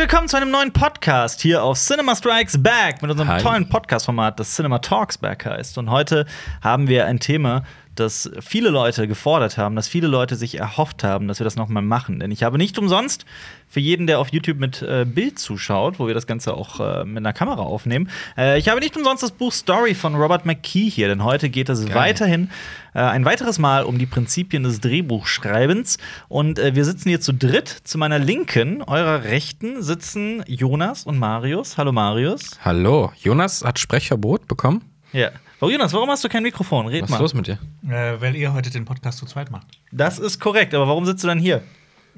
willkommen zu einem neuen Podcast hier auf Cinema Strikes Back mit unserem Hi. tollen Podcast-Format, das Cinema Talks Back heißt. Und heute haben wir ein Thema, das viele Leute gefordert haben, das viele Leute sich erhofft haben, dass wir das nochmal machen. Denn ich habe nicht umsonst für jeden, der auf YouTube mit äh, Bild zuschaut, wo wir das Ganze auch äh, mit einer Kamera aufnehmen, äh, ich habe nicht umsonst das Buch Story von Robert McKee hier, denn heute geht es Geil. weiterhin äh, ein weiteres Mal um die Prinzipien des Drehbuchschreibens. Und äh, wir sitzen hier zu dritt. Zu meiner Linken, eurer Rechten, sitzen Jonas und Marius. Hallo Marius. Hallo, Jonas hat Sprechverbot bekommen. Ja. Oh, Jonas, warum hast du kein Mikrofon? Red Was mal. ist los mit dir? Äh, weil ihr heute den Podcast zu zweit macht. Das ist korrekt, aber warum sitzt du dann hier?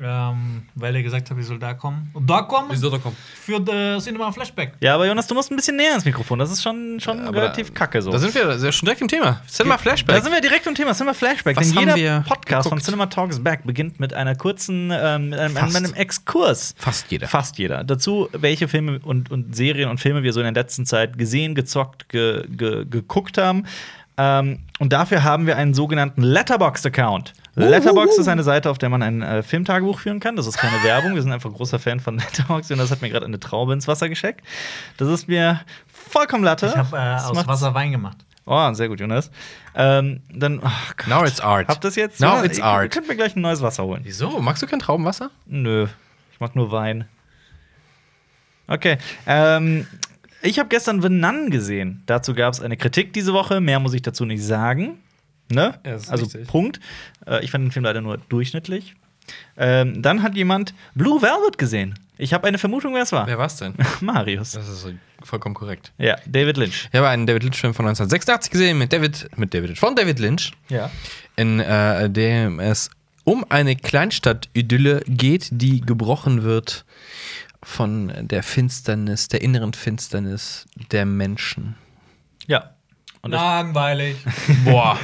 Ähm, weil ihr gesagt habt, ich soll da kommen. Und da kommen? da kommen? Für das Cinema Flashback. Ja, aber Jonas, du musst ein bisschen näher ins Mikrofon. Das ist schon, schon relativ kacke so. Da sind wir sehr schon direkt im Thema. Cinema Flashback. Da sind wir direkt im Thema Cinema Flashback. Was denn haben jeder wir Podcast von geguckt? Cinema Talks Back beginnt mit einer kurzen, ähm, mit einem, einem Exkurs. Fast jeder. Fast jeder. Dazu, welche Filme und, und Serien und Filme wir so in der letzten Zeit gesehen, gezockt, ge, ge, geguckt haben. Ähm, und dafür haben wir einen sogenannten Letterboxd-Account. Letterboxd ist eine Seite, auf der man ein äh, Filmtagebuch führen kann. Das ist keine Werbung. Wir sind einfach großer Fan von Letterboxd und das hat mir gerade eine Traube ins Wasser gescheckt. Das ist mir vollkommen Latte. Ich habe äh, aus Wasser Wein gemacht. Oh, sehr gut, Jonas. Ähm, dann, Gott. Now it's art. Habt ihr das jetzt? Now Jonas, it's art. Ihr könnt mir gleich ein neues Wasser holen. Wieso? Magst du kein Traubenwasser? Nö, ich mag nur Wein. Okay. Ähm, ich habe gestern The Nun gesehen. Dazu gab es eine Kritik diese Woche. Mehr muss ich dazu nicht sagen. Ne? Ja, also richtig. Punkt. Äh, ich fand den Film leider nur durchschnittlich. Ähm, dann hat jemand Blue Velvet gesehen. Ich habe eine Vermutung, wer es war. Wer war's denn? Marius. Das ist vollkommen korrekt. Ja, David Lynch. Ich habe einen David Lynch-Film von 1986 gesehen mit David, mit David Lynch, von David Lynch, Ja. in äh, dem es um eine Kleinstadt-Idylle geht, die gebrochen wird von der Finsternis, der inneren Finsternis der Menschen. Ja. Und Langweilig. Boah,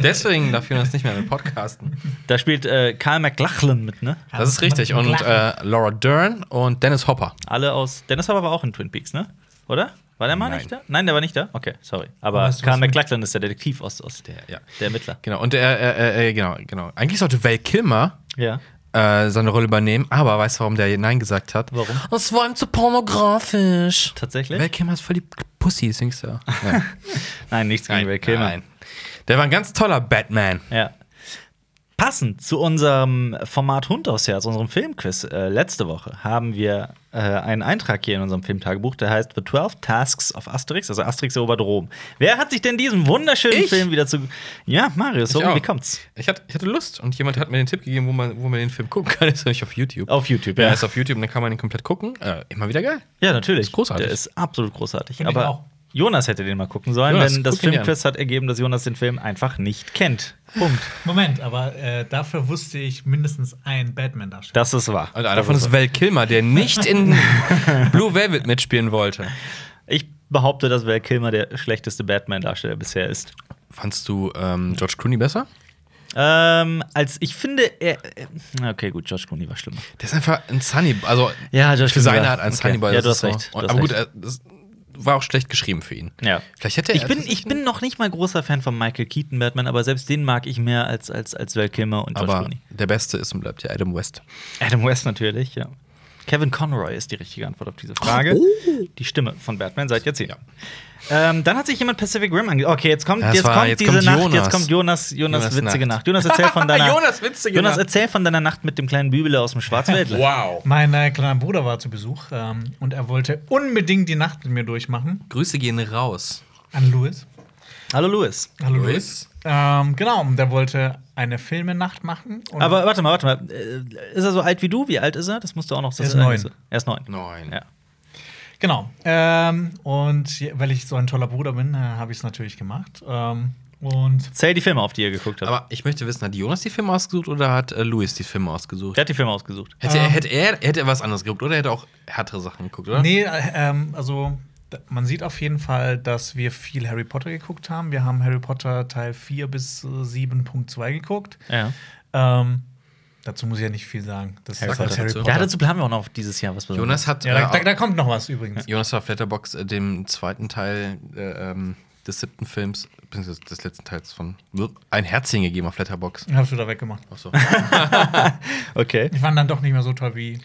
deswegen darf Jonas nicht mehr mit podcasten. da spielt äh, Karl McLachlan mit, ne? Das ist richtig. Und äh, Laura Dern und Dennis Hopper. Alle aus. Dennis Hopper war auch in Twin Peaks, ne? Oder? War der mal Nein. nicht da? Nein, der war nicht da? Okay, sorry. Aber du, Karl McLachlan ist der Detektiv aus, aus der, ja. der Ermittler. Genau. Und der, äh, äh, genau, genau. Eigentlich sollte Val Kilmer Ja. Äh, seine Rolle übernehmen, aber weißt du, warum der Nein gesagt hat? Warum? Das war ihm zu pornografisch. Tatsächlich? Val Kilmer ist voll die Pussy, singst du. Nein, nichts gegen Val Kilmer. Nein. Der war ein ganz toller Batman. Ja. Passend zu unserem Format Hund aus Herz, unserem Filmquiz äh, letzte Woche, haben wir äh, einen Eintrag hier in unserem Filmtagebuch, der heißt The 12 Tasks of Asterix, also Asterix erobert Rom. Wer hat sich denn diesem wunderschönen Ich? Film wieder zu. Ja, Marius, so, wie kommt's? Ich hatte, ich hatte Lust und jemand hat mir den Tipp gegeben, wo man, wo man den Film gucken kann. Das ist nämlich auf YouTube. Auf YouTube, Ja, ja. ist auf YouTube und dann kann man ihn komplett gucken. Äh, immer wieder geil. Ja, natürlich. Ist großartig. Der ist absolut großartig. Find Aber auch. Jonas hätte den mal gucken sollen, Jonas, denn das. Filmquiz hat ergeben, dass Jonas den Film einfach nicht kennt. Punkt. Moment, aber äh, dafür wusste ich mindestens ein Batman-Darsteller. Das ist wahr. Und einer davon ist Val Kilmer, der nicht in Blue Velvet mitspielen wollte. Ich behaupte, dass Val Kilmer der schlechteste Batman-Darsteller bisher ist. Fandst du ähm, George Clooney besser? Ähm, als ich finde, er. er- Okay, gut, George Clooney war schlimmer. Der ist einfach ein Sunny, also Ja, George für seine Art ein okay. Sunny Boy. Ja, du ist hast recht, du hast Aber gut, recht. er, das war auch schlecht geschrieben für ihn. Ja. Vielleicht hätte er. Ich bin, ich bin noch nicht mal großer Fan von Michael Keaton Batman, aber selbst den mag ich mehr als, als, als Val Kilmer und George aber Clooney. der Beste ist und bleibt ja Adam West. Adam West natürlich, ja. Kevin Conroy ist die richtige Antwort auf diese Frage. Oh. Die Stimme von Batman seit Jahrzehnten. Ähm, dann hat sich jemand Pacific Rim ange... Okay, jetzt kommt, Das jetzt war- kommt jetzt diese kommt Nacht, Jonas. jetzt kommt Jonas, Jonas, Jonas witzige Nacht. Nacht. Jonas, erzähl von deiner... Jonas witzige Jonas, Nacht. erzähl von deiner Nacht mit dem kleinen Bübele aus dem Schwarzwäldle. Wow. Mein äh, kleiner Bruder war zu Besuch ähm, und er wollte unbedingt die Nacht mit mir durchmachen. Grüße gehen raus. An Louis. Hallo Louis. Hallo Louis? Ähm, genau, und der wollte eine Filmenacht machen. Und Aber warte mal, warte mal. Äh, Ist er so alt wie du? Wie alt ist er? Das musst du auch noch Er ist sagen. neun. Er ist neun. Neun. Ja. Genau. Ähm, und weil ich so ein toller Bruder bin, äh, habe ich es natürlich gemacht. Ähm, und Zähl die Filme auf, die ihr geguckt habt. Aber ich möchte wissen, hat Jonas die Filme ausgesucht oder hat äh, Louis die Filme ausgesucht? Der hat die Filme ausgesucht. Hätte, er, Ähm. hätte, er, hätte er was anderes geguckt oder hätte er auch härtere Sachen geguckt, oder? nee, äh, ähm, also man sieht auf jeden Fall, dass wir viel Harry Potter geguckt haben. Wir haben Harry Potter Teil 4 bis äh, 7.2 geguckt. Ja. Ähm, dazu muss ich ja nicht viel sagen. Das Harry ist halt Potter Harry dazu. Potter. Ja, dazu planen wir auch noch dieses Jahr was Besonderes. Jonas hat. Ja, da, äh, da, da kommt noch was übrigens. Jonas hat auf Letterbox äh, dem zweiten Teil äh, ähm, des siebten Films, beziehungsweise des letzten Teils von ein Herzchen gegeben auf Letterbox. Hab's wieder weggemacht. Ach so. Okay. Ich fand dann doch nicht mehr so toll wie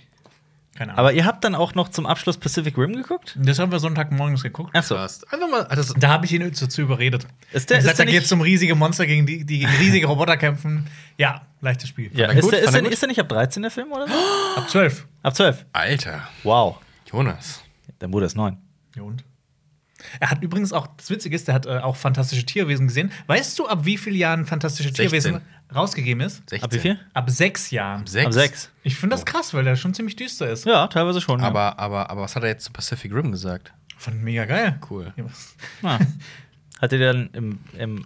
Keine Ahnung. Aber ihr habt dann auch noch zum Abschluss Pacific Rim geguckt? das haben wir Sonntagmorgens geguckt. Achso. Krass. Einfach mal. Das, Da habe ich ihn dazu überredet. Ist der- ich ist sag, der da geht es um riesige Monster, gegen die, die gegen riesige Roboter kämpfen. Ja, leichtes Spiel. Ja. er Ist, gut? der, ist, er der, ist der nicht ab 13 der Film oder so? Ab 12. Ab 12. Alter. Wow. Jonas. Dein Bruder ist 9. Ja, und? Er hat übrigens auch, das Witzige ist, der hat äh, auch fantastische Tierwesen gesehen. Weißt du, ab wie vielen Jahren fantastische 16. Tierwesen rausgegeben ist? 16. Ab wie viel? Ab sechs Jahren. Sechs. Ab 6. Ich finde das krass, weil der schon ziemlich düster ist. Ja, teilweise schon. ja. Aber, aber, aber was hat er jetzt zu Pacific Rim gesagt? Fand mega geil. Cool. Ja, Ah. Hat ihr dann im, im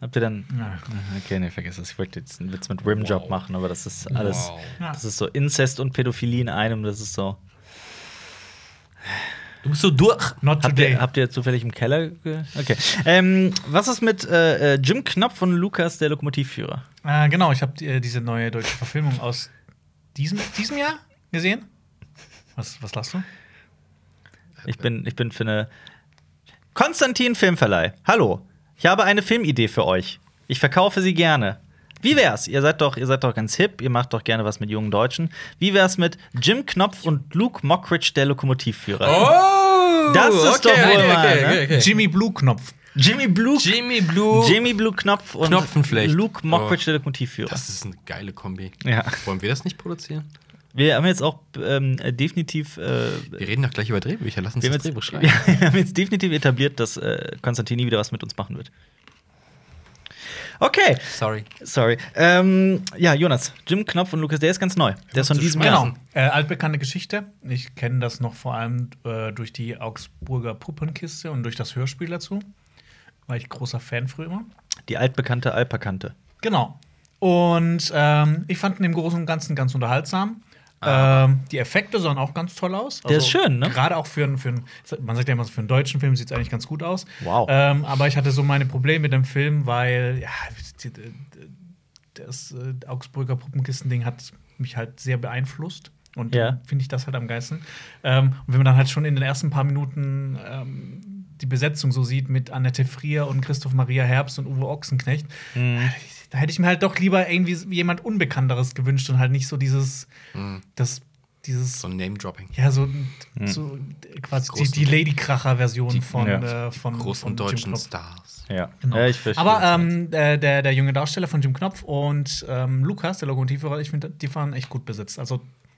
Habt ihr dann. Ja. Okay, nee, vergiss das. Ich wollte jetzt einen Witz mit Rimjob Wow. machen, aber das ist alles. Wow. Das ist so Inzest und Pädophilie in einem. Das ist so. Du bist so durch. Not Habt today. ihr, habt ihr zufällig im Keller? Okay. Ähm, was ist mit äh, äh, Jim Knopf von Lukas, der Lokomotivführer? äh, genau, ich habe äh, diese neue deutsche Verfilmung aus diesem, diesem Jahr gesehen. Was, was lachst du? Ich bin, ich bin für eine. Konstantin Filmverleih. Hallo. Ich habe eine Filmidee für euch. Ich verkaufe sie gerne. Wie wär's? Ihr seid doch, ihr seid doch ganz hip, ihr macht doch gerne was mit jungen Deutschen. Wie wär's mit Jim Knopf und Luke Mockridge, der Lokomotivführer? Oh! Das ist doch wohl mal, ne? Jimmy Blue Knopf. Jimmy Blue. Jimmy Blue. Jimmy Blue Knopf und. Luke Mockridge, Oh. der Lokomotivführer. Das ist eine geile Kombi. Ja. Wollen wir das nicht produzieren? Wir haben jetzt auch ähm, äh, definitiv. Äh, Wir reden doch gleich über Drehbücher. Lass uns das Drehbuch jetzt, schreiben. wir haben jetzt definitiv etabliert, dass äh, Konstantin nie wieder was mit uns machen wird. Okay, Sorry. sorry. Ähm, ja, Jonas, Jim Knopf und Lukas, der ist ganz neu. Der ist von diesem Genau. Jahr. Äh, altbekannte Geschichte. Ich kenne das noch vor allem äh, durch die Augsburger Puppenkiste und durch das Hörspiel dazu. War ich großer Fan früher immer. Die altbekannte Alpakante. Genau. Und ähm, ich fand ihn im Großen und Ganzen ganz unterhaltsam. Ah. Ähm, die Effekte sahen auch ganz toll aus. Also Der ist schön, ne? Gerade auch für einen, für einen, man sagt ja immer, für einen deutschen Film sieht es eigentlich ganz gut aus. Wow. Ähm, aber ich hatte so meine Probleme mit dem Film, weil, ja, das äh, Augsburger Puppenkisten-Ding hat mich halt sehr beeinflusst. Und dann finde ich das halt am geilsten. Ähm, und wenn man dann halt schon in den ersten paar Minuten ähm, die Besetzung so sieht mit Annette Frier und Christoph Maria Herbst und Uwe Ochsenknecht, Mhm. Da hätte ich mir halt doch lieber irgendwie jemand Unbekannteres gewünscht und halt nicht so dieses, das, dieses, So ein Name-Dropping. ja, so, so quasi die, die Lady-Kracher-Version von, ja. äh, von Großen von deutschen Knopf. Stars. Ja, Genau. ja ich verstehe. Aber ähm, der, der, der junge Darsteller von Jim Knopf und ähm, Lukas, der Lokomotivführer, ich finde, die waren echt gut besetzt. Also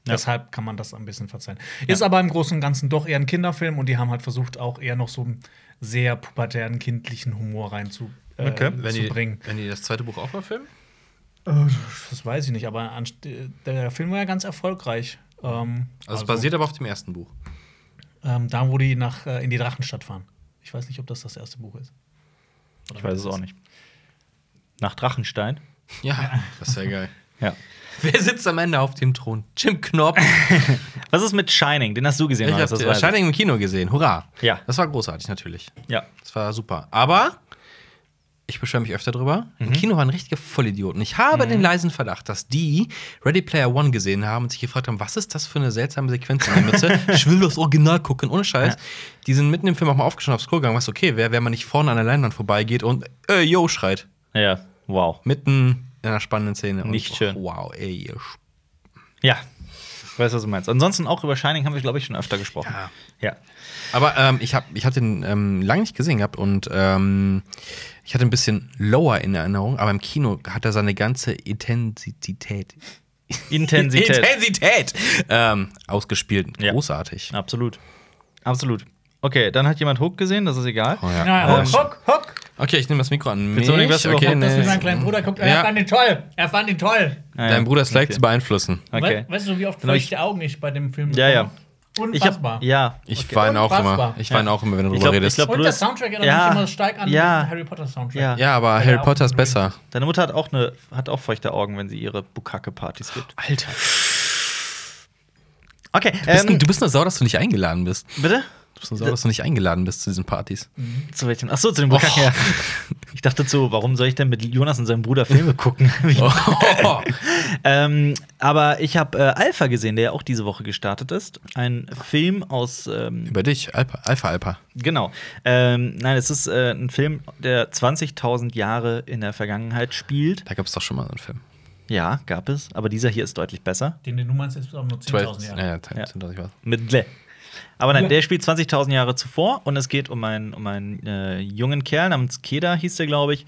Ja. deshalb kann man das ein bisschen verzeihen. Ist aber im Großen und Ganzen doch eher ein Kinderfilm und die haben halt versucht, auch eher noch so einen sehr pubertären, kindlichen Humor reinzubringen. Äh, Okay. Wenn zu die, bringen. wenn die das zweite Buch auch verfilmen? Äh, das weiß ich nicht, aber der Film war ja ganz erfolgreich. Ähm, Also, es basiert aber auf dem ersten Buch. ähm, da, wo die nach, äh, in die Drachenstadt fahren. Ich weiß nicht, ob das das erste Buch ist. Oder ich weiß es auch nicht. Nach Drachenstein? Ja, das ist ja geil. Ja. Wer sitzt am Ende auf dem Thron? Jim Knopf. Was ist mit Shining? Den hast du gesehen, Ich habe das weiß ich. Shining im Kino gesehen. Hurra. Ja. Das war großartig, natürlich. Ja. Das war super. Aber ich beschwere mich öfter drüber. Mhm. Im Kino waren richtige Vollidioten. Ich habe den leisen Verdacht, dass die Ready Player One gesehen haben und sich gefragt haben, was ist das für eine seltsame Sequenz in der Mitte? ich will das Original gucken, ohne Scheiß. Ja. Die sind mitten im Film auch mal aufgestanden aufs Klo gegangen, was okay wäre, wenn man nicht vorne an der Leinwand vorbeigeht und äh, yo schreit. Ja, wow. Mitten in einer spannenden Szene. Und, Nicht schön. Wow, ey, ihr Ja. Ich weiß, was du meinst. Ansonsten auch über Shining haben wir, glaube ich, schon öfter gesprochen. Ja. Ja. Aber ähm, ich habe ich hab den ähm, lange nicht gesehen gehabt und ähm, ich hatte ein bisschen lower in Erinnerung, aber im Kino hat er seine ganze Intensität. Intensität. Intensität ähm, ausgespielt. Ja. Großartig. Absolut. Absolut. Okay, dann hat jemand Hook gesehen, das ist egal. Oh, ja. Ja, Ähm, Hook, Hook, Hook. Okay, ich nehme das Mikro an. Willst du mich. was über okay, nee. ist mein kleiner Bruder. Guckt, Ja. er fand ihn toll. Er fand ihn toll. Ah, ja. Dein Bruder ist leicht Okay. zu beeinflussen. Okay. We weißt du, wie oft feuchte Augen ich bei dem Film Ja, ja. bekomme? Ich Unfassbar. hab, ja. Ich okay. weine auch immer. Unfassbar. Ich weine Ja. auch immer, wenn du glaub- redest. ich glaub- Und der Soundtrack erinnert Ja. mich immer stark an Ja. den Harry Potter Soundtrack. Ja. ja, aber Ja, Harry Potter ist besser. Deine Mutter hat auch, eine, hat auch feuchte Augen, wenn sie ihre Bukake-Partys gibt. Alter. Okay, Du bist, ähm, du bist nur sauer, dass du nicht eingeladen bist. bitte? Du bist nur sauer, dass du nicht eingeladen bist zu diesen Partys. Zu welchem? Achso, zu dem Bukake. Ja. Ich dachte so, warum soll ich denn mit Jonas und seinem Bruder Filme gucken? Oh. ähm, aber ich habe äh, Alpha gesehen, der ja auch diese Woche gestartet ist. Ein Film aus ähm, Über dich, Alpha, Alpha, Alpha. Genau. Ähm, nein, es ist äh, ein Film, der 20.000 Jahre in der Vergangenheit spielt. Da gab es doch schon mal so einen Film. Ja, gab es. Aber dieser hier ist deutlich besser. Den, den du meinst, ist auch nur 12, 10.000 Jahre. ja, ja, Ja. 10.000 was. Mit Le. Aber nein, Ja. der spielt 20.000 Jahre zuvor und es geht um einen, um einen äh, jungen Kerl namens Keda, hieß der, glaube ich.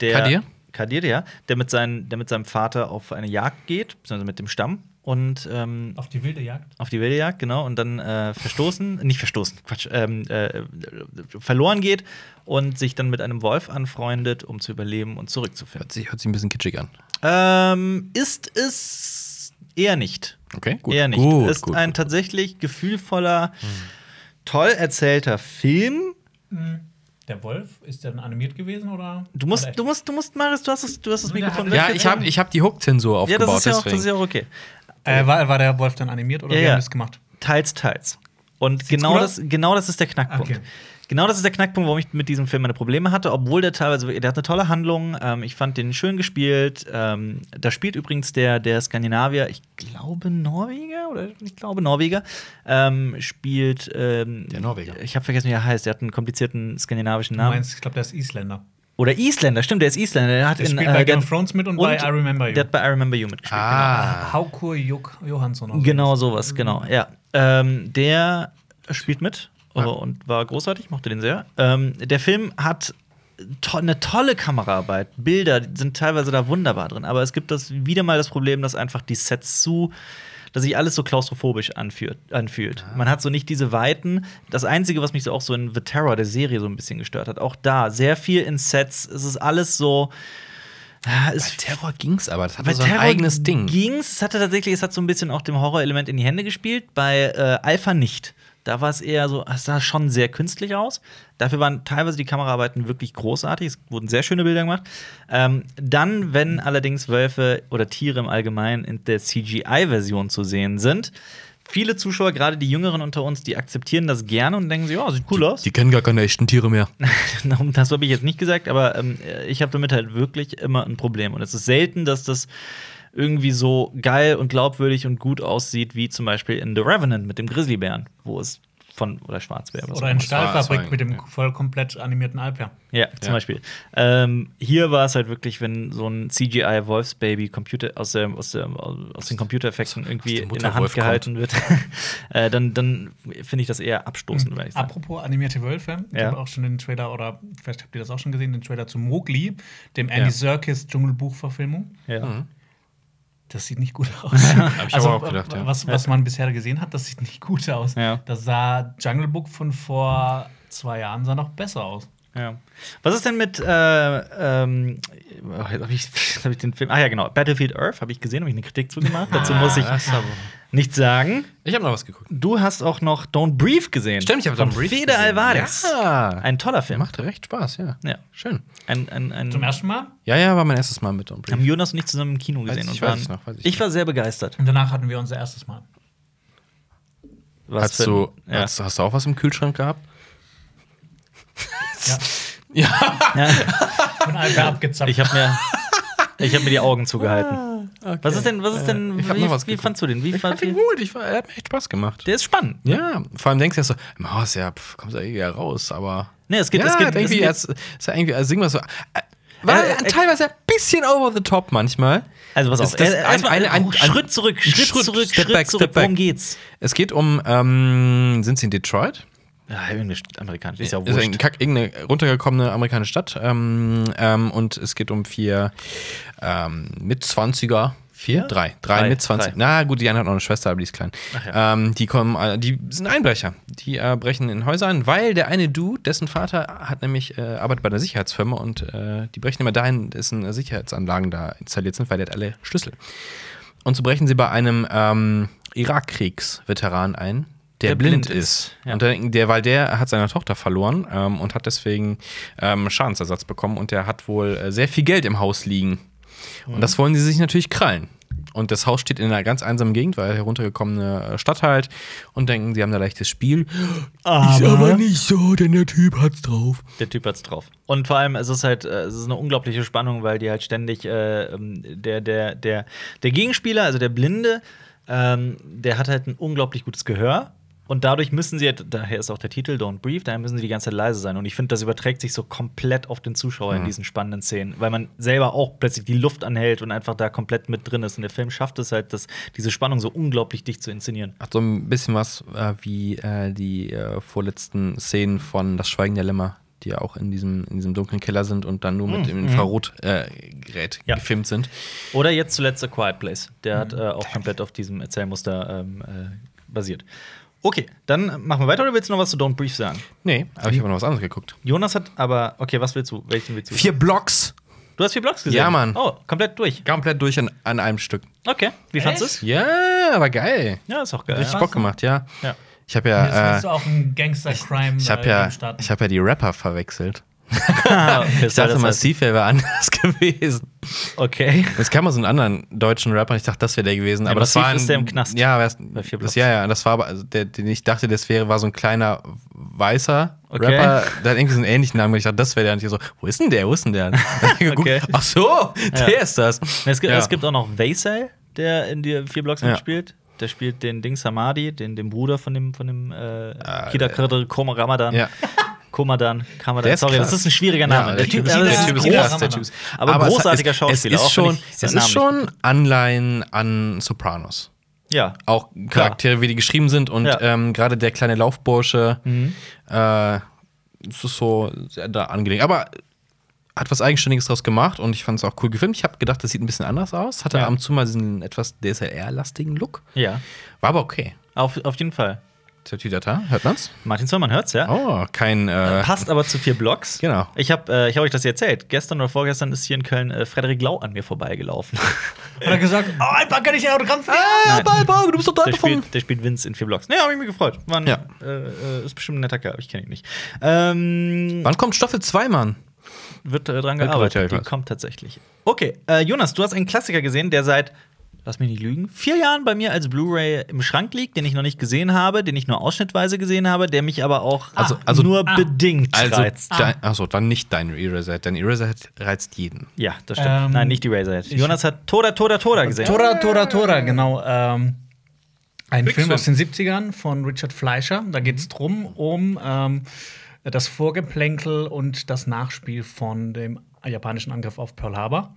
Der, Kadir? Kadir, ja. Der mit, seinen, der mit seinem Vater auf eine Jagd geht, beziehungsweise mit dem Stamm. Und ähm, Auf die wilde Jagd. auf die Wildjagd, genau, und dann äh, verstoßen, nicht verstoßen, Quatsch, ähm, äh, verloren geht und sich dann mit einem Wolf anfreundet, um zu überleben und zurückzufinden. Hört sich, hört sich ein bisschen kitschig an. Ähm, ist es eher nicht. Okay, gut. Eher nicht. Gut, ist gut, ein gut. tatsächlich gefühlvoller, toll erzählter Film. Der Wolf, ist der denn animiert gewesen oder? Du musst, Oder du musst, du musst, Marius, du hast es, du hast das Mikrofon Ja, ich habe ich hab die Hook-Zensur Ja, aufgebaut, das ist ja, auch, das ist ja auch okay. Äh, war, war der Wolf dann animiert oder Ja, wie ja. haben die das gemacht? Teils, teils. Und genau cool das, genau das ist der Knackpunkt. Okay. Genau das ist der Knackpunkt, warum ich mit diesem Film meine Probleme hatte, obwohl der teilweise, der hat eine tolle Handlung. Ähm, ich fand den schön gespielt. Ähm, da spielt übrigens der, der Skandinavier, ich glaube Norweger oder ich glaube Norweger, ähm, spielt ähm, Der Norweger. Ich habe vergessen, wie er heißt. Der hat einen komplizierten skandinavischen Du Namen. meinst, ich glaube, der ist Isländer. Oder Isländer, stimmt, der ist Isländer. Der hat Der in, spielt bei äh, Game of Thrones mit und, bei I Remember You. Der hat bei I Remember You mitgespielt. Ah. Haukur Juk Johansson. oder Genau sowas. sowas, genau. Ja. Ähm, der spielt mit äh, und war großartig, mochte den sehr. Ähm, der Film hat to eine tolle Kameraarbeit. Bilder sind teilweise da wunderbar drin, aber es gibt das wieder mal das Problem, dass einfach die Sets zu dass sich alles so klaustrophobisch anfühlt. anfühlt. Man hat so nicht diese Weiten. Das Einzige, was mich so auch so in The Terror, der Serie, so ein bisschen gestört hat, auch da, sehr viel in Sets. Es ist alles so. ah, Es Terror ging's aber, das bei hatte so ein Terror eigenes Ding. Ging's, es hatte tatsächlich, es hat so ein bisschen auch dem Horrorelement in die Hände gespielt. Bei äh, Alpha nicht. Da war es eher so, es sah schon sehr künstlich aus. Dafür waren teilweise die Kameraarbeiten wirklich großartig. Es wurden sehr schöne Bilder gemacht. Ähm, dann, wenn allerdings Wölfe oder Tiere im Allgemeinen in der CGI-Version zu sehen sind, viele Zuschauer, gerade die Jüngeren unter uns, die akzeptieren das gerne und denken sich, ja, sieht cool aus. Die kennen gar keine echten Tiere mehr. Das habe ich jetzt nicht gesagt, aber ähm, ich habe damit halt wirklich immer ein Problem. Und es ist selten, dass das irgendwie so geil und glaubwürdig und gut aussieht, wie zum Beispiel in The Revenant mit dem Grizzlybären, wo es von oder Schwarzbär. Oder in das war Stahlfabrik mit dem ja. voll komplett animierten Alper. Ja, zum Ja. Beispiel. Ähm, hier war es halt wirklich, wenn so ein CGI Wolfsbaby Computer aus, der, aus, der, aus den Computereffekten irgendwie der in der Hand Mutterwolf gehalten wird, äh, dann, dann finde ich das eher abstoßend, würde ich sagen. Apropos animierte Wölfe, ich Ja. habe auch schon den Trailer, oder vielleicht habt ihr das auch schon gesehen, den Trailer zu Mowgli, dem Andy Ja. Serkis Dschungelbuch-Verfilmung. Ja. Mhm. Das sieht nicht gut aus. Hab ich also, aber auch gedacht, ja. was, was man bisher gesehen hat, das sieht nicht gut aus. Ja. Das sah Jungle Book von vor zwei Jahren sah noch besser aus. Ja. Was ist denn mit, äh, ähm, oh, jetzt hab ich, hab ich den Film, ah ja, genau, Battlefield Earth habe ich gesehen, habe ich eine Kritik zugemacht. Dazu muss ich Ah, nichts sagen. Ich habe noch was geguckt. Du hast auch noch Don't Breathe gesehen. Stimmt, ich habe Don't Breathe Fede. Alvarez. Ja. Ein toller Film. Machte recht Spaß, ja. Ja. Schön. Ein, ein, ein, Zum ersten Mal. Ja, ja, war mein erstes Mal mit Don't haben Breathe. Jonas und ich zusammen im Kino Weiß gesehen. ich, und weiß ich waren, noch, weiß ich ich war sehr begeistert. Und danach hatten wir unser erstes Mal. Was Hast du, ja. hast, hast du auch was im Kühlschrank gehabt? Ja. Ja. ja. Von Alper abgezapft. Ich habe mir, ich hab mir die Augen zugehalten. Was ist denn, was ist denn, Ich hab wie, wie fandst du den? Wie Ich fand ihn gut. Ich er hat mir echt Spaß gemacht. Der ist spannend. Ja, vor allem denkst du ja so, im Haus, ja, pff, kommst du irgendwie wieder raus, aber. Nee, es geht, ja, es geht, irgendwie, es als, ist ja irgendwie, als irgendwas so. Äh, war Äh, äh, teilweise ein bisschen over the top manchmal. Also pass auf, Ist das äh, ein- ein- ein- ein- Schritt zurück, Schritt, Schritt, zurück, Step Schritt back, zurück. Step back. Worum geht's? Es geht um, ähm, sind sie in Detroit? Ja, irgendwie amerikanisch, ist ja ist eine, wurscht. kack, irgendeine runtergekommene amerikanische Stadt. Ähm, ähm, und es geht um vier ähm, Mitzwanziger. Vier? Drei. Drei, Drei, Mitzwanzig. drei. Na gut, die eine hat noch eine Schwester, aber die ist klein. Ja. ähm, die kommen, äh, die sind Einbrecher. Die äh, brechen in Häuser ein, weil der eine Dude, dessen Vater hat nämlich, äh, arbeitet bei einer Sicherheitsfirma und äh, die brechen immer dahin, dessen Sicherheitsanlagen da installiert sind, weil der hat alle Schlüssel. Und so brechen sie bei einem ähm, Irakkriegsveteran ein, der, Der blind, blind ist, ist. ja. Und der, der, weil der hat seine Tochter verloren ähm, und hat deswegen ähm, Schadensersatz bekommen und der hat wohl äh, sehr viel Geld im Haus liegen. Und das wollen sie sich natürlich krallen. Und das Haus steht in einer ganz einsamen Gegend, weil heruntergekommene äh, Stadt halt und denken, sie haben da leichtes Spiel. Aber nicht so, denn der Typ hat's drauf. der Typ hat's drauf. Und vor allem, es ist halt, äh, es ist eine unglaubliche Spannung, weil die halt ständig äh, ähm, der, der, der, der Gegenspieler, also der Blinde, ähm, der hat halt ein unglaublich gutes Gehör. Und dadurch müssen sie, daher ist auch der Titel Don't Brief, daher müssen sie die ganze Zeit leise sein. Und ich finde, das überträgt sich so komplett auf den Zuschauer in diesen spannenden Szenen, weil man selber auch plötzlich die Luft anhält und einfach da komplett mit drin ist. Und der Film schafft es halt, das, diese Spannung so unglaublich dicht zu inszenieren. Hat so ein bisschen was äh, wie äh, die äh, vorletzten Szenen von Das Schweigen der Lämmer, die ja auch in diesem, in diesem dunklen Keller sind und dann nur mit dem Infrarotgerät äh, Ja. gefilmt sind. Oder jetzt zuletzt A Quiet Place. Der hat äh, auch komplett auf diesem Erzählmuster ähm, äh, basiert. Okay, dann machen wir weiter oder willst du noch was zu Don't Brief sagen? Nee, aber ich habe noch was anderes geguckt. Jonas hat aber, okay, was willst du? Welchen willst du? Vier Blocks. Du hast vier Blogs gesehen? Ja, Mann. Oh, komplett durch. Komplett durch an, an einem Stück. Okay, wie fandest du es? Ja, aber geil. Ja, ist auch geil. Richtig Ja. Bock gemacht, ja. Ja. Ich habe Jetzt ja, willst äh, du auch einen Gangster-Crime ich habe äh, ja, ich habe ja die Rapper verwechselt. Ich dachte, das heißt- Massiv wäre anders gewesen. Okay. Es kam mal so einen anderen deutschen Rapper, ich dachte, das wäre der gewesen. Ja, aber das Massiv war ein, ist der im Knast. Ja, das, das, ja, ja, das war aber, also der, den ich dachte, das wäre, war so ein kleiner weißer Okay. Rapper, der hat irgendwie so einen ähnlichen Namen. Ich dachte, das wäre der. Und ich so, wo ist denn der? Wo ist denn der? Okay. Ach so, der Ja. ist das. Es gibt, es gibt auch noch Vaisal, der in die vier Blocks Ja. mitspielt. Der spielt den Ding Samadi, den, den Bruder von dem, von dem äh, Ah, Kida Kadir Koma Ramadan. Ja. Komadan, Kamadan. Der Sorry, krass. das ist ein schwieriger Name. Ja, der Typ, ist- aber der das Typ ist krass, der Typ ist- aber, es- großartiger es, Schauspieler. Es ist schon, es ist schon Anleihen an Sopranos. Ja. Auch Charaktere, wie die geschrieben sind und Ja. ähm, gerade der kleine Laufbursche, Mhm. äh, es ist so sehr da angelegt. Aber hat was Eigenständiges draus gemacht und ich fand es auch cool gefilmt. Ich habe gedacht, das sieht ein bisschen anders aus. Hatte Ja. ab und zu mal diesen etwas DSLR-lastigen Look. Ja. War aber okay. Auf, auf jeden Fall. Tatütata, hört man's? Martin Zollmann hört's, ja. Oh, kein. Äh, Passt aber zu vier Blocks. Genau. Ich habe äh, ich hab euch das erzählt. Gestern oder vorgestern ist hier in Köln äh, Frederik Lau an mir vorbeigelaufen. Hat er gesagt, oh, Alba, kann ich ein Autogramm dir? Nein. du bist doch der, spielt, der spielt Vince in vier Blocks. Nee, hab ich mich gefreut. Ein, Ja. äh, äh, ist bestimmt ein netter Kerl, ich kenne ihn nicht. Ähm, Wann kommt Staffel 2, Mann? wird äh, dran gearbeitet. ja, Die kommt tatsächlich. Okay, äh, Jonas, du hast einen Klassiker gesehen, der seit, lass mich nicht lügen, vier Jahren bei mir als Blu-ray im Schrank liegt, den ich noch nicht gesehen habe, den ich nur ausschnittweise gesehen habe, der mich aber auch Also- also- nur ah. bedingt Also, reizt. dein, achso, dann nicht dein Eraserhead. Dein Eraserhead reizt jeden. Ja, das stimmt. Ähm, Nein, nicht die Razorhead. Jonas hat Toda, Toda, Toda gesehen. Tora, Tora, Tora, genau. Ähm, ein. Film aus den 70ern von Richard Fleischer. Da geht es drum um ähm, das Vorgeplänkel und das Nachspiel von dem japanischen Angriff auf Pearl Harbor.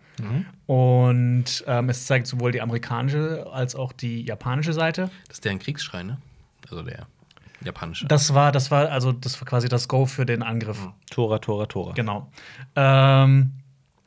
Und ähm, es zeigt sowohl die amerikanische als auch die japanische Seite. Das ist deren Kriegsschrei, ne? Also der japanische. Das war, das war also das war quasi das Go für den Angriff. Tora, Tora, Tora. Genau. Ähm,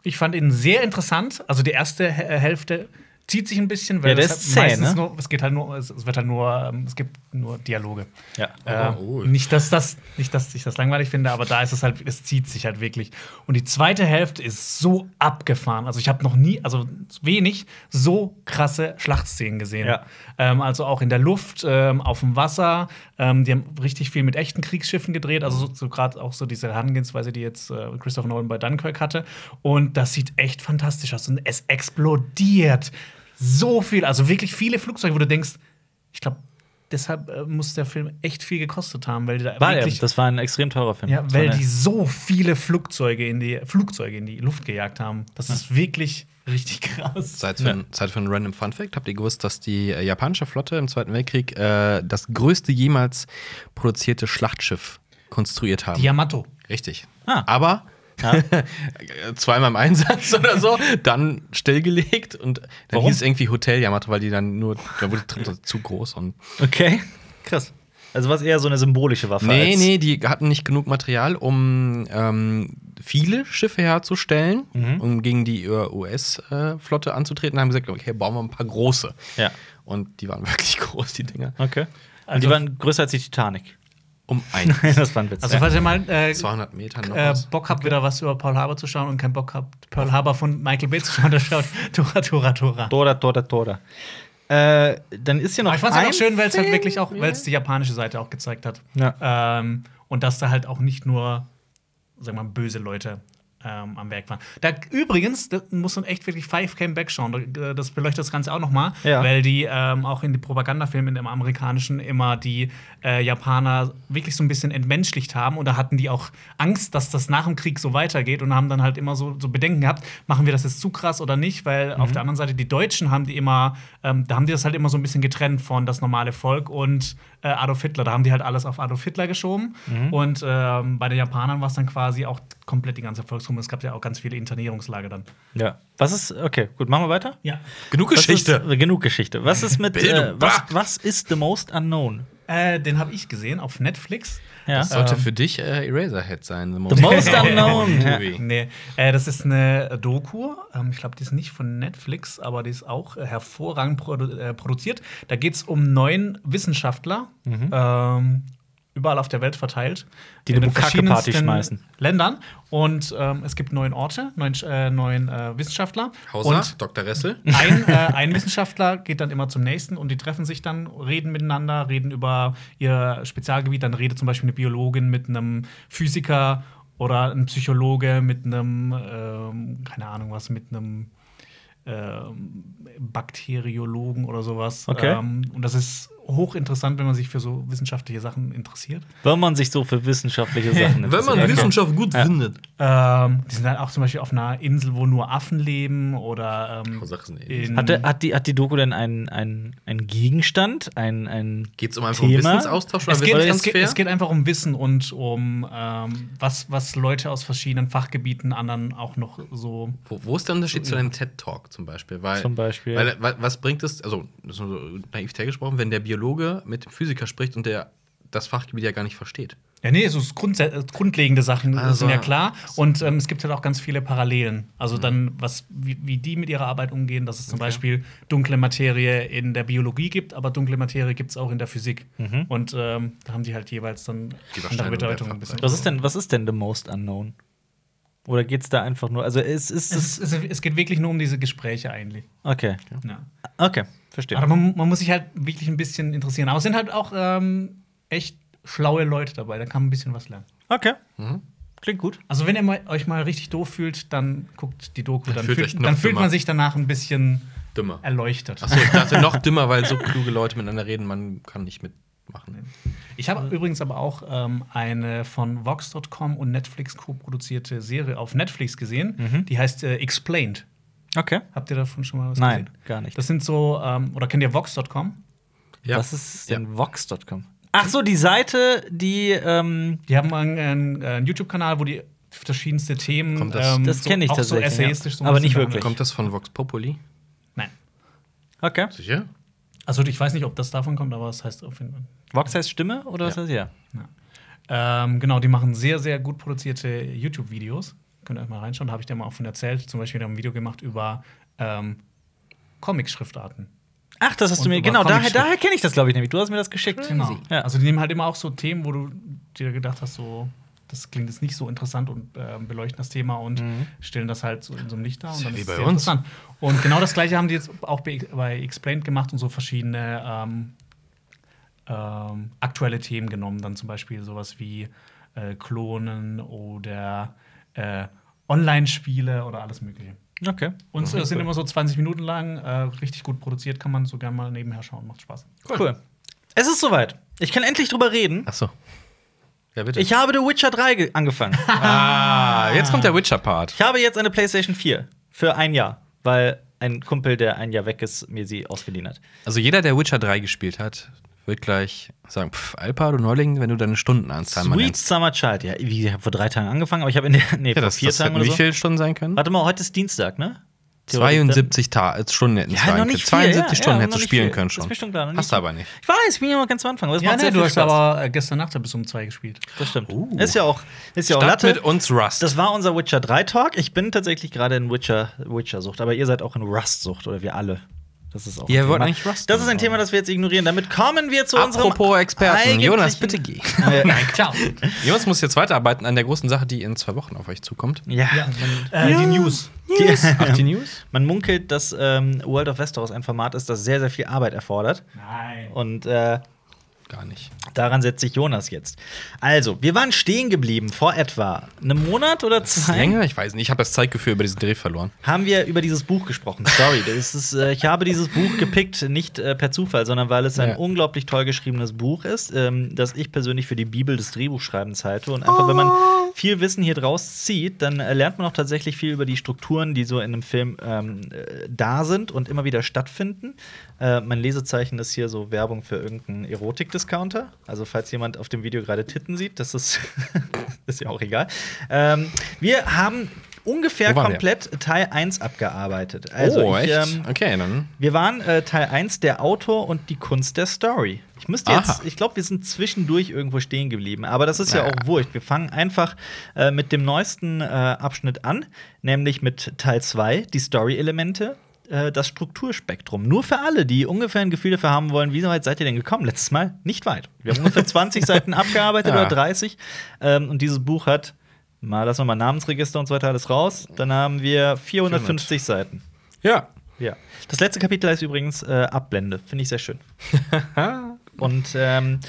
ich fand ihn sehr interessant. Also die erste Hälfte zieht sich ein bisschen, weil Ja, es ist zäh, meistens ne? nur, es geht halt nur, es, wird halt nur, ähm, es gibt nur Dialoge. Ja. Äh, oh. nicht, dass das, nicht, dass ich das langweilig finde, aber da ist es halt, es zieht sich halt wirklich. Und die zweite Hälfte ist so abgefahren. Also ich habe noch nie, also wenig so krasse Schlachtszenen gesehen. Ja. Ähm, also auch in der Luft, ähm, auf dem Wasser. Ähm, die haben richtig viel mit echten Kriegsschiffen gedreht. Also so, so gerade auch so diese Herangehensweise, die jetzt äh, Christopher Nolan bei Dunkirk hatte. Und das sieht echt fantastisch aus. Und es explodiert so viel, also wirklich viele Flugzeuge, wo du denkst, ich glaube, deshalb äh, muss der Film echt viel gekostet haben, weil die da War er. wirklich, Das war ein extrem teurer Film. ja, weil die so viele Flugzeuge in die Flugzeuge in die Luft gejagt haben. Das ist wirklich richtig krass. Zeit für, ein, Zeit für einen random Fun Fact. Habt ihr gewusst, dass die äh, japanische Flotte im Zweiten Weltkrieg äh, das größte jemals produzierte Schlachtschiff konstruiert haben? Die Yamato. Richtig. Ah. Aber zweimal im Einsatz oder so, dann stillgelegt und dann Warum? hieß es irgendwie Hotel Yamato, weil die dann nur, da wurde die zu groß und. Okay, krass. Also was eher so eine symbolische Waffe. Nee, nee, die hatten nicht genug Material, um ähm, viele Schiffe herzustellen, Mhm. um gegen die äh, US-Flotte anzutreten. haben gesagt, okay, bauen wir ein paar große. Ja. Und die waren wirklich groß, die Dinger. Okay. Also- die waren größer als die Titanic. Um ein das war ein Witz. Also, falls ihr mal äh, 200 Meter noch äh. Bock habt, wieder was über Paul Haber zu schauen und keinen Bock habt, Pearl Harbor von Michael Bay zu schauen, dann schaut Tora, Tora, Tora. Tora, Tora, Tora. Äh, dann ist hier noch Aber ich fand es auch schön, weil es halt wirklich auch, weil es die japanische Seite auch gezeigt hat. Ja. Ähm, und dass da halt auch nicht nur, sagen wir mal, böse Leute ähm, am Werk waren. Da übrigens, da muss man echt wirklich Five Came Back schauen. Da- Das beleuchtet das Ganze auch noch mal, Ja. weil die ähm, auch in die Propagandafilmen im amerikanischen immer die äh, Japaner wirklich so ein bisschen entmenschlicht haben. Und da hatten die auch Angst, dass das nach dem Krieg so weitergeht und haben dann halt immer so, so Bedenken gehabt, machen wir das jetzt zu krass oder nicht? Weil auf der anderen Seite die Deutschen haben die immer, ähm, da haben die das halt immer so ein bisschen getrennt von das normale Volk und äh, Adolf Hitler. Da haben die halt alles auf Adolf Hitler geschoben. Und ähm, bei den Japanern war es dann quasi auch komplett die ganze Volksgruppe. Es gab ja auch ganz viele Internierungslager dann. Ja. Was ist, okay, gut, machen wir weiter? Ja. Genug Geschichte. Ist, genug Geschichte. Was ist mit, äh, was, was ist The Most Unknown? Äh, den habe ich gesehen auf Netflix. Ja. Das sollte Ähm, für dich äh, Eraserhead sein. The Most Unknown. Ja. Movie. Nee, äh, das ist eine Doku. Ähm, ich glaube, die ist nicht von Netflix, aber die ist auch äh, hervorragend produ äh, produziert. Da geht es um neun Wissenschaftler, ähm, überall auf der Welt verteilt. Die in eine den Bukake-Party verschiedensten schmeißen. Ländern. Und ähm, es gibt neun Orte, neun, äh, neun äh, Wissenschaftler. Hauser, Und Dr. Ressel. ein, äh, ein Wissenschaftler geht dann immer zum nächsten und die treffen sich dann, reden miteinander, reden über ihr Spezialgebiet. Dann redet zum Beispiel eine Biologin mit einem Physiker oder ein Psychologe mit einem, ähm, keine Ahnung was, mit einem ähm, Bakteriologen oder sowas. Okay. Ähm, und das ist hochinteressant, wenn man sich für so wissenschaftliche Sachen interessiert. Wenn man sich so für wissenschaftliche Sachen Wenn man interessiert. Wissenschaft gut Ja. findet. Ähm, die sind dann auch zum Beispiel auf einer Insel, wo nur Affen leben oder ähm, es in- Hat, der, hat, die, hat die Doku denn einen, einen, einen Gegenstand? Ein, ein Geht es um einfach um Thema? Wissensaustausche Es oder geht, es, geht, es geht einfach um Wissen und um ähm, was, was Leute aus verschiedenen Fachgebieten anderen auch noch so. Wo, wo ist der Unterschied zu einem TED-Talk zum Beispiel? Weil, Zum Beispiel. Weil, weil, was bringt es, also das ist nur so naiv gesprochen, wenn der Biologe mit dem Physiker spricht und der das Fachgebiet ja gar nicht versteht? Ja, nee, so grundsä- äh, grundlegende Sachen Also- sind ja klar. Und ähm, es gibt halt auch ganz viele Parallelen. Also dann, was, wie, wie die mit ihrer Arbeit umgehen, dass es zum Okay. Beispiel dunkle Materie in der Biologie gibt, aber dunkle Materie gibt es auch in der Physik. Und ähm, da haben die halt jeweils dann Die andere was Bedeutungen. ein bisschen. Fachbereiche. ist denn, was ist denn The Most Unknown? Oder geht es da einfach nur? Also es ist. Es, es, es geht wirklich nur um diese Gespräche eigentlich. okay. Ja. Okay, verstehe. Aber man, man muss sich halt wirklich ein bisschen interessieren. Aber es sind halt auch ähm, echt schlaue Leute dabei. Da kann man ein bisschen was lernen. Okay. Mhm. Klingt gut. Also, wenn ihr mal, euch mal richtig doof fühlt, dann guckt die Doku. Dann, fühlt dann fühlt man sich danach ein bisschen Dümmer. erleuchtet. Achso, ich dachte noch dümmer, weil so kluge Leute miteinander reden, man kann nicht mitmachen. Ich habe übrigens aber auch ähm, eine von Vox.com und Netflix co-produzierte Serie auf Netflix gesehen. Die heißt äh, Explained. Okay. Habt ihr davon schon mal was Nein, gesehen? gar nicht. Das sind so, ähm, oder kennt ihr Vox.com? Ja. Was ist denn Vox.com? Ach so, die Seite, die. Ähm, Die haben einen, einen, einen YouTube-Kanal, wo die verschiedenste Themen. Kommt das- Das so- kenn ich auch tatsächlich, So essayistisch so ein aber nicht wirklich. Kommt das von Vox Populi? Nein. okay. Sicher? Also ich weiß nicht, ob das davon kommt, aber es heißt auf jeden Fall. Vox heißt Stimme oder was Ja. heißt ja? Ähm, genau, die machen sehr, sehr gut produzierte YouTube-Videos. Könnt ihr euch mal reinschauen. Da habe ich dir mal auch von erzählt. Zum Beispiel haben wir ein Video gemacht über ähm, Comic-Schriftarten. Ach, das hast du mir. Genau, daher, daher kenne ich das, glaube ich, nämlich. Du hast mir das geschickt. Genau. Ja. Also die nehmen halt immer auch so Themen, wo du dir gedacht hast, so, das klingt jetzt nicht so interessant und ähm, beleuchten das Thema und stellen das halt so in so einem Licht dar. Und Ist ja dann wie ist bei es sehr uns. Und genau das gleiche haben die jetzt auch bei, bei Explained gemacht und so verschiedene ähm, ähm, aktuelle Themen genommen. Dann zum Beispiel sowas wie äh, Klonen oder äh, Online-Spiele oder alles Mögliche. Okay. Und es sind immer so 20 Minuten lang, äh, richtig gut produziert, kann man so gerne mal nebenher schauen, macht Spaß. Cool. Es ist soweit. Ich kann endlich drüber reden. Achso. Ja, bitte. Ich habe The Witcher 3 ge- angefangen. ah, jetzt kommt der Witcher-Part. ich habe jetzt eine PlayStation 4 für ein Jahr, weil ein Kumpel, der ein Jahr weg ist, mir sie ausgeliehen hat. Also jeder, der Witcher 3 gespielt hat, wird gleich sagen, pff, Alpa, du Neuling, wenn du deine Stundenanzahl mal Sweet nennst. Summer Child. Ja, wie, ich habe vor drei Tagen angefangen, aber ich habe in der. Nee, Ja, vor das, vier das Tagen oder wie so. viele Stunden sein können? Warte mal, heute ist Dienstag, ne? Theoretisch 72 Ta äh, Stunden hätten Ja, noch können. nicht viel, 72 ja, Stunden ja, hättest du spielen viel. können Das schon. schon klar, Hast du aber nicht. Ich weiß, ich bin ja noch ganz am Anfang. aber Ja, macht nee, du hast Spaß. aber äh, gestern Nacht bis um zwei gespielt. Das stimmt. Uh. Ist ja auch, ist ja auch Latte. mit uns Rust. Das war unser Witcher 3 Talk. Ich bin tatsächlich gerade in Witcher, Witcher-Sucht, aber ihr seid auch in Rust-Sucht oder wir alle. Das ist auch. Ihr ein wollt Thema. eigentlich Rust Das ist ein. Thema, das wir jetzt ignorieren. Damit kommen wir zu unserem. Apropos Experten, Jonas, bitte geh. Äh, Ciao. Jonas muss jetzt weiterarbeiten an der großen Sache, die in zwei Wochen auf euch zukommt. ja. Äh, Die News. Ach, die News? Man munkelt, dass ähm, World of Westeros ein Format ist, das sehr, sehr viel Arbeit erfordert. Nein. Und äh, gar nicht. Daran setzt sich Jonas jetzt. Also, wir waren stehen geblieben vor etwa einem Monat oder zwei. Länger? Ich weiß nicht. Ich habe das Zeitgefühl über diesen Dreh verloren. haben wir über dieses Buch gesprochen. Sorry, das ist, äh, ich habe dieses Buch gepickt, nicht äh, per Zufall, sondern weil es ein Ja. unglaublich toll geschriebenes Buch ist, ähm, das ich persönlich für die Bibel des Drehbuchschreibens halte. Und einfach, wenn man viel Wissen hier draus zieht, dann äh, lernt man auch tatsächlich viel über die Strukturen, die so in einem Film ähm, äh, da sind und immer wieder stattfinden. Äh, mein Lesezeichen ist hier so Werbung für irgendeinen Erotik-Discounter. Also, falls jemand auf dem Video gerade Titten sieht, das ist, ist ja auch egal. Ähm, wir haben ungefähr waren wir? komplett Teil 1 abgearbeitet. Also oh, ich, echt? ähm, okay, dann. wir waren äh, Teil 1 der Autor und die Kunst der Story. Ich müsste jetzt, Aha. ich glaube, wir sind zwischendurch irgendwo stehen geblieben, aber das ist ja Naja. auch wurscht. Wir fangen einfach äh, mit dem neuesten äh, Abschnitt an, nämlich mit Teil 2, die Story-Elemente. Äh, Das Strukturspektrum. Nur für alle, die ungefähr ein Gefühl dafür haben wollen, wie weit seid ihr denn gekommen? Letztes Mal nicht weit. Wir haben ungefähr 20 Seiten abgearbeitet Ja. oder 30. Ähm, und dieses Buch hat, mal lassen wir mal Namensregister und so weiter alles raus. Dann haben wir 450 Seiten. Ja. Ja. Das letzte Kapitel heißt übrigens äh, Abblende. Finde ich sehr schön. und ähm,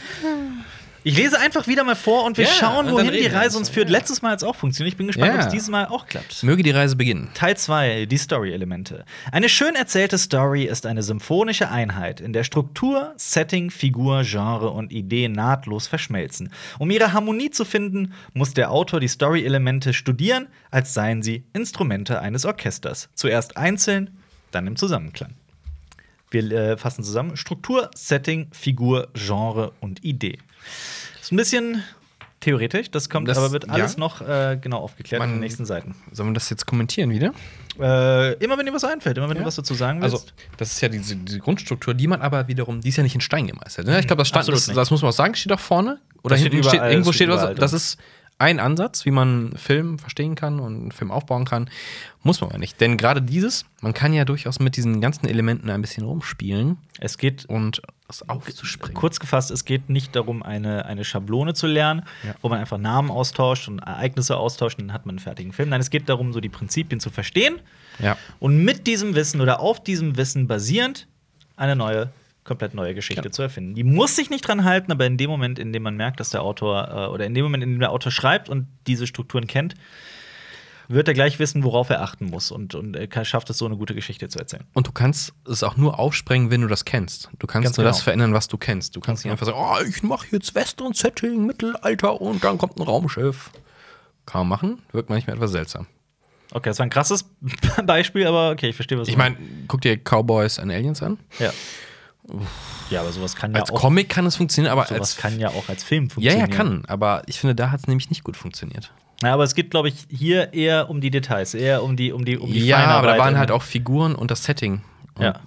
ich lese einfach wieder mal vor und wir Ja, schauen, wohin die Reise uns. uns führt. Letztes Mal hat es auch funktioniert. Ich bin gespannt, Ja. ob es dieses Mal auch klappt. Möge die Reise beginnen. Teil 2, die Story-Elemente. Eine schön erzählte Story ist eine symphonische Einheit, in der Struktur, Setting, Figur, Genre und Idee nahtlos verschmelzen. Um ihre Harmonie zu finden, muss der Autor die Story-Elemente studieren, als seien sie Instrumente eines Orchesters. Zuerst einzeln, dann im Zusammenklang. Wir äh, fassen zusammen: Struktur, Setting, Figur, Genre und Idee. Ist ein bisschen theoretisch, das kommt Das- aber wird alles ja. noch äh, genau aufgeklärt in Man- den nächsten Seiten. Sollen wir das jetzt kommentieren wieder? Äh, immer wenn dir was einfällt, immer wenn Ja. du was dazu sagen willst. Also, das ist ja diese, diese Grundstruktur, die man aber wiederum, die ist ja nicht in Stein gemeißelt. Ne? Ich glaube, das, stand- das, das muss man auch sagen, steht auch vorne. Oder Das steht hinten steht, überall, irgendwo das steht steht was. Das ist ein Ansatz, wie man Film verstehen kann und einen Film aufbauen kann. Muss man aber nicht. Denn gerade dieses, man kann ja durchaus mit diesen ganzen Elementen ein bisschen rumspielen es geht, und das aufzuspringen. kurz gefasst, es geht nicht darum, eine, eine Schablone zu lernen, Ja. wo man einfach Namen austauscht und Ereignisse austauscht und dann hat man einen fertigen Film. Nein, es geht darum, so die Prinzipien zu verstehen Ja. und mit diesem Wissen oder auf diesem Wissen basierend eine neue, komplett neue Geschichte Ja. zu erfinden. Die muss sich nicht dran halten, aber in dem Moment, in dem man merkt, dass der Autor äh, oder in dem Moment, in dem der Autor schreibt und diese Strukturen kennt, wird er gleich wissen, worauf er achten muss und, und er schafft es, so eine gute Geschichte zu erzählen. Und du kannst es auch nur aufsprengen, wenn du das kennst. Du kannst Ganz nur das genau. verändern, was du kennst. Du kannst nicht einfach sagen, oh, ich mache jetzt Western-Setting, Mittelalter und dann kommt ein Raumschiff. Kann man machen, wirkt manchmal etwas seltsam. Okay, das war ein krasses Beispiel, aber okay, ich verstehe, was du Ich meine, guck dir Cowboys and Aliens an. Ja. Ja, aber sowas kann ja Als auch. Comic kann es funktionieren, aber sowas als kann ja auch als Film ja, funktionieren. ja, kann. Aber ich finde, da hat es nämlich nicht gut funktioniert. Ja, aber es geht, glaube ich, hier eher um die Details, eher um die, um die, um die ja, aber da waren halt auch Figuren und das Setting. Und Ja.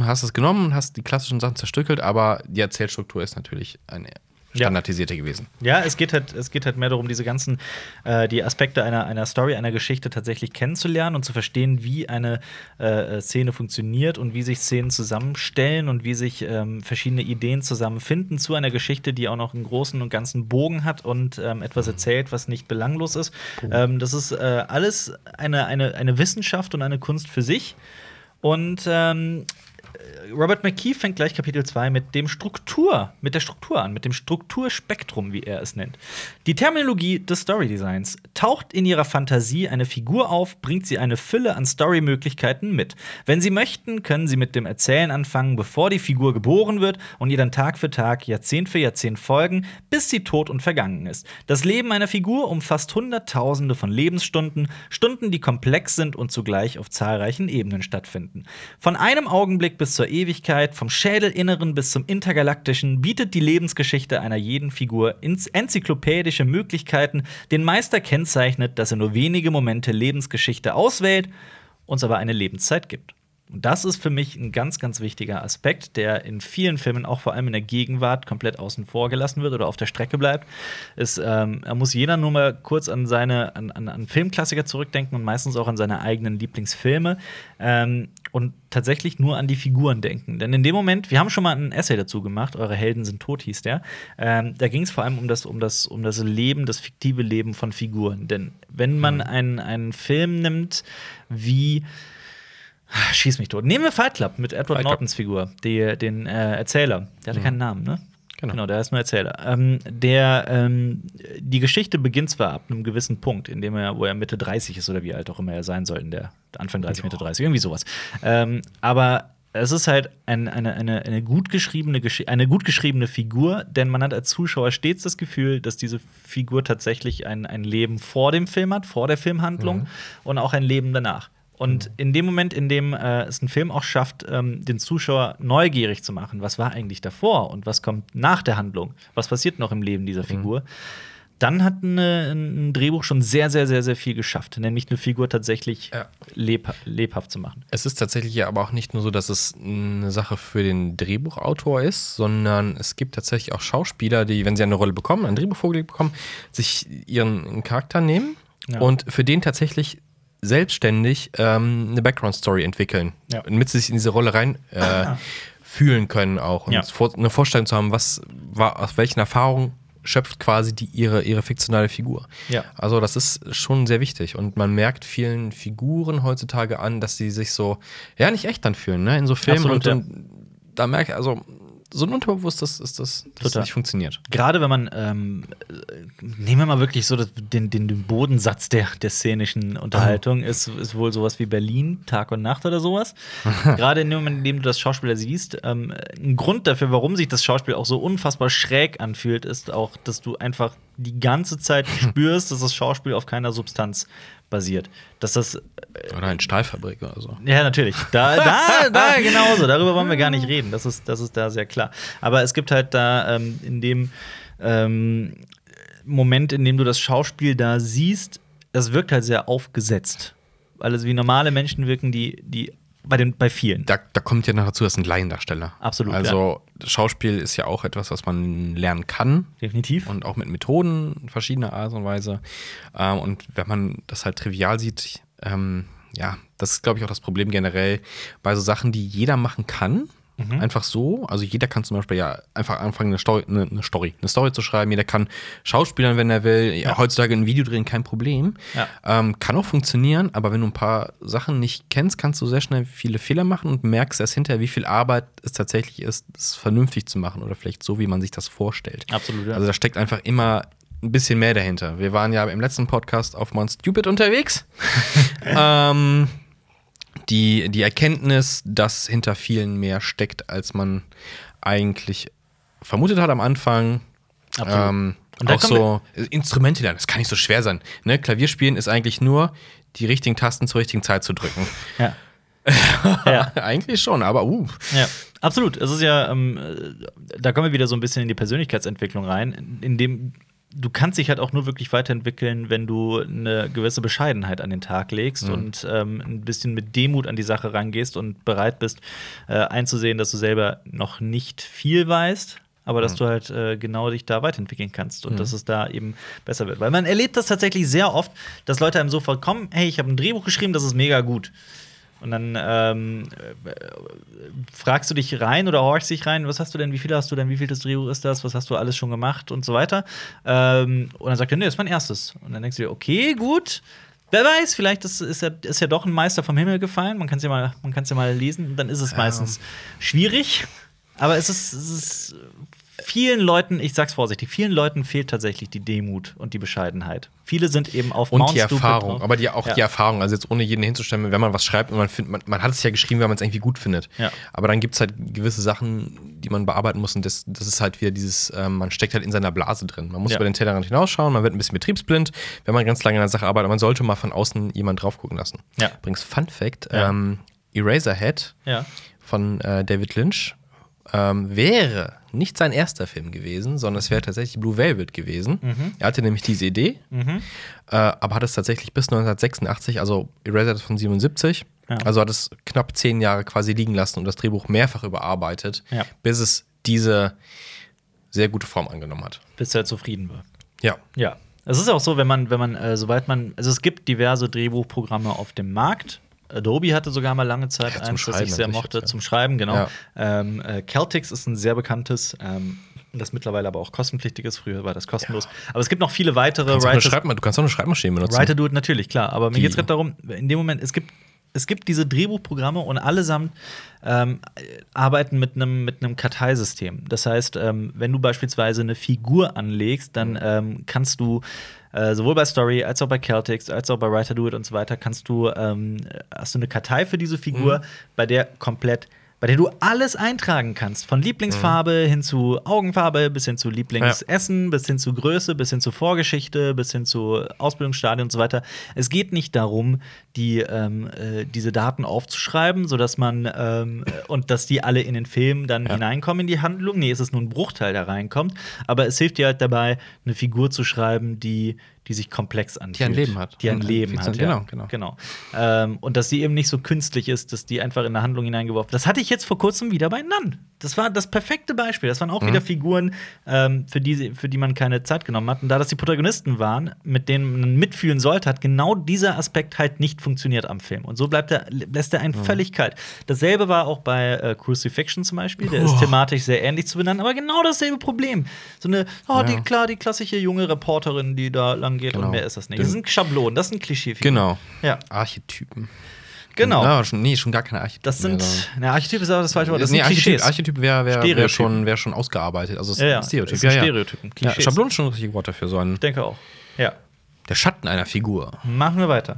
Hast es genommen und hast die klassischen Sachen zerstückelt, aber die Erzählstruktur ist natürlich eine Ja. standardisierte gewesen. Ja, es geht halt, es geht halt mehr darum, diese ganzen, äh, die Aspekte einer, einer Story, einer Geschichte tatsächlich kennenzulernen und zu verstehen, wie eine äh, äh, Szene funktioniert und wie sich Szenen zusammenstellen und wie sich ähm, verschiedene Ideen zusammenfinden zu einer Geschichte, die auch noch einen großen und ganzen Bogen hat und ähm, etwas erzählt, was nicht belanglos ist. Ähm, das ist äh, alles eine, eine, eine Wissenschaft und eine Kunst für sich. Und ähm, Robert McKee fängt gleich Kapitel 2 mit dem Struktur, mit der Struktur an, mit dem Strukturspektrum, wie er es nennt. Die Terminologie des Storydesigns taucht in ihrer Fantasie eine Figur auf, bringt sie eine Fülle an Storymöglichkeiten mit. Wenn Sie möchten, können Sie mit dem Erzählen anfangen, bevor die Figur geboren wird und ihr dann Tag für Tag, Jahrzehnt für Jahrzehnt folgen, bis sie tot und vergangen ist. Das Leben einer Figur umfasst Hunderttausende von Lebensstunden, Stunden, die komplex sind und zugleich auf zahlreichen Ebenen stattfinden. Von einem Augenblick bis zur Ewigkeit, vom Schädelinneren bis zum Intergalaktischen, bietet die Lebensgeschichte einer jeden Figur ins enzyklopädische Möglichkeiten. Den Meister kennzeichnet, dass er nur wenige Momente Lebensgeschichte auswählt, uns aber eine Lebenszeit gibt. Und das ist für mich ein ganz, ganz wichtiger Aspekt, der in vielen Filmen, auch vor allem in der Gegenwart, komplett außen vor gelassen wird oder auf der Strecke bleibt. Ist, ähm, da muss jeder nur mal kurz an seine an, an Filmklassiker zurückdenken und meistens auch an seine eigenen Lieblingsfilme ähm, und tatsächlich nur an die Figuren denken. Denn in dem Moment, wir haben schon mal ein Essay dazu gemacht, Eure Helden sind tot, hieß der. Ähm, da ging es vor allem um das, um, das, um das Leben, das fiktive Leben von Figuren. Denn wenn man einen, einen Film nimmt, wie Ah, Schieß mich tot. Nehmen wir Fight Club mit Edward Fight. Nortons Figur, die, den äh, Erzähler. Der hatte keinen Namen, ne? Genau. Genau, der ist nur Erzähler. Ähm, der, ähm, die Geschichte beginnt zwar ab einem gewissen Punkt, in dem er, wo er Mitte 30 ist oder wie alt auch immer er sein soll, in der Anfang 30, Mitte 30, irgendwie sowas. Ähm, aber es ist halt ein, eine, eine, eine, gut geschriebene, Gesch- eine gut geschriebene Figur, denn man hat als Zuschauer stets das Gefühl, dass diese Figur tatsächlich ein, ein Leben vor dem Film hat, vor der Filmhandlung und auch ein Leben danach. Und in dem Moment, in dem äh, es ein Film auch schafft, ähm, den Zuschauer neugierig zu machen, was war eigentlich davor und was kommt nach der Handlung, was passiert noch im Leben dieser Figur, dann hat eine, ein Drehbuch schon sehr, sehr, sehr, sehr viel geschafft, nämlich eine Figur tatsächlich Ja. lebha lebhaft zu machen. Es ist tatsächlich ja aber auch nicht nur so, dass es eine Sache für den Drehbuchautor ist, sondern es gibt tatsächlich auch Schauspieler, die, wenn sie eine Rolle bekommen, ein Drehbuch vorgelegt bekommen, sich ihren Charakter nehmen Ja. und für den tatsächlich selbstständig ähm, eine Background-Story entwickeln, Ja. damit sie sich in diese Rolle rein äh, fühlen können auch und Ja. eine Vorstellung zu haben, was war, aus welchen Erfahrungen schöpft quasi die, ihre, ihre fiktionale Figur. Ja. Also das ist schon sehr wichtig und man merkt vielen Figuren heutzutage an, dass sie sich so, ja, nicht echt anfühlen, ne, in so Filmen Absolut, und, ja. und da merke ich, also so ein Unterbewusstes ist das, dass das nicht funktioniert. Gerade wenn man, ähm, äh, nehmen wir mal wirklich so den, den, den Bodensatz der, der szenischen Unterhaltung, ist, ist wohl sowas wie Berlin, Tag und Nacht oder sowas. Gerade in dem Moment, in dem du das Schauspieler siehst, ähm, ein Grund dafür, warum sich das Schauspiel auch so unfassbar schräg anfühlt, ist auch, dass du einfach die ganze Zeit spürst, dass das Schauspiel auf keiner Substanz basiert. Dass das Oder in Stahlfabrik oder so. ja, natürlich. Da, da, da genauso. Darüber wollen wir gar nicht reden. Das ist, das ist da sehr klar. Aber es gibt halt da ähm, in dem ähm, Moment, in dem du das Schauspiel da siehst, das wirkt halt sehr aufgesetzt. Weil es wie normale Menschen wirken, die, die bei, den, bei vielen. Da, da kommt ja noch dazu, das sind Laiendarsteller. Absolut, Also Schauspiel ist ja auch etwas, was man lernen kann. Definitiv. Und auch mit Methoden verschiedener Art und Weise. Ähm, und wenn man das halt trivial sieht, ähm, ja, das ist, glaube ich, auch das Problem generell bei so Sachen, die jeder machen kann. Mhm. Einfach so. Also jeder kann zum Beispiel ja einfach anfangen, eine Story, eine, eine Story, eine Story zu schreiben. Jeder kann Schauspielern, wenn er will. Ja, heutzutage ein Video drehen, kein Problem. Ja. Ähm, kann auch funktionieren, aber wenn du ein paar Sachen nicht kennst, kannst du sehr schnell viele Fehler machen und merkst erst hinterher, wie viel Arbeit es tatsächlich ist, es vernünftig zu machen oder vielleicht so, wie man sich das vorstellt. Absolut, ja. Also da steckt einfach immer ein bisschen mehr dahinter. Wir waren ja im letzten Podcast auf Mon Stupid unterwegs. ähm, die, die Erkenntnis, dass hinter vielen mehr steckt, als man eigentlich vermutet hat am Anfang. Ähm, Und auch so Instrumente lernen, das kann nicht so schwer sein. Ne? Klavierspielen ist eigentlich nur, die richtigen Tasten zur richtigen Zeit zu drücken. ja. ja. eigentlich schon, aber uh. Ja, absolut. Es ist ja, ähm, äh, da kommen wir wieder so ein bisschen in die Persönlichkeitsentwicklung rein, in dem du kannst dich halt auch nur wirklich weiterentwickeln, wenn du eine gewisse Bescheidenheit an den Tag legst und ähm, ein bisschen mit Demut an die Sache rangehst und bereit bist, äh, einzusehen, dass du selber noch nicht viel weißt. Aber dass du halt äh, genau dich da weiterentwickeln kannst und dass es da eben besser wird. Weil man erlebt das tatsächlich sehr oft, dass Leute einem sofort kommen, hey, ich habe ein Drehbuch geschrieben, das ist mega gut. Und dann ähm, fragst du dich rein oder horchst dich rein, was hast du denn, wie viel hast du denn, wie viel das Drehbuch ist das, was hast du alles schon gemacht und so weiter. Ähm, und dann sagt er, nee, das ist mein erstes. Und dann denkst du dir, okay, gut. Wer weiß, vielleicht ist, ist, ja, ist ja doch ein Meister vom Himmel gefallen. Man kann es ja, mal- man ja mal lesen. Und dann ist es meistens schwierig. Aber es ist, es ist vielen Leuten, ich sag's vorsichtig, vielen Leuten fehlt tatsächlich die Demut und die Bescheidenheit. Viele sind eben auf Und Mount die Erfahrung, aber die, auch Ja. die Erfahrung, also jetzt ohne jeden hinzustellen, wenn man was schreibt und man findet, man, man hat es ja geschrieben, weil man es irgendwie gut findet. Ja. Aber dann gibt es halt gewisse Sachen, die man bearbeiten muss und das, das ist halt wieder dieses, ähm, man steckt halt in seiner Blase drin. Man muss Ja. über den Tellerrand hinausschauen, man wird ein bisschen betriebsblind, wenn man ganz lange an der Sache arbeitet, man sollte mal von außen jemand drauf gucken lassen. Ja. Übrigens, Fun Fact: ähm, Eraserhead von äh, David Lynch ähm, wäre nicht sein erster Film gewesen, sondern es wäre tatsächlich Blue Velvet gewesen. Mhm. Er hatte nämlich diese Idee, äh, aber hat es tatsächlich bis 1986, also Eraser ist von 77, Ja. also hat es knapp zehn Jahre quasi liegen lassen und das Drehbuch mehrfach überarbeitet, Ja. bis es diese sehr gute Form angenommen hat. Bis er zufrieden war. Ja. Ja. Es ist auch so, wenn man, wenn man, äh, sobald man, also es gibt diverse Drehbuchprogramme auf dem Markt. Adobe hatte sogar mal lange Zeit Ja, eins, das ich sehr mochte, jetzt, ja. zum Schreiben, genau. Ja. Ähm, äh, Celtics ist ein sehr bekanntes, ähm, das mittlerweile aber auch kostenpflichtig ist. Früher war das kostenlos. Aber es gibt noch viele weitere Du kannst, Writers- du kannst auch eine Schreibmaschine benutzen. Writer do it natürlich, klar. Aber mir geht es gerade darum, in dem Moment, es gibt es gibt diese Drehbuchprogramme und allesamt ähm, arbeiten mit einem mit einem Karteisystem. Das heißt, ähm, wenn du beispielsweise eine Figur anlegst, dann ähm, kannst du äh, sowohl bei Story als auch bei Celtics, als auch bei Writer Do It und so weiter, kannst du, ähm, hast du eine Kartei für diese Figur, bei der komplett bei der du alles eintragen kannst. Von Lieblingsfarbe hin zu Augenfarbe, bis hin zu Lieblingsessen, bis hin zu Größe, bis hin zu Vorgeschichte, bis hin zu Ausbildungsstadien und so weiter. Es geht nicht darum, die, ähm, äh, diese Daten aufzuschreiben, sodass man ähm, und dass die alle in den Film dann hineinkommen in die Handlung. Nee, es ist nur ein Bruchteil, der reinkommt. Aber es hilft dir halt dabei, eine Figur zu schreiben, die die sich komplex anfühlt. ein Leben hat. Die ein Und Leben hat, ja. genau, genau. Ähm, und dass sie eben nicht so künstlich ist, dass die einfach in eine Handlung hineingeworfen Das hatte ich jetzt vor kurzem wieder bei Nun. Das war das perfekte Beispiel. Das waren auch Mhm. wieder Figuren, ähm, für, die, für die man keine Zeit genommen hat. Und da das die Protagonisten waren, mit denen man mitfühlen sollte, hat genau dieser Aspekt halt nicht funktioniert am Film. Und so bleibt er, lässt er einen völlig kalt. Dasselbe war auch bei äh, Crucifixion zum Beispiel. Der ist thematisch sehr ähnlich zu benennen, aber genau dasselbe Problem. So eine, oh, die, Ja. klar, die klassische junge Reporterin, die da lang geht Genau. und mehr ist das nicht. Das sind Schablonen, das sind Klischeefiguren. Genau. Ja, Archetypen. genau. Ja, schon, nee, schon gar keine Archetypen. Das sind, na, Archetyp ist aber das falsche Wort. Das nee, sind Archetyp, Klischees. Archetyp wäre wär, wär schon, wär schon ausgearbeitet. Also Ja, ja. Stereotyp. Ja, ja. Stereotypen, Ja, Klischees. Schablon ist schon ein richtiges Wort dafür. So ein, Ich denke auch. Ja. der Schatten einer Figur. Machen wir weiter.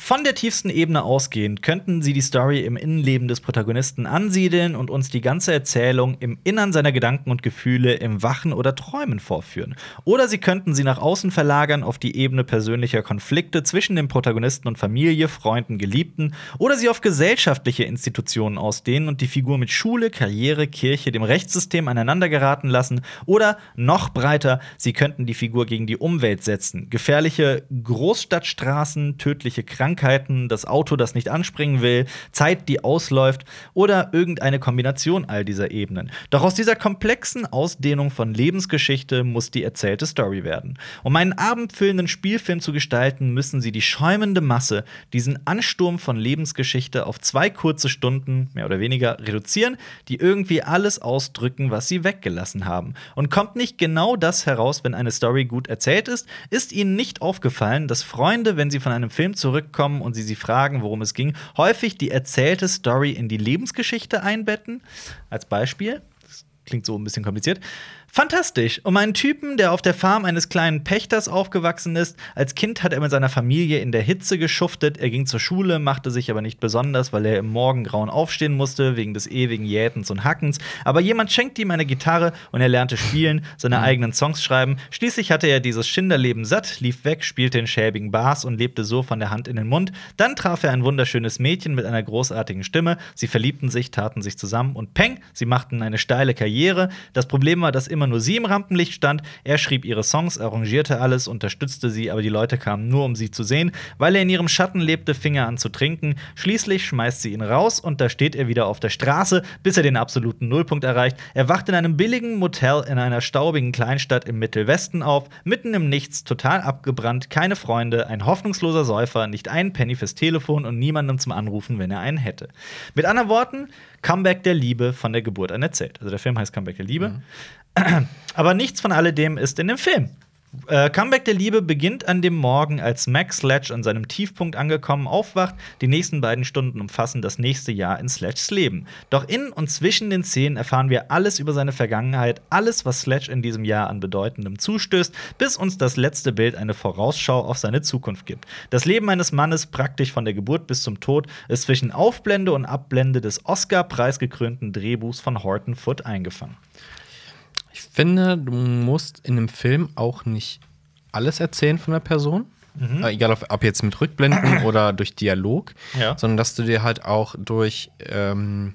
Von der tiefsten Ebene ausgehend könnten sie die Story im Innenleben des Protagonisten ansiedeln und uns die ganze Erzählung im Innern seiner Gedanken und Gefühle im Wachen oder Träumen vorführen. Oder sie könnten sie nach außen verlagern auf die Ebene persönlicher Konflikte zwischen dem Protagonisten und Familie, Freunden, Geliebten. Oder sie auf gesellschaftliche Institutionen ausdehnen und die Figur mit Schule, Karriere, Kirche, dem Rechtssystem aneinander geraten lassen. Oder noch breiter, sie könnten die Figur gegen die Umwelt setzen. Gefährliche Großstadtstraßen, tödliche Krankheiten, das Auto, das nicht anspringen will, Zeit, die ausläuft oder irgendeine Kombination all dieser Ebenen. Doch aus dieser komplexen Ausdehnung von Lebensgeschichte muss die erzählte Story werden. Um einen abendfüllenden Spielfilm zu gestalten, müssen sie die schäumende Masse, diesen Ansturm von Lebensgeschichte auf zwei kurze Stunden, mehr oder weniger, reduzieren, die irgendwie alles ausdrücken, was sie weggelassen haben. Und kommt nicht genau das heraus, wenn eine Story gut erzählt ist? Ist ihnen nicht aufgefallen, dass Freunde, wenn sie von einem Film zurückkommen und sie sie fragen, worum es ging, häufig die erzählte Story in die Lebensgeschichte einbetten? Als Beispiel, das klingt so ein bisschen kompliziert. Fantastisch. Um einen Typen, der auf der Farm eines kleinen Pächters aufgewachsen ist. Als Kind hat er mit seiner Familie in der Hitze geschuftet. Er ging zur Schule, machte sich aber nicht besonders, weil er im Morgengrauen aufstehen musste, wegen des ewigen Jätens und Hackens. Aber jemand schenkte ihm eine Gitarre und er lernte spielen, seine eigenen Songs schreiben. Schließlich hatte er dieses Schinderleben satt, lief weg, spielte in schäbigen Bars und lebte so von der Hand in den Mund. Dann traf er ein wunderschönes Mädchen mit einer großartigen Stimme. Sie verliebten sich, taten sich zusammen und peng, sie machten eine steile Karriere. Das Problem war, dass immer nur sie im Rampenlicht stand. Er schrieb ihre Songs, arrangierte alles, unterstützte sie, aber die Leute kamen nur, um sie zu sehen. Weil er in ihrem Schatten lebte, fing er an zu trinken. Schließlich schmeißt sie ihn raus und da steht er wieder auf der Straße, bis er den absoluten Nullpunkt erreicht. Er wacht in einem billigen Motel in einer staubigen Kleinstadt im Mittelwesten auf, mitten im Nichts, total abgebrannt, keine Freunde, ein hoffnungsloser Säufer, nicht einen Penny fürs Telefon und niemandem zum Anrufen, wenn er einen hätte. Mit anderen Worten, Comeback der Liebe von der Geburt an erzählt. Also der Film heißt Comeback der Liebe. Aber nichts von alledem ist in dem Film. Äh, Comeback der Liebe beginnt an dem Morgen, als Max Sledge an seinem Tiefpunkt angekommen aufwacht. Die nächsten beiden Stunden umfassen das nächste Jahr in Sledges Leben. Doch in und zwischen den Szenen erfahren wir alles über seine Vergangenheit, alles, was Sledge in diesem Jahr an Bedeutendem zustößt, bis uns das letzte Bild eine Vorausschau auf seine Zukunft gibt. Das Leben eines Mannes, praktisch von der Geburt bis zum Tod, ist zwischen Aufblende und Abblende des Oscar-preisgekrönten Drehbuchs von Horton Foote eingefangen. Ich finde, du musst in einem Film auch nicht alles erzählen von der Person. Äh, egal, ob, jetzt mit Rückblenden oder durch Dialog, Ja. sondern dass du dir halt auch durch ähm,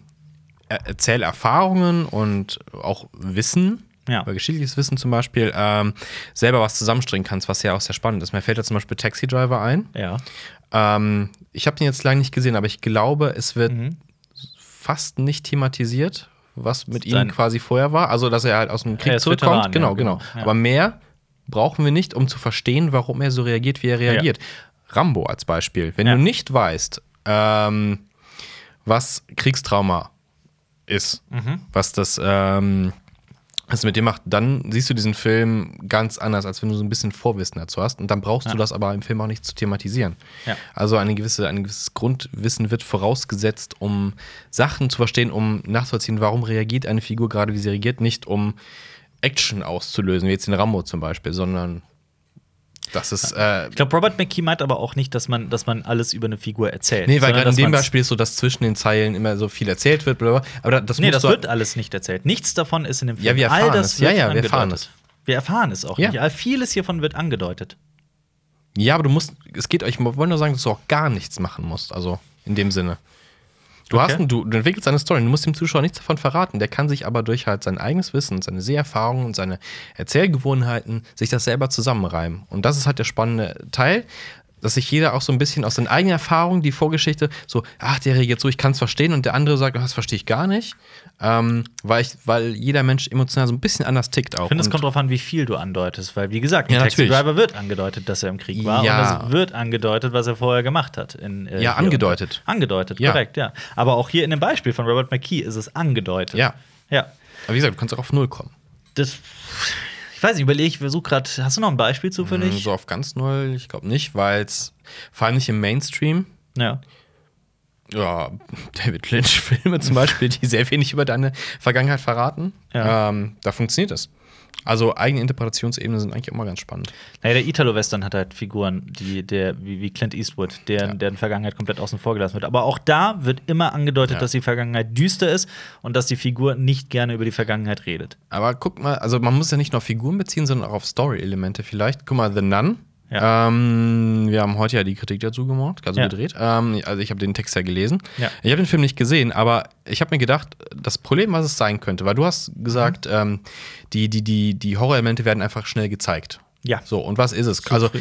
Er- Erzählerfahrungen und auch Wissen, Ja. geschichtliches Wissen zum Beispiel, ähm, selber was zusammenstringen kannst, was ja auch sehr spannend ist. Mir fällt da zum Beispiel Taxi Driver ein. Ja. Ähm, ich habe den jetzt lange nicht gesehen, aber ich glaube, es wird Mhm. fast nicht thematisiert, was mit ihm quasi vorher war. Also, dass er halt aus dem Krieg zurückkommt. Veteran, genau, ja, genau. genau, ja. Aber mehr brauchen wir nicht, um zu verstehen, warum er so reagiert, wie er reagiert. Rambo als Beispiel. Wenn Ja. du nicht weißt, ähm, was Kriegstrauma ist, Mhm. was das ähm, es mit dir macht, dann siehst du diesen Film ganz anders, als wenn du so ein bisschen Vorwissen dazu hast. Und dann brauchst Ja. du das aber im Film auch nicht zu thematisieren. Ja. Also eine gewisse, ein gewisses Grundwissen wird vorausgesetzt, um Sachen zu verstehen, um nachzuvollziehen, warum reagiert eine Figur gerade, wie sie reagiert, nicht um Action auszulösen, wie jetzt in Rambo zum Beispiel, sondern das ist. Äh, Ich glaube, Robert McKee meint aber auch nicht, dass man, dass man alles über eine Figur erzählt. nee, weil gerade in dem Beispiel ist so, dass zwischen den Zeilen immer so viel erzählt wird, blablabla. aber da- das Nee, das wird alles nicht erzählt. Nichts davon ist in dem Film. Ja, wir All erfahren das es. Ja, ja, wir angedeutet. erfahren es. Wir erfahren es auch Ja. nicht. All- Vieles hiervon wird angedeutet. Ja, aber du musst, es geht euch, ich wollte nur sagen, dass du auch gar nichts machen musst, also in dem Sinne. Du, Okay. hast, ein- du, du entwickelst eine Story, du musst dem Zuschauer nichts davon verraten. Der kann sich aber durch halt sein eigenes Wissen, seine Seherfahrungen und seine Erzählgewohnheiten sich das selber zusammenreimen. Und das ist halt der spannende Teil, dass sich jeder auch so ein bisschen aus seinen eigenen Erfahrungen, die Vorgeschichte, so, ach, der reagiert so, ich kann es verstehen, und der andere sagt, "Ah, das verstehe ich gar nicht. Ähm, weil, ich, weil jeder Mensch emotional so ein bisschen anders tickt auch. Ich finde, es kommt darauf an, wie viel du andeutest, weil, wie gesagt, Ja, Taxi. Driver wird angedeutet, dass er im Krieg war. Ja. Und es wird angedeutet, was er vorher gemacht hat. In, äh, Ja, angedeutet. Angedeutet, Ja. korrekt, ja. Aber auch hier in dem Beispiel von Robert McKee ist es angedeutet. Ja. Ja. Aber wie gesagt, du kannst auch auf Null kommen. Das. Ich weiß nicht, überlege, ich versuche gerade. Hast du noch ein Beispiel zufällig? So auf ganz null, ich glaube nicht, weil es vor allem nicht im Mainstream. Ja. Ja, David Lynch-Filme zum Beispiel, die sehr wenig über deine Vergangenheit verraten. Ja. Ähm, da funktioniert es. Also eigene Interpretationsebenen sind eigentlich immer ganz spannend. Naja, der Italo-Western hat halt Figuren, die, der, wie, wie Clint Eastwood, der, Ja. deren Vergangenheit komplett außen vor gelassen wird. Aber auch da wird immer angedeutet, Ja. dass die Vergangenheit düster ist und dass die Figur nicht gerne über die Vergangenheit redet. Aber guck mal, also man muss ja nicht nur auf Figuren beziehen, sondern auch auf Story-Elemente vielleicht. Guck mal, The Nun. Ja. Ähm, wir haben heute ja die Kritik dazu gemacht, also Ja. gedreht. Ähm, also ich habe den Text ja gelesen. Ja. Ich habe den Film nicht gesehen, aber ich habe mir gedacht, das Problem, was es sein könnte, weil du hast gesagt, Mhm. ähm, die, die, die, die Horrorelemente werden einfach schnell gezeigt. Ja. So, und was ist es? also, früh.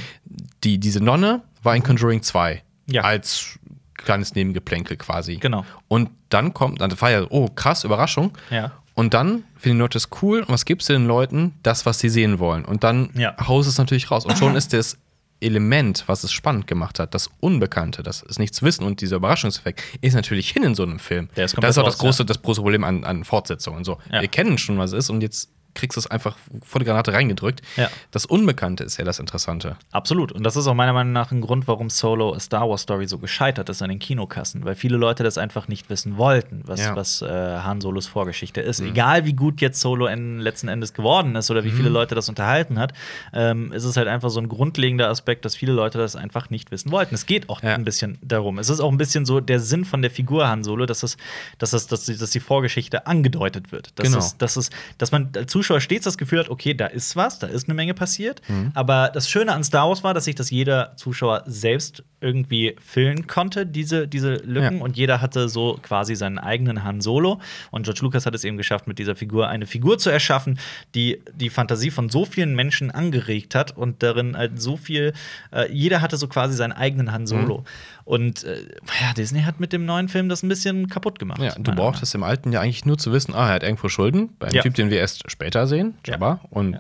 die, diese Nonne war in Conjuring 2. Mhm. Ja. Als kleines Nebengeplänkel quasi. Genau. Und dann kommt, dann war ja, oh, krass, Überraschung. Ja. Und dann finden die Leute es cool. Und was gibst du den Leuten? Das, was sie sehen wollen. Und dann Ja. haust es natürlich raus. Und schon ist das Element, was es spannend gemacht hat, das Unbekannte, das ist nichts wissen und dieser Überraschungseffekt, ist natürlich hin in so einem Film. Der ist das ist auch das große, raus, das große Problem an, an Fortsetzungen. So, Ja. Wir kennen schon, was es ist, und jetzt kriegst du es einfach vor die Granate reingedrückt. Ja. Das Unbekannte ist ja das Interessante. Absolut. Und das ist auch meiner Meinung nach ein Grund, warum Solo A Star Wars Story so gescheitert ist an den Kinokassen. Weil viele Leute das einfach nicht wissen wollten, was, Ja. was äh, Han Solos Vorgeschichte ist. Egal wie gut jetzt Solo en letzten Endes geworden ist oder wie viele Leute das unterhalten hat, ähm, ist es halt einfach so ein grundlegender Aspekt, dass viele Leute das einfach nicht wissen wollten. Es geht auch Ja. ein bisschen darum. Es ist auch ein bisschen so der Sinn von der Figur Han Solo, dass, es, dass, es, dass, die, dass die Vorgeschichte angedeutet wird. Dass, Genau. es, dass, es, dass man als Zuschauer stets das Gefühl hat, okay, da ist was, da ist eine Menge passiert. Mhm. Aber das Schöne an Star Wars war, dass sich das jeder Zuschauer selbst irgendwie füllen konnte, diese, diese Lücken. Ja. Und jeder hatte so quasi seinen eigenen Han Solo. Und George Lucas hat es eben geschafft, mit dieser Figur eine Figur zu erschaffen, die die Fantasie von so vielen Menschen angeregt hat und darin halt so viel, äh, jeder hatte so quasi seinen eigenen Han Solo. Mhm. Und äh, ja, Disney hat mit dem neuen Film das ein bisschen kaputt gemacht. Ja, du es im Alten ja eigentlich nur zu wissen, ah, er hat irgendwo Schulden, bei einem Ja. Typ, den wir erst später sehen, Ja. Jabba, und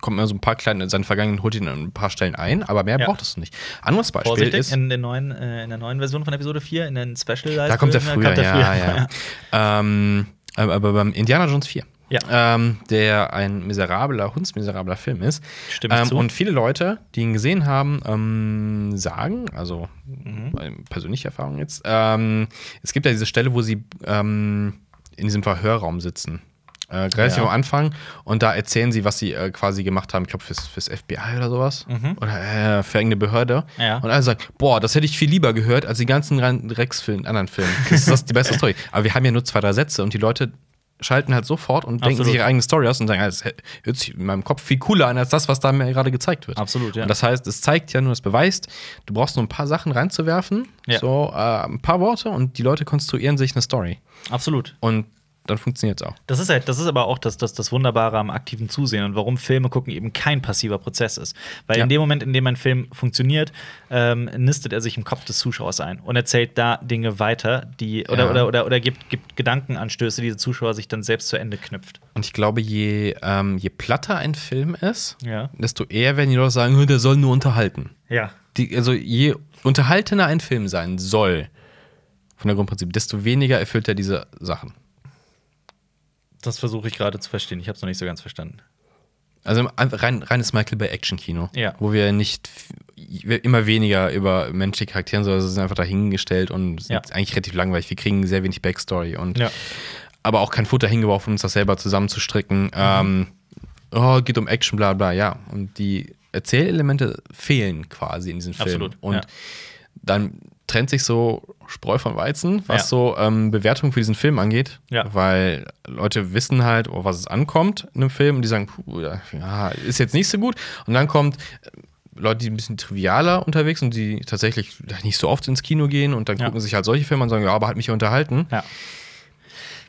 kommt mir so ein paar kleine, seine Vergangenheit holt ihn an ein paar Stellen ein, aber mehr Ja. braucht es nicht. Anderes Beispiel Vorsichtig, ist, in, der neuen, äh, in der neuen Version von Episode 4, in den Special da kommt er früher, kommt er ja, ja. ähm, aber beim Indiana Jones 4. Ja. Ähm, der ein miserabler, hundsmiserabler Film ist. Stimme ich ähm. Und viele Leute, die ihn gesehen haben, ähm, sagen, also Mhm. äh, persönliche Erfahrung jetzt, ähm, es gibt ja diese Stelle, wo sie ähm, in diesem Verhörraum sitzen. Äh, relativ Ja. am Anfang und da erzählen sie, was sie äh, quasi gemacht haben, ich glaube fürs, fürs FBI oder sowas. Oder äh, für irgendeine Behörde. Mhm. Ja. Und alle sagen, boah, das hätte ich viel lieber gehört als die ganzen Rex-Filme, anderen Filmen. Das ist das die beste Story. Aber wir haben ja nur zwei, drei Sätze und die Leute schalten halt sofort und denken sich ihre eigene Story aus und sagen, das hört sich in meinem Kopf viel cooler an als das, was da mir gerade gezeigt wird. Absolut, ja. Und das heißt, es zeigt ja nur, es beweist, du brauchst nur ein paar Sachen reinzuwerfen, Ja. so äh, ein paar Worte und die Leute konstruieren sich eine Story. Absolut. Und dann funktioniert es auch. Das ist halt, das ist aber auch das, das, das Wunderbare am aktiven Zusehen und warum Filme gucken eben kein passiver Prozess ist. Weil Ja. in dem Moment, in dem ein Film funktioniert, ähm, nistet er sich im Kopf des Zuschauers ein und erzählt da Dinge weiter, die oder, Ja. oder, oder, oder gibt, gibt Gedankenanstöße, die der Zuschauer sich dann selbst zu Ende knüpft. Und ich glaube, je, ähm, je platter ein Film ist, Ja. desto eher werden die Leute sagen, "Hm, der soll nur unterhalten. Ja. Die, also je unterhaltener ein Film sein soll, von der Grundprinzip, desto weniger erfüllt er diese Sachen. Das versuche ich gerade zu verstehen. Ich habe es noch nicht so ganz verstanden. Also rein, reines Michael Bay Action-Kino. Ja. Wo wir nicht wir immer weniger über menschliche Charaktere, sondern sie sind einfach dahingestellt und sind Ja. eigentlich relativ langweilig. Wir kriegen sehr wenig Backstory und Ja. aber auch kein Futter hingeworfen, um uns das selber zusammenzustricken. Ähm, oh, geht um Action, bla bla, ja. Und die Erzählelemente fehlen quasi in diesem Film. Absolut, Und dann trennt sich so Spreu von Weizen, was Ja. so ähm, Bewertung für diesen Film angeht. Ja. Weil Leute wissen halt, auf was es ankommt in einem Film und die sagen, puh, ja, ist jetzt nicht so gut. Und dann kommt äh, Leute, die ein bisschen trivialer unterwegs sind, die tatsächlich nicht so oft ins Kino gehen und dann Ja. gucken sich halt solche Filme an und sagen, ja, aber hat mich unterhalten. Ja.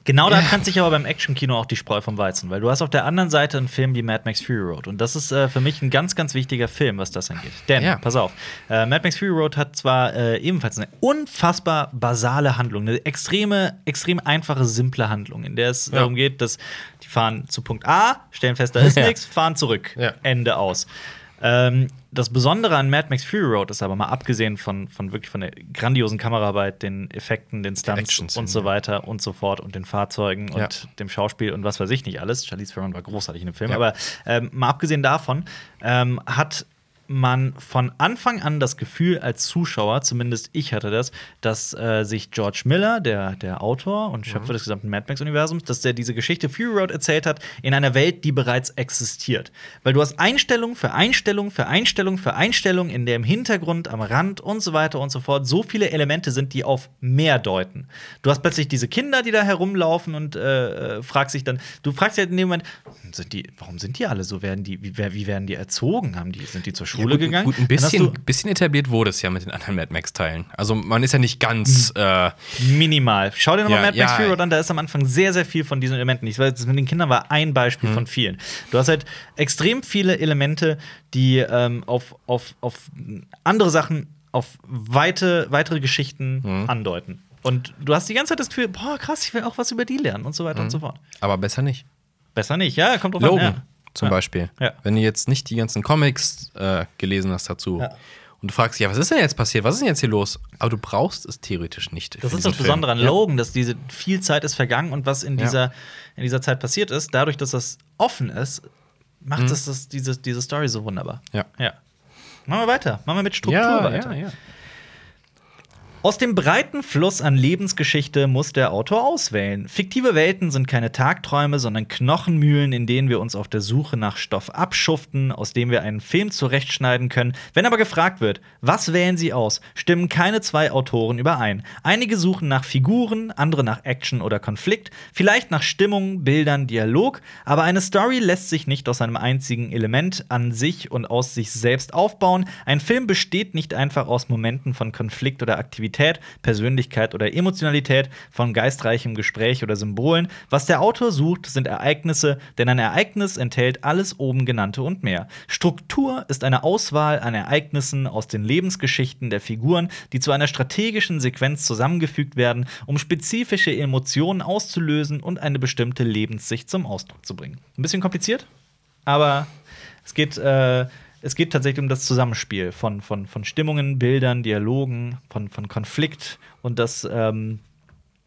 Genau da trennt sich aber beim Actionkino auch die Spreu vom Weizen, weil du hast auf der anderen Seite einen Film wie Mad Max Fury Road und das ist äh, für mich ein ganz, ganz wichtiger Film, was das angeht. Denn, Ja. pass auf, äh, Mad Max Fury Road hat zwar äh, ebenfalls eine unfassbar basale Handlung, eine extreme, extrem einfache, simple Handlung, in der es darum geht, dass die fahren zu Punkt A, stellen fest, da ist Ja. nichts, fahren zurück, Ja. Ende aus. Ähm, das Besondere an Mad Max Fury Road ist aber mal abgesehen von, von wirklich von der grandiosen Kameraarbeit, den Effekten, den Stunts und so weiter und so fort und den Fahrzeugen Ja. und dem Schauspiel und was weiß ich nicht alles. Charlize Theron war großartig in dem Film. Ja. Aber ähm, mal abgesehen davon ähm, hat man von Anfang an das Gefühl als Zuschauer, zumindest ich hatte das, dass äh, sich George Miller, der, der Autor und Schöpfer des gesamten Mad Max-Universums, dass der diese Geschichte Fury Road erzählt hat in einer Welt, die bereits existiert. Weil du hast Einstellung für Einstellung für Einstellung für Einstellung, in der im Hintergrund, am Rand und so weiter und so fort so viele Elemente sind, die auf mehr deuten. Du hast plötzlich diese Kinder, die da herumlaufen und äh, äh, fragst dich dann, du fragst dich halt in dem Moment, sind die, warum sind die alle so? Werden die, wie, wie werden die erzogen? Haben die, sind die zur Schule gut, gegangen? Gut, ein bisschen, bisschen etabliert wurde es ja mit den anderen Mad Max-Teilen. Also man ist ja nicht ganz. Äh, minimal. Schau dir nochmal Ja, Mad Max ja. Fury an, da ist am Anfang sehr, sehr viel von diesen Elementen. Ich weiß, mit den Kindern war ein Beispiel Mhm. von vielen. Du hast halt extrem viele Elemente, die ähm, auf, auf, auf andere Sachen, auf weite, weitere Geschichten Mhm. andeuten. Und du hast die ganze Zeit das Gefühl, boah, krass, ich will auch was über die lernen und so weiter und so fort. aber besser nicht. Besser nicht, ja, kommt drauf Logan an. Ja. Zum Ja. Beispiel. Ja. Wenn du jetzt nicht die ganzen Comics äh, gelesen hast dazu Ja. und du fragst, ja, was ist denn jetzt passiert? Was ist denn jetzt hier los? Aber du brauchst es theoretisch nicht. Das ist das Besondere an. Logan, dass diese viel Zeit ist vergangen und was in Ja. dieser, in dieser Zeit passiert ist, dadurch, dass das offen ist, macht es das, diese, diese Story so wunderbar. Mhm. Ja. ja. Machen wir weiter. Machen wir mit Struktur Ja, weiter. ja, ja. Aus dem breiten Fluss an Lebensgeschichte muss der Autor auswählen. Fiktive Welten sind keine Tagträume, sondern Knochenmühlen, in denen wir uns auf der Suche nach Stoff abschuften, aus dem wir einen Film zurechtschneiden können. Wenn aber gefragt wird, was wählen Sie aus, stimmen keine zwei Autoren überein. Einige suchen nach Figuren, andere nach Action oder Konflikt, vielleicht nach Stimmung, Bildern, Dialog, aber eine Story lässt sich nicht aus einem einzigen Element an sich und aus sich selbst aufbauen. Ein Film besteht nicht einfach aus Momenten von Konflikt oder Aktivität, Persönlichkeit oder Emotionalität, von geistreichem Gespräch oder Symbolen. Was der Autor sucht, sind Ereignisse, denn ein Ereignis enthält alles oben genannte und mehr. Struktur ist eine Auswahl an Ereignissen aus den Lebensgeschichten der Figuren, die zu einer strategischen Sequenz zusammengefügt werden, um spezifische Emotionen auszulösen und eine bestimmte Lebenssicht zum Ausdruck zu bringen. Ein bisschen kompliziert, aber es geht, äh, es geht tatsächlich um das Zusammenspiel von, von, von Stimmungen, Bildern, Dialogen, von, von Konflikt und das, ähm,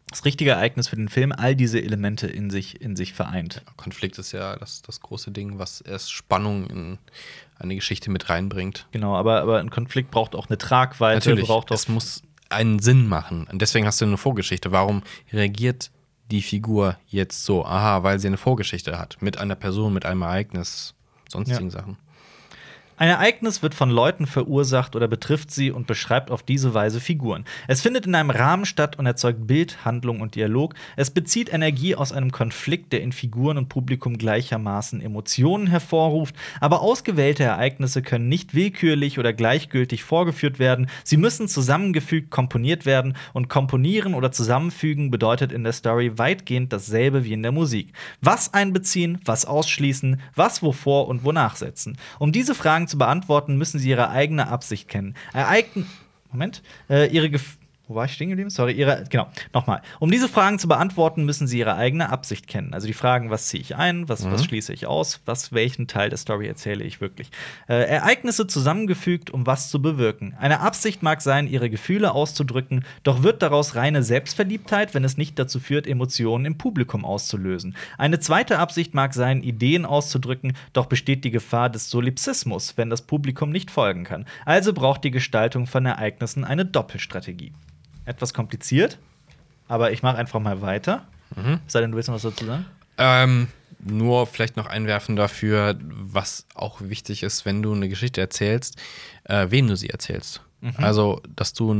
das richtige Ereignis für den Film all diese Elemente in sich, in sich vereint. Konflikt ist ja das, das große Ding, was erst Spannung in eine Geschichte mit reinbringt. Genau, aber, aber ein Konflikt braucht auch eine Tragweite, Natürlich, braucht auch es muss einen Sinn machen. Und deswegen hast du eine Vorgeschichte. Warum reagiert die Figur jetzt so? Aha, weil sie eine Vorgeschichte hat. Mit einer Person, mit einem Ereignis, sonstigen Ja. Sachen. Ein Ereignis wird von Leuten verursacht oder betrifft sie und beschreibt auf diese Weise Figuren. Es findet in einem Rahmen statt und erzeugt Bild, Handlung und Dialog. Es bezieht Energie aus einem Konflikt, der in Figuren und Publikum gleichermaßen Emotionen hervorruft. Aber ausgewählte Ereignisse können nicht willkürlich oder gleichgültig vorgeführt werden. Sie müssen zusammengefügt komponiert werden und komponieren oder zusammenfügen bedeutet in der Story weitgehend dasselbe wie in der Musik. Was einbeziehen, was ausschließen, was wovor und wonach setzen. Um diese Fragen zu beantworten, müssen sie ihre eigene Absicht kennen. Ereign Moment. Äh, ihre Gef Wo war ich stehen geblieben? Sorry, ihre, genau, nochmal. Um diese Fragen zu beantworten, müssen sie ihre eigene Absicht kennen. Also die Fragen, was ziehe ich ein, was, was schließe ich aus, was, welchen Teil der Story erzähle ich wirklich. Äh, Ereignisse zusammengefügt, um was zu bewirken. Eine Absicht mag sein, ihre Gefühle auszudrücken, doch wird daraus reine Selbstverliebtheit, wenn es nicht dazu führt, Emotionen im Publikum auszulösen. Eine zweite Absicht mag sein, Ideen auszudrücken, doch besteht die Gefahr des Solipsismus, wenn das Publikum nicht folgen kann. Also braucht die Gestaltung von Ereignissen eine Doppelstrategie etwas kompliziert, aber ich mache einfach mal weiter. Mhm. Es sei denn, du willst noch was dazu sagen? Ähm, nur vielleicht noch einwerfen dafür, was auch wichtig ist, wenn du eine Geschichte erzählst, äh, wem du sie erzählst. Also, dass du,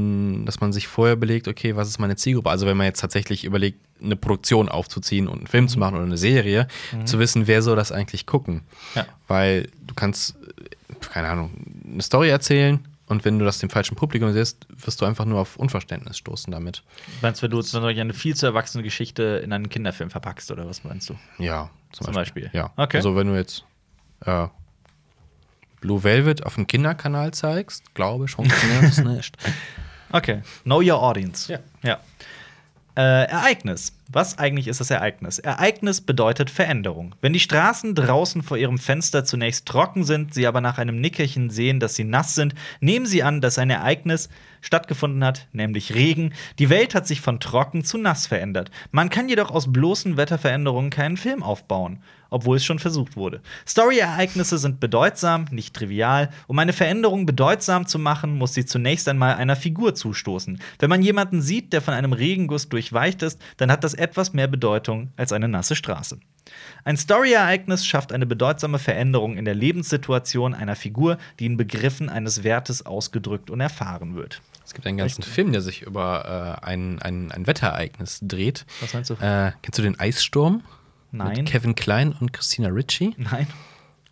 dass man sich vorher überlegt, okay, was ist meine Zielgruppe? Also, wenn man jetzt tatsächlich überlegt, eine Produktion aufzuziehen und einen Film zu machen oder eine Serie, zu wissen, wer soll das eigentlich gucken? Ja. Weil du kannst, äh, keine Ahnung, eine Story erzählen und wenn du das dem falschen Publikum siehst, wirst du einfach nur auf Unverständnis stoßen damit. Meinst du, wenn du jetzt natürlich eine viel zu erwachsene Geschichte in einen Kinderfilm verpackst, oder was meinst du? Ja, Zum Beispiel. Ja. Okay. Also wenn du jetzt äh, Blue Velvet auf dem Kinderkanal zeigst, glaube ich, funktioniert das nicht. Okay. Know your audience. Ja. ja. Äh, Ereignis. Was eigentlich ist das Ereignis? Ereignis bedeutet Veränderung. Wenn die Straßen draußen vor ihrem Fenster zunächst trocken sind, sie aber nach einem Nickerchen sehen, dass sie nass sind, nehmen sie an, dass ein Ereignis stattgefunden hat, nämlich Regen. Die Welt hat sich von trocken zu nass verändert. Man kann jedoch aus bloßen Wetterveränderungen keinen Film aufbauen, obwohl es schon versucht wurde. Story-Ereignisse sind bedeutsam, nicht trivial. Um eine Veränderung bedeutsam zu machen, muss sie zunächst einmal einer Figur zustoßen. Wenn man jemanden sieht, der von einem Regenguss durchweicht ist, dann hat das etwas mehr Bedeutung als eine nasse Straße. Ein Story-Ereignis schafft eine bedeutsame Veränderung in der Lebenssituation einer Figur, die in Begriffen eines Wertes ausgedrückt und erfahren wird. Es gibt einen ganzen Film, der sich über äh, ein, ein, ein Wetterereignis dreht. Was meinst du? Äh, kennst du den Eissturm? Nein. Mit Kevin Klein und Christina Ritchie. Nein.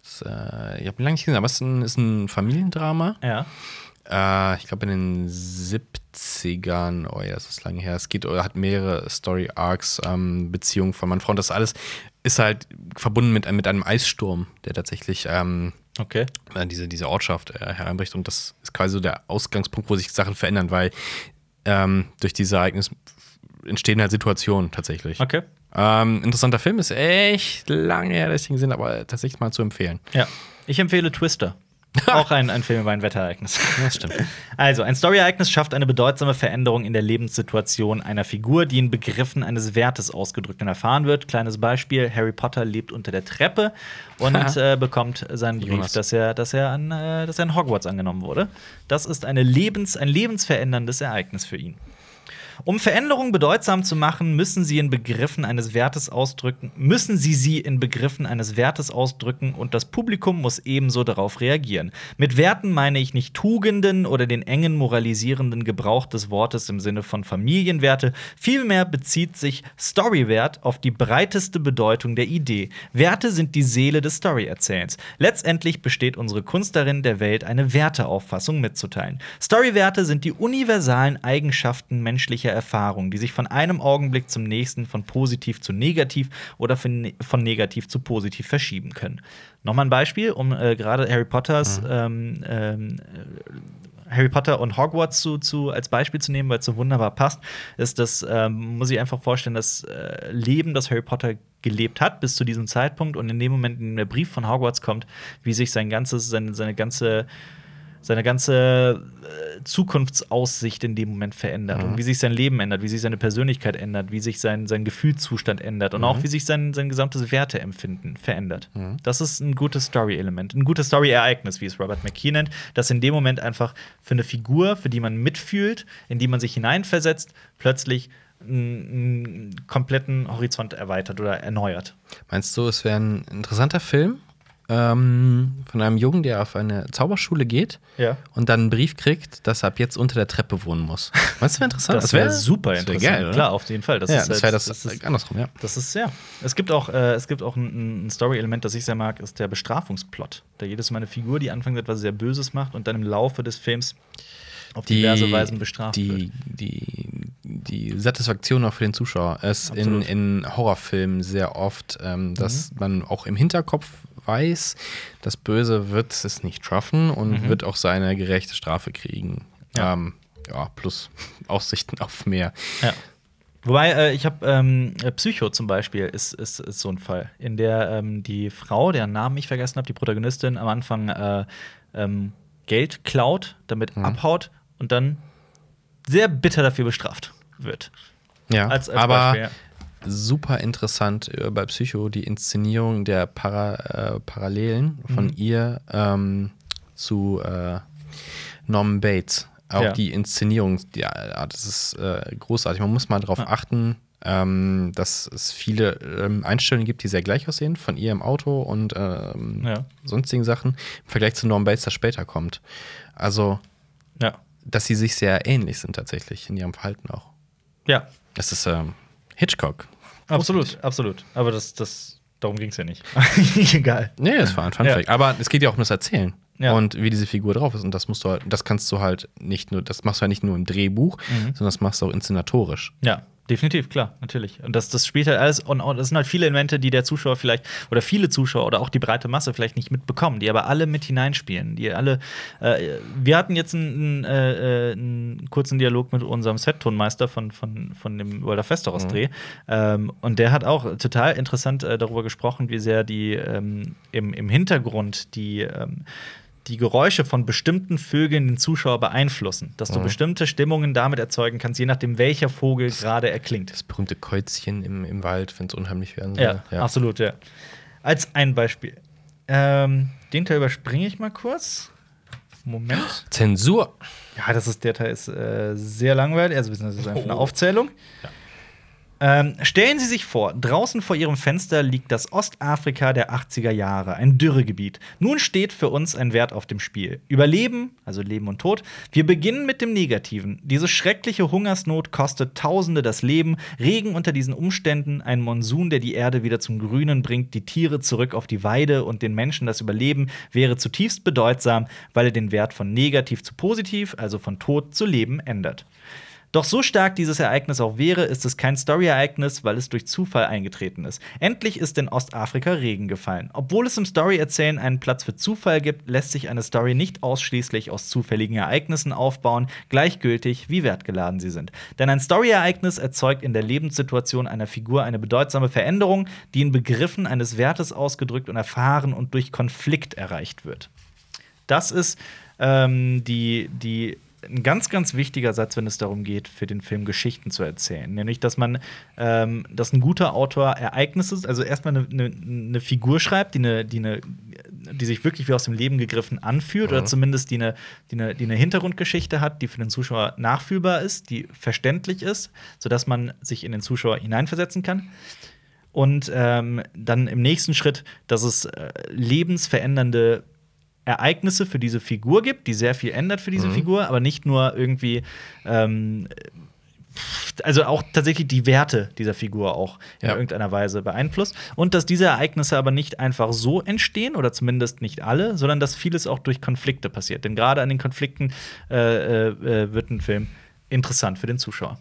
Das, äh, ich habe ihn lange nicht gesehen, aber es ist ein, ist ein Familiendrama. Ja. Äh, ich glaube in den 70ern, oh ja, das ist lange her. Es geht oder hat mehrere Story Arcs, ähm, Beziehungen von Mann, Frau. Und das alles ist halt verbunden mit, mit einem Eissturm, der tatsächlich ähm, Okay. äh, diese, diese Ortschaft äh, hereinbricht. Und das ist quasi so der Ausgangspunkt, wo sich Sachen verändern, weil ähm, durch dieses Ereignis entstehen halt Situationen tatsächlich. Okay. Ähm, interessanter Film, ist echt lange her, dass ich ihn gesehen habe, aber tatsächlich mal zu empfehlen. Ja. Ich empfehle Twister. Auch ein, ein Film über ein Wetterereignis. Das stimmt. Also, ein Story-Ereignis schafft eine bedeutsame Veränderung in der Lebenssituation einer Figur, die in Begriffen eines Wertes ausgedrückt und erfahren wird. Kleines Beispiel: Harry Potter lebt unter der Treppe und äh, bekommt seinen Brief, dass er, dass, er an, äh, dass er in Hogwarts angenommen wurde. Das ist eine Lebens-, ein lebensveränderndes Ereignis für ihn. Um Veränderungen bedeutsam zu machen, müssen sie in Begriffen eines Wertes ausdrücken, müssen sie sie in Begriffen eines Wertes ausdrücken und das Publikum muss ebenso darauf reagieren. Mit Werten meine ich nicht Tugenden oder den engen moralisierenden Gebrauch des Wortes im Sinne von Familienwerte, vielmehr bezieht sich Storywert auf die breiteste Bedeutung der Idee. Werte sind die Seele des Storyerzählens. Letztendlich besteht unsere Kunst darin, der Welt eine Werteauffassung mitzuteilen. Storywerte sind die universalen Eigenschaften menschlicher Erfahrung, die sich von einem Augenblick zum nächsten von positiv zu negativ oder von, ne- von negativ zu positiv verschieben können. Nochmal ein Beispiel, um äh, gerade Harry Potters ähm, ähm, Harry Potter und Hogwarts zu, zu, als Beispiel zu nehmen, weil es so wunderbar passt, ist das, ähm, muss ich einfach vorstellen, das äh, Leben, das Harry Potter gelebt hat bis zu diesem Zeitpunkt und in dem Moment, in dem der Brief von Hogwarts kommt, wie sich sein ganzes, seine, seine ganze seine ganze äh, Zukunftsaussicht in dem Moment verändert und wie sich sein Leben ändert, wie sich seine Persönlichkeit ändert, wie sich sein, sein Gefühlszustand ändert und auch wie sich sein, sein gesamtes Werteempfinden verändert. Das ist ein gutes Story-Element, ein gutes Story-Ereignis, wie es Robert McKee nennt, das in dem Moment einfach für eine Figur, für die man mitfühlt, in die man sich hineinversetzt, plötzlich einen, einen kompletten Horizont erweitert oder erneuert. Meinst du, es wäre ein interessanter Film ähm, von einem Jungen, der auf eine Zauberschule geht Ja. und dann einen Brief kriegt, dass er ab jetzt unter der Treppe wohnen muss? Meinst du, wäre interessant? Das wäre wär- super das wär interessant. geil, oder? Klar, auf jeden Fall. Das ja, ist das halt- wäre das, das ist- andersrum, ja. Das ist ja. Es gibt auch, äh, es gibt auch ein, ein Story-Element, das ich sehr mag, ist der Bestrafungsplot. Da jedes Mal eine Figur, die anfangs etwas sehr Böses macht und dann im Laufe des Films auf diverse Weisen bestraft wird. die, die, die Satisfaktion auch für den Zuschauer ist in, Absolut. in Horrorfilmen sehr oft, ähm, dass man auch im Hinterkopf weiß, das Böse wird es nicht schaffen und wird auch seine gerechte Strafe kriegen. Ja. Ähm, Ja, plus Aussichten auf mehr. Ja. Wobei, äh, ich habe ähm, Psycho zum Beispiel ist, ist, ist so ein Fall, in der ähm, die Frau, deren Namen ich vergessen habe, die Protagonistin, am Anfang äh, ähm, Geld klaut, damit Mhm. abhaut und dann sehr bitter dafür bestraft wird. Ja, Als- als aber Beispiel, ja. Super interessant äh, bei Psycho die Inszenierung der Para, äh, Parallelen von Mhm. ihr ähm, zu äh, Norman Bates. Auch Ja. die Inszenierung, ja, das ist äh, großartig. Man muss mal darauf Ja. achten, ähm, dass es viele ähm, Einstellungen gibt, die sehr gleich aussehen, von ihr im Auto und ähm, Ja. sonstigen Sachen, im Vergleich zu Norman Bates, das später kommt. Also, dass sie sich sehr ähnlich sind tatsächlich in ihrem Verhalten auch. Ja, Das ist ähm, Hitchcock. absolut, absolut. Aber das, das, darum ging es ja nicht. Egal. Nee, das war ein Fun Ja. Fact. Aber es geht ja auch um das Erzählen. Ja. Und wie diese Figur drauf ist. Und das musst du halt, das kannst du halt nicht nur, das machst du ja nicht nur im Drehbuch, Mhm. sondern das machst du auch inszenatorisch. Ja, definitiv, klar, natürlich. Und das, das spielt halt alles, und, und das sind halt viele Elemente, die der Zuschauer vielleicht, oder viele Zuschauer oder auch die breite Masse vielleicht nicht mitbekommen, die aber alle mit hineinspielen. Die alle, äh, wir hatten jetzt einen, äh, äh, einen kurzen Dialog mit unserem Set-Tonmeister von, von, von dem World of Westeros-Dreh. Ähm, und der hat auch total interessant äh, darüber gesprochen, wie sehr die ähm, im, im Hintergrund die ähm, die Geräusche von bestimmten Vögeln den Zuschauer beeinflussen, dass du bestimmte Stimmungen damit erzeugen kannst, je nachdem welcher Vogel gerade erklingt. Das berühmte Käuzchen im, im Wald, wenn es unheimlich werden soll. Ja, absolut, ja. Als ein Beispiel. Ähm, den Teil überspringe ich mal kurz. Moment. Zensur. Ja, das ist, der Teil ist äh, sehr langweilig, also das ist einfach eine Aufzählung. Ähm, stellen Sie sich vor, draußen vor Ihrem Fenster liegt das Ostafrika der 80er Jahre, ein Dürregebiet. Nun steht für uns ein Wert auf dem Spiel. Überleben, also Leben und Tod. Wir beginnen mit dem Negativen. Diese schreckliche Hungersnot kostet Tausende das Leben. Regen unter diesen Umständen, ein Monsun, der die Erde wieder zum Grünen bringt, die Tiere zurück auf die Weide und den Menschen das Überleben wäre zutiefst bedeutsam, weil er den Wert von negativ zu positiv, also von Tod zu Leben ändert. Doch so stark dieses Ereignis auch wäre, ist es kein Story-Ereignis, weil es durch Zufall eingetreten ist. Endlich ist in Ostafrika Regen gefallen. Obwohl es im Story-Erzählen einen Platz für Zufall gibt, lässt sich eine Story nicht ausschließlich aus zufälligen Ereignissen aufbauen, gleichgültig wie wertgeladen sie sind. Denn ein Story-Ereignis erzeugt in der Lebenssituation einer Figur eine bedeutsame Veränderung, die in Begriffen eines Wertes ausgedrückt und erfahren und durch Konflikt erreicht wird. Das ist ähm, die, die, ein ganz, ganz wichtiger Satz, wenn es darum geht, für den Film Geschichten zu erzählen. Nämlich, dass man, ähm, dass ein guter Autor Ereignisse, also erstmal eine, eine, eine Figur schreibt, die, eine, die, eine, die sich wirklich wie aus dem Leben gegriffen anfühlt, oder zumindest die eine, die, eine, die eine Hintergrundgeschichte hat, die für den Zuschauer nachfühlbar ist, die verständlich ist, sodass man sich in den Zuschauer hineinversetzen kann. Und ähm, dann im nächsten Schritt, dass es äh, lebensverändernde Ereignisse für diese Figur gibt, die sehr viel ändert für Mhm. diese Figur, aber nicht nur irgendwie, ähm, also auch tatsächlich die Werte dieser Figur auch in Ja. irgendeiner Weise beeinflusst. Und dass diese Ereignisse aber nicht einfach so entstehen, oder zumindest nicht alle, sondern dass vieles auch durch Konflikte passiert. Denn gerade an den Konflikten äh, äh, wird ein Film interessant für den Zuschauer.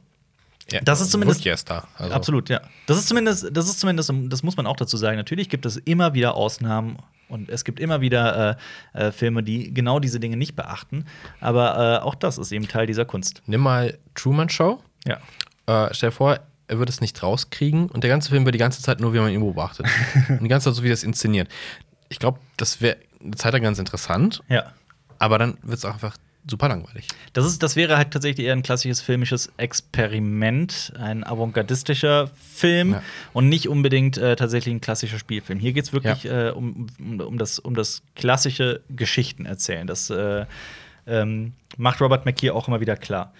Ja, Das ist zumindest- da. Also, Absolut, ja. Das ist zumindest, das ist zumindest, das muss man auch dazu sagen. Natürlich gibt es immer wieder Ausnahmen und es gibt immer wieder äh, äh, Filme, die genau diese Dinge nicht beachten. Aber äh, auch das ist eben Teil dieser Kunst. Nimm mal Truman Show. Ja. Äh, stell dir vor, er würde es nicht rauskriegen und der ganze Film wird die ganze Zeit nur, wie man ihn beobachtet. und die ganze Zeit so, wie das inszeniert. Ich glaube, das wäre eine Zeit lang ganz interessant, Ja. aber dann wird es auch einfach super langweilig. Das, ist, das wäre halt tatsächlich eher ein klassisches filmisches Experiment, ein avantgardistischer Film Ja. und nicht unbedingt äh, tatsächlich ein klassischer Spielfilm. Hier geht es wirklich äh, um, um, um, das, um das klassische Geschichtenerzählen. Das äh, ähm, macht Robert McKee auch immer wieder klar.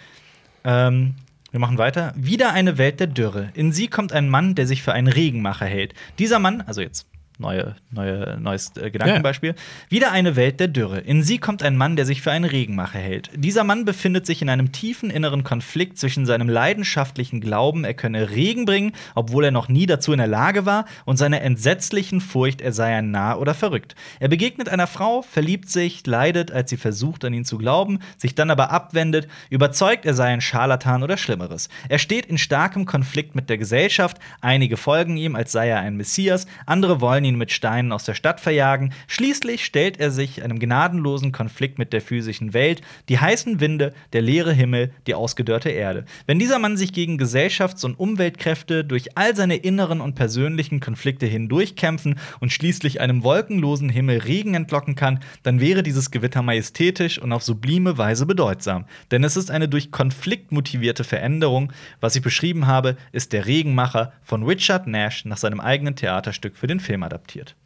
Ähm, wir machen weiter. Wieder eine Welt der Dürre. In sie kommt ein Mann, der sich für einen Regenmacher hält. Dieser Mann, also jetzt neue, neue, neues äh, Gedankenbeispiel. Wieder eine Welt der Dürre. In sie kommt ein Mann, der sich für einen Regenmacher hält. Dieser Mann befindet sich in einem tiefen inneren Konflikt zwischen seinem leidenschaftlichen Glauben, er könne Regen bringen, obwohl er noch nie dazu in der Lage war, und seiner entsetzlichen Furcht, er sei ein Narr oder verrückt. Er begegnet einer Frau, verliebt sich, leidet, als sie versucht, an ihn zu glauben, sich dann aber abwendet, überzeugt, er sei ein Scharlatan oder Schlimmeres. Er steht in starkem Konflikt mit der Gesellschaft, einige folgen ihm, als sei er ein Messias, andere wollen ihn mit Steinen aus der Stadt verjagen. Schließlich stellt er sich einem gnadenlosen Konflikt mit der physischen Welt, die heißen Winde, der leere Himmel, die ausgedörrte Erde. Wenn dieser Mann sich gegen Gesellschafts- und Umweltkräfte durch all seine inneren und persönlichen Konflikte hindurchkämpfen und schließlich einem wolkenlosen Himmel Regen entlocken kann, dann wäre dieses Gewitter majestätisch und auf sublime Weise bedeutsam. Denn es ist eine durch Konflikt motivierte Veränderung. Was ich beschrieben habe, ist der Regenmacher von Richard Nash nach seinem eigenen Theaterstück für den Film adaptiert.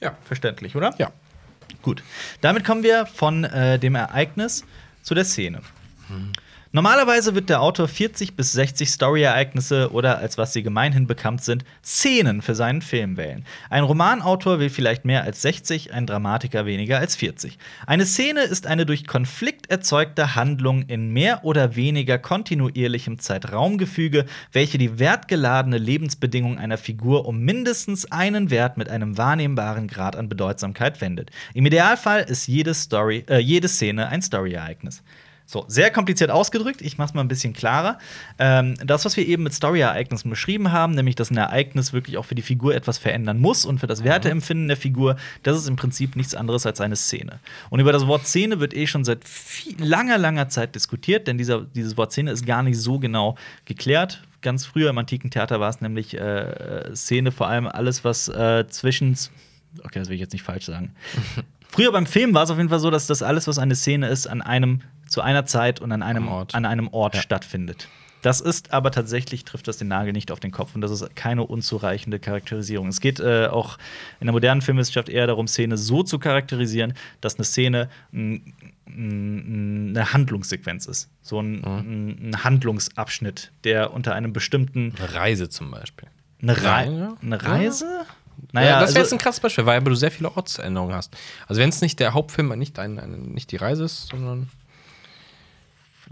Ja. Verständlich, oder? Ja. Gut. Damit kommen wir von äh, dem Ereignis zu der Szene. Normalerweise wird der Autor 40 bis 60 Story-Ereignisse oder als was sie gemeinhin bekannt sind, Szenen für seinen Film wählen. Ein Romanautor will vielleicht mehr als 60, ein Dramatiker weniger als 40. Eine Szene ist eine durch Konflikt erzeugte Handlung in mehr oder weniger kontinuierlichem Zeitraumgefüge, welche die wertgeladene Lebensbedingung einer Figur um mindestens einen Wert mit einem wahrnehmbaren Grad an Bedeutsamkeit wendet. Im Idealfall ist jede, Story, äh, jede Szene ein Story-Ereignis. So, sehr kompliziert ausgedrückt. Ich mach's mal ein bisschen klarer. Ähm, das, was wir eben mit Story-Ereignissen beschrieben haben, nämlich, dass ein Ereignis wirklich auch für die Figur etwas verändern muss und für das Werteempfinden der Figur, das ist im Prinzip nichts anderes als eine Szene. Und über das Wort Szene wird eh schon seit viel, langer, langer Zeit diskutiert, denn dieser, dieses Wort Szene ist gar nicht so genau geklärt. Ganz früher im antiken Theater war es nämlich äh, Szene vor allem alles, was äh, zwischen. Okay, das will ich jetzt nicht falsch sagen. Früher beim Film war es auf jeden Fall so, dass das alles, was eine Szene ist, an einem zu einer Zeit und an einem Ort. an einem Ort Ja. stattfindet. Das ist aber tatsächlich, trifft das den Nagel nicht auf den Kopf und das ist keine unzureichende Charakterisierung. Es geht äh, auch in der modernen Filmwissenschaft eher darum, Szene so zu charakterisieren, dass eine Szene eine Handlungssequenz ist. So ein, Mhm. ein Handlungsabschnitt, der unter einem bestimmten. Eine Reise zum Beispiel. Eine, Rei Ja. eine Reise? Naja, das wäre jetzt also- ein krasses Beispiel, weil du sehr viele Ortsänderungen hast. Also wenn es nicht der Hauptfilm, nicht, ein, ein, nicht die Reise ist, sondern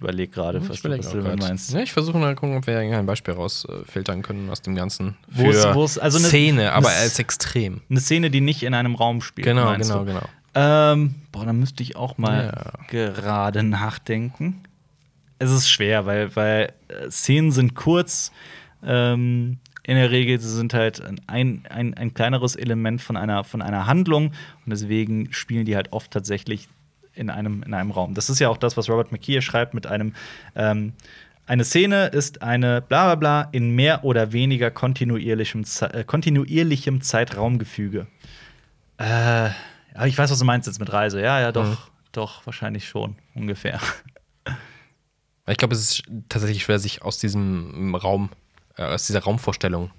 überleg gerade, was, ich du- überlege was auch du damit meinst. Ja, ich versuche mal gucken, ob wir ein Beispiel rausfiltern können aus dem Ganzen. Wo es- Für wo es- also eine- Szene, aber als extrem. Eine Szene, die nicht in einem Raum spielt. Genau, genau, du? genau. Ähm, boah, da müsste ich auch mal Ja. gerade nachdenken. Es ist schwer, weil, weil äh, Szenen sind kurz. Ähm, in der Regel sie sind halt ein, ein, ein kleineres Element von einer, von einer Handlung und deswegen spielen die halt oft tatsächlich in einem, in einem Raum. Das ist ja auch das, was Robert McKee schreibt mit einem ähm, eine Szene ist eine bla bla bla in mehr oder weniger kontinuierlichem, äh, kontinuierlichem Zeitraumgefüge. Äh, ich weiß, was du meinst jetzt mit Reise. Ja, ja, doch, Mhm. doch, wahrscheinlich schon, ungefähr. Ich glaube, es ist tatsächlich schwer, sich aus diesem Raum, äh, aus dieser Raumvorstellung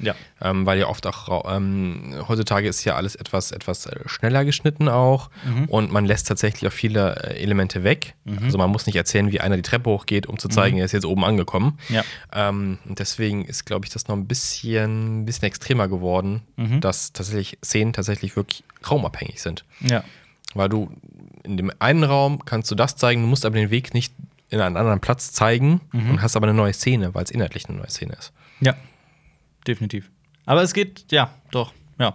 Ja. Ähm, weil ja oft auch ähm, heutzutage ist ja alles etwas, etwas äh, schneller geschnitten auch und man lässt tatsächlich auch viele äh, Elemente weg. Also man muss nicht erzählen, wie einer die Treppe hochgeht, um zu zeigen, er ist jetzt oben angekommen. Ja. Ähm, und deswegen ist, glaube ich, das noch ein bisschen, bisschen extremer geworden, dass tatsächlich Szenen tatsächlich wirklich raumabhängig sind. Ja. Weil du in dem einen Raum kannst du das zeigen, du musst aber den Weg nicht in einen anderen Platz zeigen und hast aber eine neue Szene, weil es inhaltlich eine neue Szene ist. Ja. Definitiv. Aber es geht, ja, doch, ja.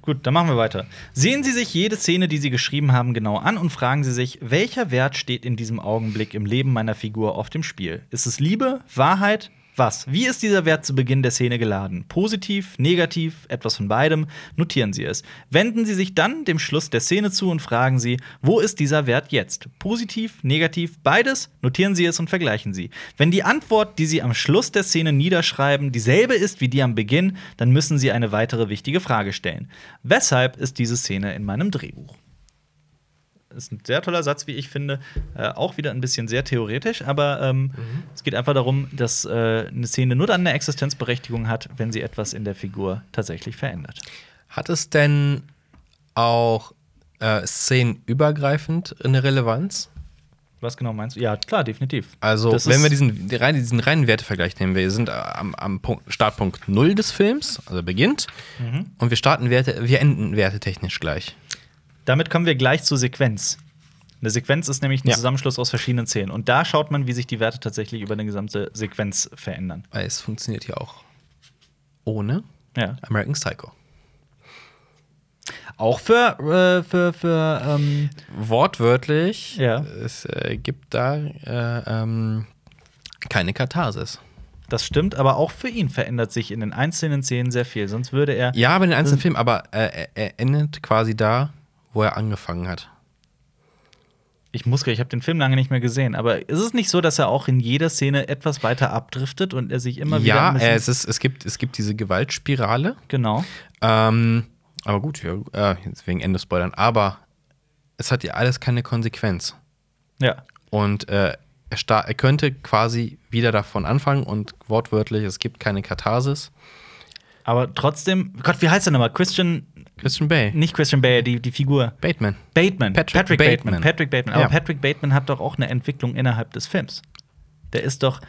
Gut, dann machen wir weiter. Sehen Sie sich jede Szene, die Sie geschrieben haben, genau an und fragen Sie sich, welcher Wert steht in diesem Augenblick im Leben meiner Figur auf dem Spiel? Ist es Liebe, Wahrheit, was? Wie ist dieser Wert zu Beginn der Szene geladen? Positiv, negativ, etwas von beidem? Notieren Sie es. Wenden Sie sich dann dem Schluss der Szene zu und fragen Sie, wo ist dieser Wert jetzt? Positiv, negativ, beides? Notieren Sie es und vergleichen Sie. Wenn die Antwort, die Sie am Schluss der Szene niederschreiben, dieselbe ist wie die am Beginn, dann müssen Sie eine weitere wichtige Frage stellen. Weshalb ist diese Szene in meinem Drehbuch? Ist ein sehr toller Satz, wie ich finde. Äh, auch wieder ein bisschen sehr theoretisch, aber ähm, es geht einfach darum, dass äh, eine Szene nur dann eine Existenzberechtigung hat, wenn sie etwas in der Figur tatsächlich verändert. Hat es denn auch äh, szenenübergreifend eine Relevanz? Was genau meinst du? Ja, klar, definitiv. Also, Das wenn wir diesen, die rein, diesen reinen Wertevergleich nehmen, wir sind am, am Punkt, Startpunkt 0 des Films, also beginnt, Mhm. und wir starten Werte, wir enden wertetechnisch gleich. Damit kommen wir gleich zur Sequenz. Eine Sequenz ist nämlich ein Ja. Zusammenschluss aus verschiedenen Szenen. Und da schaut man, wie sich die Werte tatsächlich über eine gesamte Sequenz verändern. Weil es funktioniert ja auch ohne Ja. American Psycho. Auch für, äh, für, für ähm, Wortwörtlich, Ja. es äh, gibt da äh, ähm, keine Katharsis. Das stimmt, aber auch für ihn verändert sich in den einzelnen Szenen sehr viel. Sonst würde er. Ja, aber in den einzelnen Filmen, aber er endet quasi da, wo er angefangen hat. Ich muss, ich habe den Film lange nicht mehr gesehen, aber ist es nicht so, dass er auch in jeder Szene etwas weiter abdriftet und er sich immer wieder. Ja, bisschen- äh, es, ist, es, gibt, es gibt diese Gewaltspirale. genau. Ähm, aber gut, ja, äh, wegen Ende Spoilern. Aber es hat ja alles keine Konsequenz. Ja. Und äh, er, er könnte quasi wieder davon anfangen und wortwörtlich, es gibt keine Katharsis. Aber trotzdem, Gott, wie heißt er nochmal? Christian, Christian Bay, nicht Christian Bale, die, die Figur. Bateman. Bateman. Patrick Bateman. Bateman. Patrick Bateman. Aber Ja. Patrick Bateman hat doch auch eine Entwicklung innerhalb des Films. Der ist doch.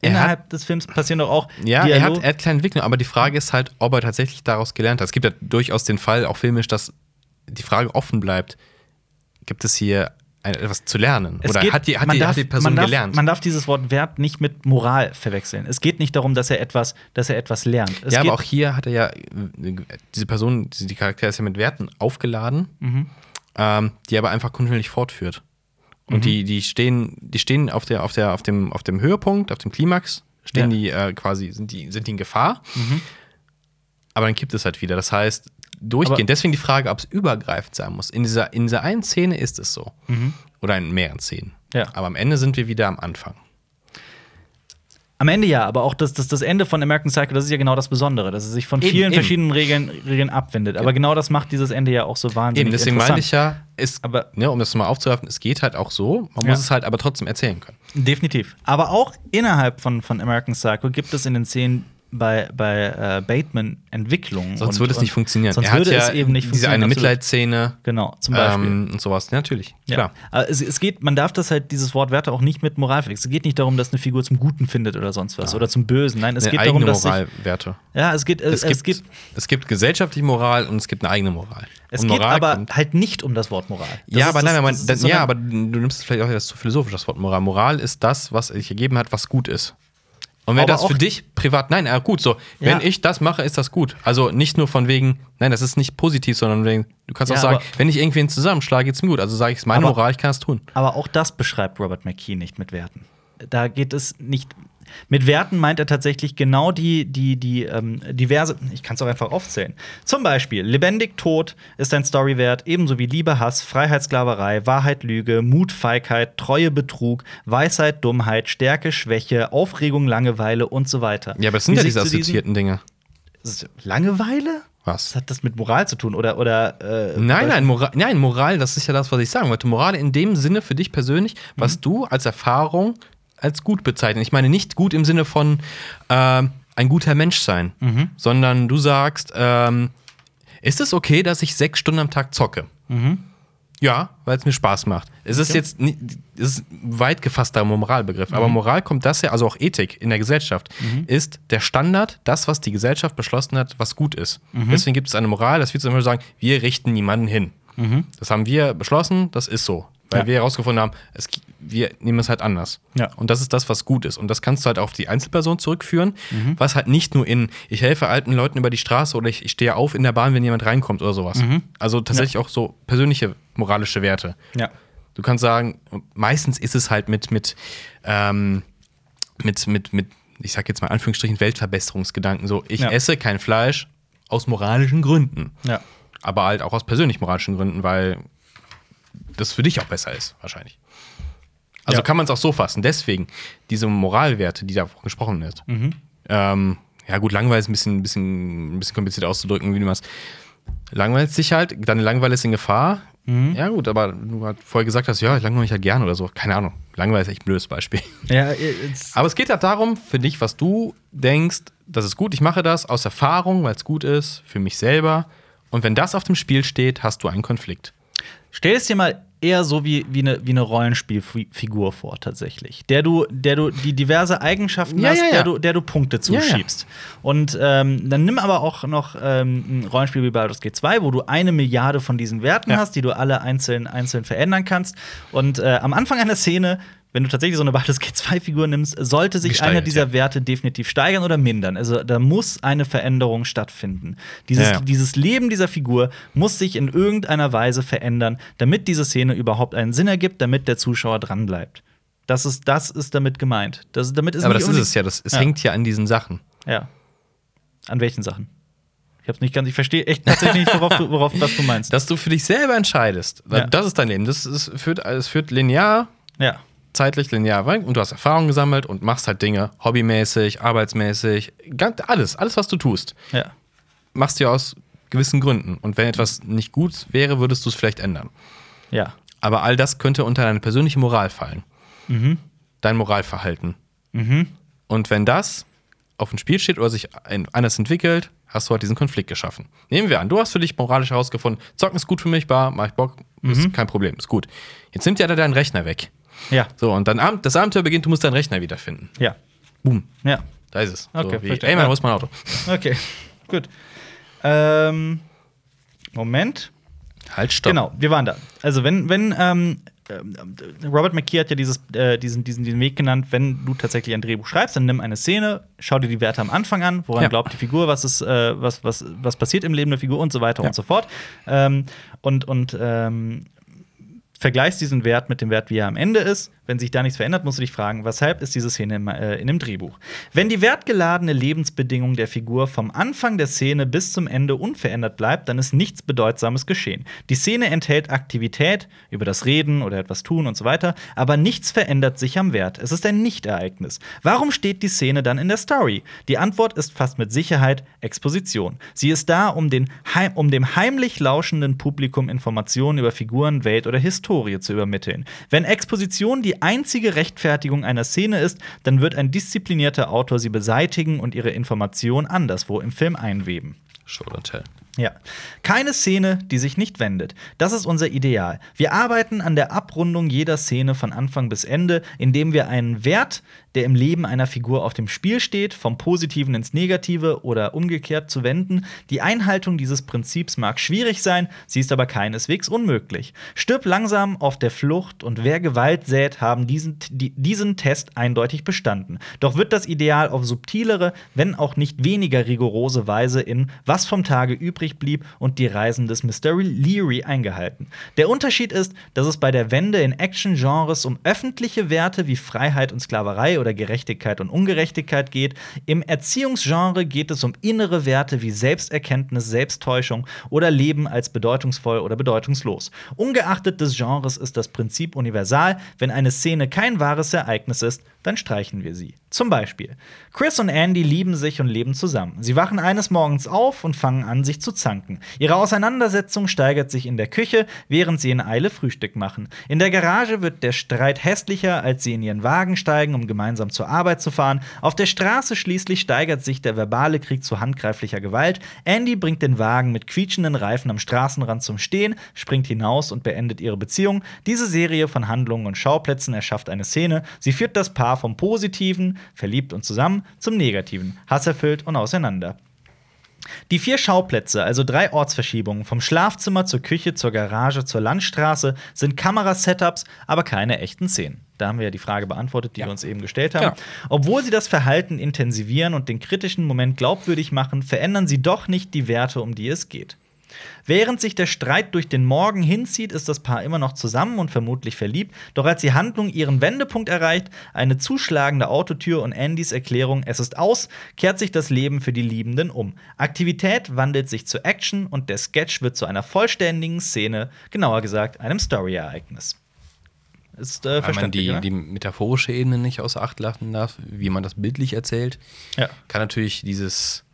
Er Innerhalb des Films passieren doch auch Ja, er hat, er hat kleine Entwicklung, aber die Frage ist halt, ob er tatsächlich daraus gelernt hat. Es gibt ja durchaus den Fall, auch filmisch, dass die Frage offen bleibt: Gibt es hier etwas zu lernen? Es Oder geht- hat, die, hat, man die, darf- hat die Person man darf, gelernt? Man darf dieses Wort Wert nicht mit Moral verwechseln. Es geht nicht darum, dass er etwas, dass er etwas lernt. Es ja, aber auch hier hat er ja, diese Person, die Charaktere ist ja mit Werten aufgeladen, Mhm. ähm, die aber einfach kontinuierlich fortführt. Und Mhm. die, die stehen, die stehen auf, der, auf, der, auf, dem, auf dem Höhepunkt, auf dem Klimax, stehen Ja. die äh, quasi, sind die, sind die in Gefahr. Mhm. Aber dann kippt es halt wieder. Das heißt, durchgehend. Aber- Deswegen die Frage, ob es übergreifend sein muss. In dieser, in dieser einen Szene ist es so. Oder in mehreren Szenen. Mhm. Ja. Aber am Ende sind wir wieder am Anfang. Am Ende ja, aber auch das, das, das Ende von American Psycho, das ist ja genau das Besondere, dass es sich von Eben, vielen eben. verschiedenen Regeln, Regeln abwendet. Aber genau das macht dieses Ende ja auch so wahnsinnig Eben, deswegen meine ich ja, ist, Aber- ne, um das mal aufzugreifen, es geht halt auch so. Man Ja. muss es halt aber trotzdem erzählen können. Definitiv. Aber auch innerhalb von, von American Psycho gibt es in den Szenen bei, bei äh, Bateman Entwicklungen. Sonst und- würde es nicht funktionieren. Sonst er würde ja es eben nicht diese funktionieren. eine absolut. Mitleidsszene Genau, zum Beispiel. ähm, und sowas. Ja, natürlich, Ja. klar. Aber es, es geht, man darf das halt, dieses Wort Werte auch nicht mit Moral verwechseln. Es geht nicht darum, dass eine Figur zum Guten findet oder sonst was oder zum Bösen. Nein, es Eine geht eigene darum, dass sich, Moralwerte. ja, es geht, es, Es, gibt, gibt, es gibt gesellschaftliche Moral und es gibt eine eigene Moral. es und geht Moral aber halt nicht um das Wort Moral. Das ja, aber das, nein, aber, das das, ja, eine- aber du nimmst es vielleicht auch jetzt zu philosophisch, das Wort Moral. Moral ist das, was sich ergeben hat, was gut ist. Und wenn das für dich privat, nein, ja, gut, so, Ja. wenn ich das mache, ist das gut. Also nicht nur von wegen, nein, das ist nicht positiv, sondern wegen, du kannst Ja, auch sagen, wenn ich irgendwen zusammenschlage, geht's mir gut. Also sage ich, es meine Aber- Moral, ich kann es tun. Aber auch das beschreibt Robert McKee nicht mit Werten. Da geht es nicht. Mit Werten meint er tatsächlich genau die, die, die ähm, diverse. Ich kann es auch einfach aufzählen. Zum Beispiel: Lebendig tot ist ein Storywert, ebenso wie Liebe, Hass, Freiheit, Sklaverei, Wahrheit, Lüge, Mut, Feigheit, Treue, Betrug, Weisheit, Dummheit, Stärke, Schwäche, Aufregung, Langeweile und so weiter. Ja, aber das sind ja diese assoziierten Dinge. Es Langeweile? Was? Was hat das mit Moral zu tun? Oder. oder äh, Nein, nein, Moral, nein, Moral, das ist ja das, was ich sagen wollte. Moral in dem Sinne für dich persönlich, was du als Erfahrung als gut bezeichnest. Ich meine nicht gut im Sinne von ähm, ein guter Mensch sein, sondern du sagst, ähm, ist es okay, dass ich sechs Stunden am Tag zocke? Ja, weil es mir Spaß macht. Es ist jetzt nicht, es ist ein weit gefasster Moralbegriff, aber Moral kommt das ja, also auch Ethik in der Gesellschaft, ist der Standard, das, was die Gesellschaft beschlossen hat, was gut ist. Deswegen gibt es eine Moral, das wir zum Beispiel sagen, wir richten niemanden hin. Das haben wir beschlossen, das ist so. Weil Ja. wir herausgefunden haben, es, wir nehmen es halt anders. Ja. Und das ist das, was gut ist. Und das kannst du halt auf die Einzelperson zurückführen, was halt nicht nur in, ich helfe alten Leuten über die Straße oder ich, ich stehe auf in der Bahn, wenn jemand reinkommt oder sowas. Also tatsächlich auch so persönliche moralische Werte. Ja. Du kannst sagen, meistens ist es halt mit, mit, ähm, mit, mit, mit, ich sag jetzt mal in Anführungsstrichen, Weltverbesserungsgedanken. So, ich Ja. esse kein Fleisch aus moralischen Gründen. Ja. Aber halt auch aus persönlich moralischen Gründen, weil das für dich auch besser ist, wahrscheinlich. Also Ja. kann man es auch so fassen. Deswegen, diese Moralwerte, die da gesprochen wird. Mhm. Ähm, ja, gut, Langeweile ist ein bisschen, ein bisschen, ein bisschen kompliziert auszudrücken, wie du machst. Langweilst dich halt, deine Langeweile ist in Gefahr. Mhm. Ja, gut, aber du halt vorher gesagt hast, ja, ich langweile mich ja gern oder so. Keine Ahnung. Langeweile ist echt ein blödes Beispiel. Ja, Aber es geht halt darum, für dich, was du denkst, das ist gut, ich mache das aus Erfahrung, weil es gut ist, für mich selber. Und wenn das auf dem Spiel steht, hast du einen Konflikt. Stell es dir mal eher so wie, wie, eine, wie eine Rollenspielfigur vor, tatsächlich. Der du, der du die diverse Eigenschaften Ja, hast, ja, ja. Der, du, der du Punkte zuschiebst. Und ähm, dann nimm aber auch noch ähm, ein Rollenspiel wie Baldur's Gate 2, wo du eine Milliarde von diesen Werten hast, die du alle einzeln, einzeln verändern kannst. Und äh, am Anfang einer Szene. Wenn du tatsächlich so eine Baldur's Gate 2 Figur nimmst, sollte sich Gesteigert, einer dieser ja. Werte definitiv steigern oder mindern. Also da muss eine Veränderung stattfinden. Dieses, Ja, ja. dieses Leben dieser Figur muss sich in irgendeiner Weise verändern, damit diese Szene überhaupt einen Sinn ergibt, damit der Zuschauer dranbleibt. Das ist, das ist damit gemeint. Das, damit ist Aber das ist es ja. Das, es hängt ja an diesen Sachen. Ja. An welchen Sachen? Ich hab's nicht ganz, ich verstehe echt tatsächlich nicht, worauf du, worauf, was du meinst. Dass du für dich selber entscheidest. Das ist dein Leben. Das ist, führt, es führt linear, ja. Zeitlich linear und du hast Erfahrung gesammelt und machst halt Dinge hobbymäßig, arbeitsmäßig, alles, alles, was du tust, Ja. machst du aus gewissen Gründen. Und wenn etwas nicht gut wäre, würdest du es vielleicht ändern. Ja. Aber all das könnte unter deine persönliche Moral fallen. Dein Moralverhalten. Und wenn das auf dem Spiel steht oder sich anders entwickelt, hast du halt diesen Konflikt geschaffen. Nehmen wir an, du hast für dich moralisch herausgefunden, Zocken ist gut für mich, bar, mach ich Bock, ist kein Problem, ist gut. Jetzt nimmt ja da deinen Rechner weg. Ja. So, und dann das Abenteuer beginnt, du musst deinen Rechner wiederfinden. Ja. Boom, Ja. da ist es. Okay, so, wie, verstehe. ey Mann, Ja. wo ist mein Auto? Okay. Gut. Ähm, Moment. Halt, stopp. Genau, wir waren da. Also wenn, wenn ähm, ähm, Robert McKee hat ja dieses, äh, diesen, diesen, diesen Weg genannt, wenn du tatsächlich ein Drehbuch schreibst, dann nimm eine Szene, schau dir die Werte am Anfang an, woran Ja. glaubt die Figur, was ist, äh, was, was, was passiert im Leben der Figur und so weiter Ja. und so fort. Ähm, und und ähm, vergleichst diesen Wert mit dem Wert, wie er am Ende ist. Wenn sich da nichts verändert, musst du dich fragen, weshalb ist diese Szene im, äh, in dem Drehbuch? Wenn die wertgeladene Lebensbedingung der Figur vom Anfang der Szene bis zum Ende unverändert bleibt, dann ist nichts Bedeutsames geschehen. Die Szene enthält Aktivität über das Reden oder etwas tun und so weiter, aber nichts verändert sich am Wert. Es ist ein Nichtereignis. Warum steht die Szene dann in der Story? Die Antwort ist fast mit Sicherheit Exposition. Sie ist da, um, den um dem heimlich lauschenden Publikum Informationen über Figuren, Welt oder Historie zu übermitteln. Wenn Exposition die einzige Rechtfertigung einer Szene ist, dann wird ein disziplinierter Autor sie beseitigen und ihre Information anderswo im Film einweben. Show don't tell. Ja. Keine Szene, die sich nicht wendet. Das ist unser Ideal. Wir arbeiten an der Abrundung jeder Szene von Anfang bis Ende, indem wir einen Wert, der im Leben einer Figur auf dem Spiel steht, vom Positiven ins Negative oder umgekehrt zu wenden. Die Einhaltung dieses Prinzips mag schwierig sein, sie ist aber keineswegs unmöglich. Stirb langsam auf der Flucht und wer Gewalt sät, haben diesen, die, diesen Test eindeutig bestanden. Doch wird das Ideal auf subtilere, wenn auch nicht weniger rigorose Weise in Was vom Tage übrig blieb und die Reisen des Mr. Leary eingehalten. Der Unterschied ist, dass es bei der Wende in Action-Genres um öffentliche Werte wie Freiheit und Sklaverei oder Gerechtigkeit und Ungerechtigkeit geht. Im Erziehungsgenre geht es um innere Werte wie Selbsterkenntnis, Selbsttäuschung oder Leben als bedeutungsvoll oder bedeutungslos. Ungeachtet des Genres ist das Prinzip universal. Wenn eine Szene kein wahres Ereignis ist, dann streichen wir sie. Zum Beispiel: Chris und Andy lieben sich und leben zusammen. Sie wachen eines Morgens auf und fangen an, sich zu zanken. Ihre Auseinandersetzung steigert sich in der Küche, während sie in Eile Frühstück machen. In der Garage wird der Streit hässlicher, als sie in ihren Wagen steigen, um gemeinsam zur Arbeit zu fahren. Auf der Straße schließlich steigert sich der verbale Krieg zu handgreiflicher Gewalt. Andy bringt den Wagen mit quietschenden Reifen am Straßenrand zum Stehen, springt hinaus und beendet ihre Beziehung. Diese Serie von Handlungen und Schauplätzen erschafft eine Szene. Sie führt das Paar vom Positiven, verliebt und zusammen, zum Negativen, hasserfüllt und auseinander. Die vier Schauplätze, also drei Ortsverschiebungen, vom Schlafzimmer zur Küche, zur Garage, zur Landstraße, sind Kamerasetups, aber keine echten Szenen. Da haben wir ja die Frage beantwortet, die Ja. wir uns eben gestellt haben. Genau. Obwohl sie das Verhalten intensivieren und den kritischen Moment glaubwürdig machen, verändern sie doch nicht die Werte, um die es geht. Während sich der Streit durch den Morgen hinzieht, ist das Paar immer noch zusammen und vermutlich verliebt. Doch als die Handlung ihren Wendepunkt erreicht, eine zuschlagende Autotür und Andys Erklärung, es ist aus, kehrt sich das Leben für die Liebenden um. Aktivität wandelt sich zu Action und der Sketch wird zu einer vollständigen Szene, genauer gesagt einem Story-Ereignis. Ist äh, Weil man die, oder? die metaphorische Ebene nicht außer Acht lassen darf, wie man das bildlich erzählt, Ja. kann natürlich dieses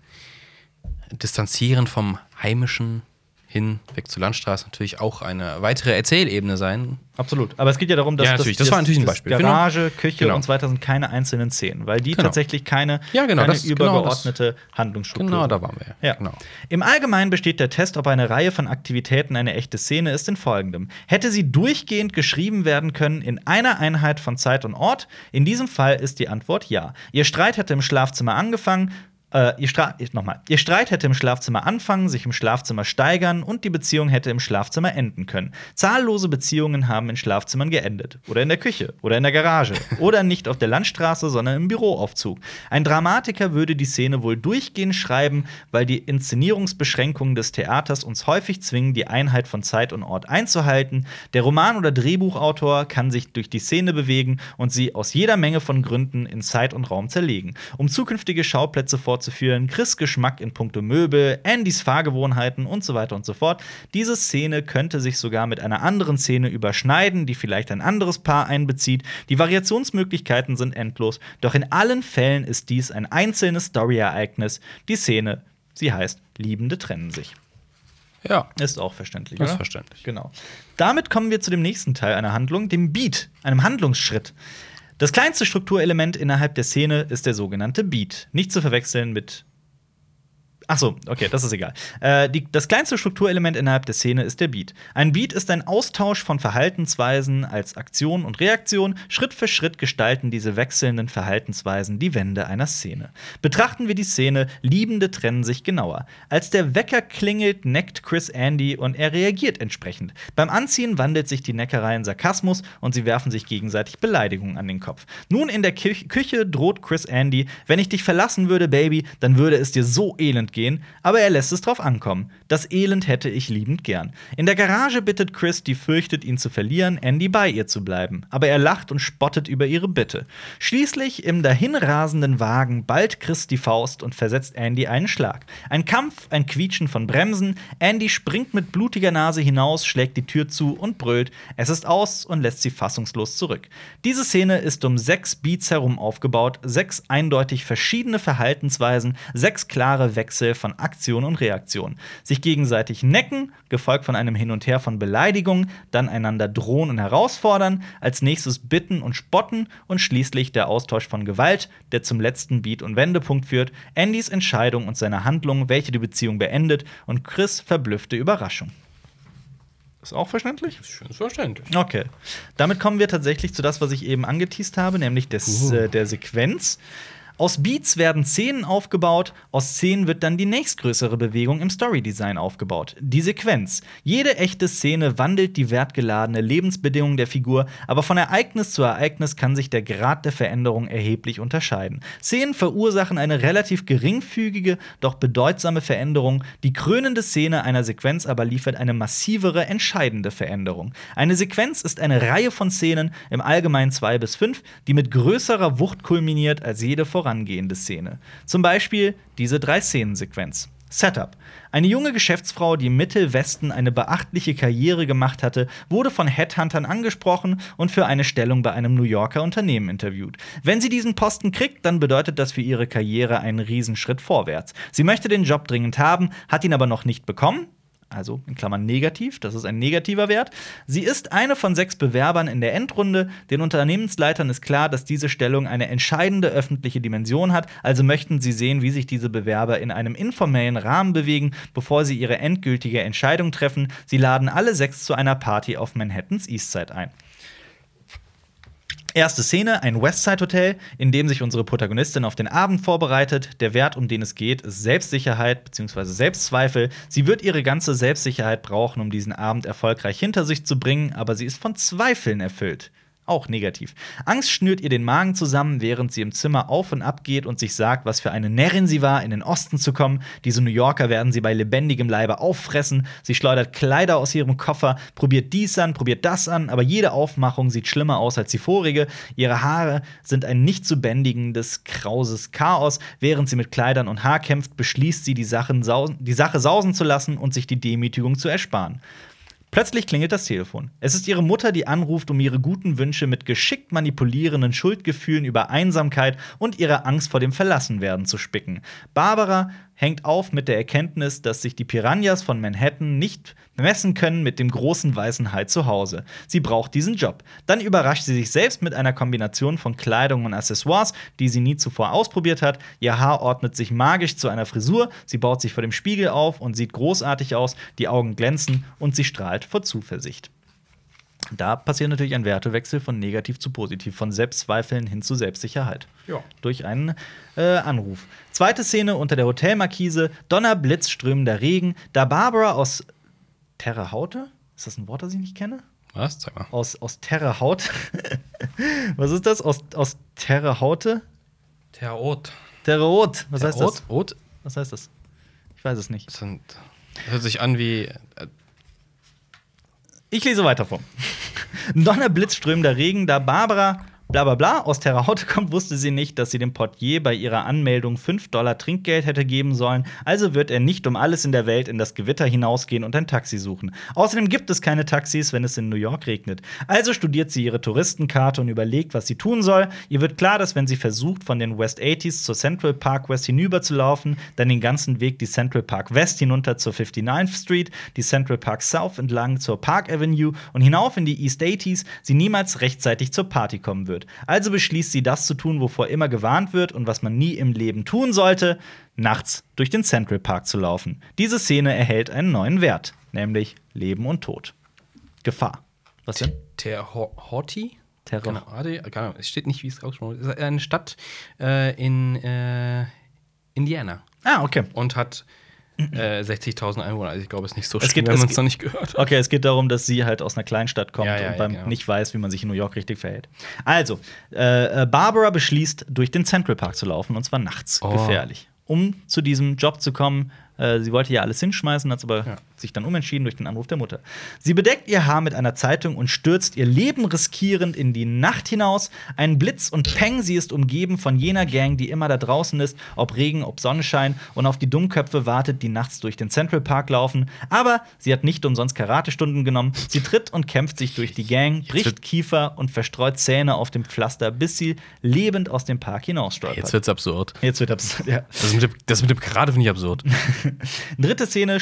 Distanzieren vom Heimischen hin, weg zur Landstraße, natürlich auch eine weitere Erzählebene sein. Absolut. Aber es geht ja darum, dass Ja, natürlich. Das war natürlich ein Beispiel. Garage, Küche Genau. und so weiter sind keine einzelnen Szenen, weil die Genau. tatsächlich keine, Ja, genau, keine das- genau übergeordnete Handlungsstruktur Genau, da waren wir. Ja. Genau. Im Allgemeinen besteht der Test, ob eine Reihe von Aktivitäten eine echte Szene ist, in folgendem. Hätte sie durchgehend geschrieben werden können in einer Einheit von Zeit und Ort? In diesem Fall ist die Antwort ja. Ihr Streit hätte im Schlafzimmer angefangen, Äh, ihr, Stra nochmal. ihr Streit hätte im Schlafzimmer anfangen, sich im Schlafzimmer steigern und die Beziehung hätte im Schlafzimmer enden können. Zahllose Beziehungen haben in Schlafzimmern geendet. Oder in der Küche. Oder in der Garage. oder nicht auf der Landstraße, sondern im Büroaufzug. Ein Dramatiker würde die Szene wohl durchgehend schreiben, weil die Inszenierungsbeschränkungen des Theaters uns häufig zwingen, die Einheit von Zeit und Ort einzuhalten. Der Roman- oder Drehbuchautor kann sich durch die Szene bewegen und sie aus jeder Menge von Gründen in Zeit und Raum zerlegen, um zukünftige Schauplätze vorzunehmen fortzuführen, Chris Geschmack in puncto Möbel, Andys Fahrgewohnheiten und so weiter und so fort. Diese Szene könnte sich sogar mit einer anderen Szene überschneiden, die vielleicht ein anderes Paar einbezieht. Die Variationsmöglichkeiten sind endlos, doch in allen Fällen ist dies ein einzelnes Story-Ereignis. Die Szene, sie heißt Liebende trennen sich. Ja. Ist auch verständlich. Ist oder? verständlich. Genau. Damit kommen wir zu dem nächsten Teil einer Handlung, dem Beat, einem Handlungsschritt. Das kleinste Strukturelement innerhalb der Szene ist der sogenannte Beat. Nicht zu verwechseln mit Ach so, okay, das ist egal. Äh, die, das kleinste Strukturelement innerhalb der Szene ist der Beat. Ein Beat ist ein Austausch von Verhaltensweisen als Aktion und Reaktion. Schritt für Schritt gestalten diese wechselnden Verhaltensweisen die Wände einer Szene. Betrachten wir die Szene, Liebende trennen sich genauer. Als der Wecker klingelt, neckt Chris Andy und er reagiert entsprechend. Beim Anziehen wandelt sich die Neckerei in Sarkasmus und sie werfen sich gegenseitig Beleidigungen an den Kopf. Nun in der Kü Küche droht Chris Andy, wenn ich dich verlassen würde, Baby, dann würde es dir so elend gehen gehen, aber er lässt es drauf ankommen. Das Elend hätte ich liebend gern. In der Garage bittet Chris, die fürchtet, ihn zu verlieren, Andy bei ihr zu bleiben. Aber er lacht und spottet über ihre Bitte. Schließlich im dahinrasenden Wagen ballt Chris die Faust und versetzt Andy einen Schlag. Ein Kampf, ein Quietschen von Bremsen. Andy springt mit blutiger Nase hinaus, schlägt die Tür zu und brüllt. Es ist aus und lässt sie fassungslos zurück. Diese Szene ist um sechs Beats herum aufgebaut, sechs eindeutig verschiedene Verhaltensweisen, sechs klare Wechsel Wechsel von Aktion und Reaktion. Sich gegenseitig necken, gefolgt von einem Hin und Her von Beleidigungen, dann einander drohen und herausfordern, als nächstes bitten und spotten und schließlich der Austausch von Gewalt, der zum letzten Beat und Wendepunkt führt, Andys Entscheidung und seine Handlung, welche die Beziehung beendet und Chris verblüffte Überraschung. Ist auch verständlich? Schön verständlich. Okay. Damit kommen wir tatsächlich zu das, was ich eben angeteased habe, nämlich des, Uh. äh, der Sequenz. Aus Beats werden Szenen aufgebaut, aus Szenen wird dann die nächstgrößere Bewegung im Storydesign aufgebaut. Die Sequenz. Jede echte Szene wandelt die wertgeladene Lebensbedingung der Figur, aber von Ereignis zu Ereignis kann sich der Grad der Veränderung erheblich unterscheiden. Szenen verursachen eine relativ geringfügige, doch bedeutsame Veränderung. Die krönende Szene einer Sequenz aber liefert eine massivere, entscheidende Veränderung. Eine Sequenz ist eine Reihe von Szenen, im Allgemeinen zwei bis fünf, die mit größerer Wucht kulminiert als jede vorangehende Szene. Zum Beispiel diese Drei-Szenen-Sequenz. Setup. Eine junge Geschäftsfrau, die im Mittelwesten eine beachtliche Karriere gemacht hatte, wurde von Headhuntern angesprochen und für eine Stellung bei einem New Yorker Unternehmen interviewt. Wenn sie diesen Posten kriegt, dann bedeutet das für ihre Karriere einen Riesenschritt vorwärts. Sie möchte den Job dringend haben, hat ihn aber noch nicht bekommen. Also in Klammern negativ, das ist ein negativer Wert. Sie ist eine von sechs Bewerbern in der Endrunde. Den Unternehmensleitern ist klar, dass diese Stellung eine entscheidende öffentliche Dimension hat, also möchten sie sehen, wie sich diese Bewerber in einem informellen Rahmen bewegen, bevor sie ihre endgültige Entscheidung treffen. Sie laden alle sechs zu einer Party auf Manhattans Eastside ein. Erste Szene, ein Westside-Hotel, in dem sich unsere Protagonistin auf den Abend vorbereitet. Der Wert, um den es geht, ist Selbstsicherheit bzw. Selbstzweifel. Sie wird ihre ganze Selbstsicherheit brauchen, um diesen Abend erfolgreich hinter sich zu bringen, aber sie ist von Zweifeln erfüllt. Auch negativ. Angst schnürt ihr den Magen zusammen, während sie im Zimmer auf und ab geht und sich sagt, was für eine Närrin sie war, in den Osten zu kommen. Diese New Yorker werden sie bei lebendigem Leibe auffressen. Sie schleudert Kleider aus ihrem Koffer, probiert dies an, probiert das an, aber jede Aufmachung sieht schlimmer aus als die vorige. Ihre Haare sind ein nicht zu bändigendes, krauses Chaos. Während sie mit Kleidern und Haar kämpft, beschließt sie, die, Sachen sausen, die Sache sausen zu lassen und sich die Demütigung zu ersparen. Plötzlich klingelt das Telefon. Es ist ihre Mutter, die anruft, um ihre guten Wünsche mit geschickt manipulierenden Schuldgefühlen über Einsamkeit und ihre Angst vor dem Verlassenwerden zu spicken. Barbara hängt auf mit der Erkenntnis, dass sich die Piranhas von Manhattan nicht messen können mit dem großen weißen Hai zu Hause. Sie braucht diesen Job. Dann überrascht sie sich selbst mit einer Kombination von Kleidung und Accessoires, die sie nie zuvor ausprobiert hat. Ihr Haar ordnet sich magisch zu einer Frisur, sie baut sich vor dem Spiegel auf und sieht großartig aus, die Augen glänzen und sie strahlt vor Zuversicht. Da passiert natürlich ein Wertewechsel von negativ zu positiv, von Selbstzweifeln hin zu Selbstsicherheit. Ja. Durch einen äh, Anruf. Zweite Szene unter der Hotelmarkise: Donner, Blitz, strömender Regen. Da Barbara aus Terre Haute, ist das ein Wort, das ich nicht kenne? Was? Sag mal. Aus, aus Terre Haute. Was ist das? Aus, aus Terre Haute? Terrot. Terre Haute. Was heißt das? Rot? Was heißt das? Ich weiß es nicht. Das hört sich an wie. Äh, Ich lese weiter vor. Donner, Blitz, strömender Regen, da Barbara bla bla bla aus Terre Haute kommt, wusste sie nicht, dass sie dem Portier bei ihrer Anmeldung 5 Dollar Trinkgeld hätte geben sollen. Also wird er nicht um alles in der Welt in das Gewitter hinausgehen und ein Taxi suchen. Außerdem gibt es keine Taxis, wenn es in New York regnet. Also studiert sie ihre Touristenkarte und überlegt, was sie tun soll. Ihr wird klar, dass wenn sie versucht, von den West 80s zur Central Park West hinüber zu laufen, dann den ganzen Weg die Central Park West hinunter zur 59th Street, die Central Park South entlang zur Park Avenue und hinauf in die East 80s, sie niemals rechtzeitig zur Party kommen wird. Also beschließt sie, das zu tun, wovor immer gewarnt wird und was man nie im Leben tun sollte: nachts durch den Central Park zu laufen. Diese Szene erhält einen neuen Wert, nämlich Leben und Tod. Gefahr. Was denn? Terhorti? Terror. Genau, keine Ahnung, es steht nicht, wie es ausgesprochen wird. Es ist eine Stadt äh, in äh, Indiana Ah, okay. und hat äh, 60.000 Einwohner. Also ich glaube, es ist nicht so Es schlimm, geht- wenn es man es noch nicht gehört hat. Okay, es geht darum, dass sie halt aus einer Kleinstadt kommt Ja, ja, und beim genau. nicht weiß, wie man sich in New York richtig verhält. Also, äh, äh, Barbara beschließt, durch den Central Park zu laufen, und zwar nachts. Oh. Gefährlich. Um zu diesem Job zu kommen, äh, sie wollte ja alles hinschmeißen, hat aber Ja. Sich dann umentschieden durch den Anruf der Mutter. Sie bedeckt ihr Haar mit einer Zeitung und stürzt ihr Leben riskierend in die Nacht hinaus. Ein Blitz und Peng, sie ist umgeben von jener Gang, die immer da draußen ist, ob Regen, ob Sonnenschein und auf die Dummköpfe wartet, die nachts durch den Central Park laufen. Aber sie hat nicht umsonst Karatestunden genommen. Sie tritt und kämpft sich durch die Gang, bricht Kiefer und verstreut Zähne auf dem Pflaster, bis sie lebend aus dem Park hinausstolpert. Jetzt wird's absurd. Jetzt wird abs- ja. Das mit dem, das mit dem Karate finde ich absurd. Dritte Szene: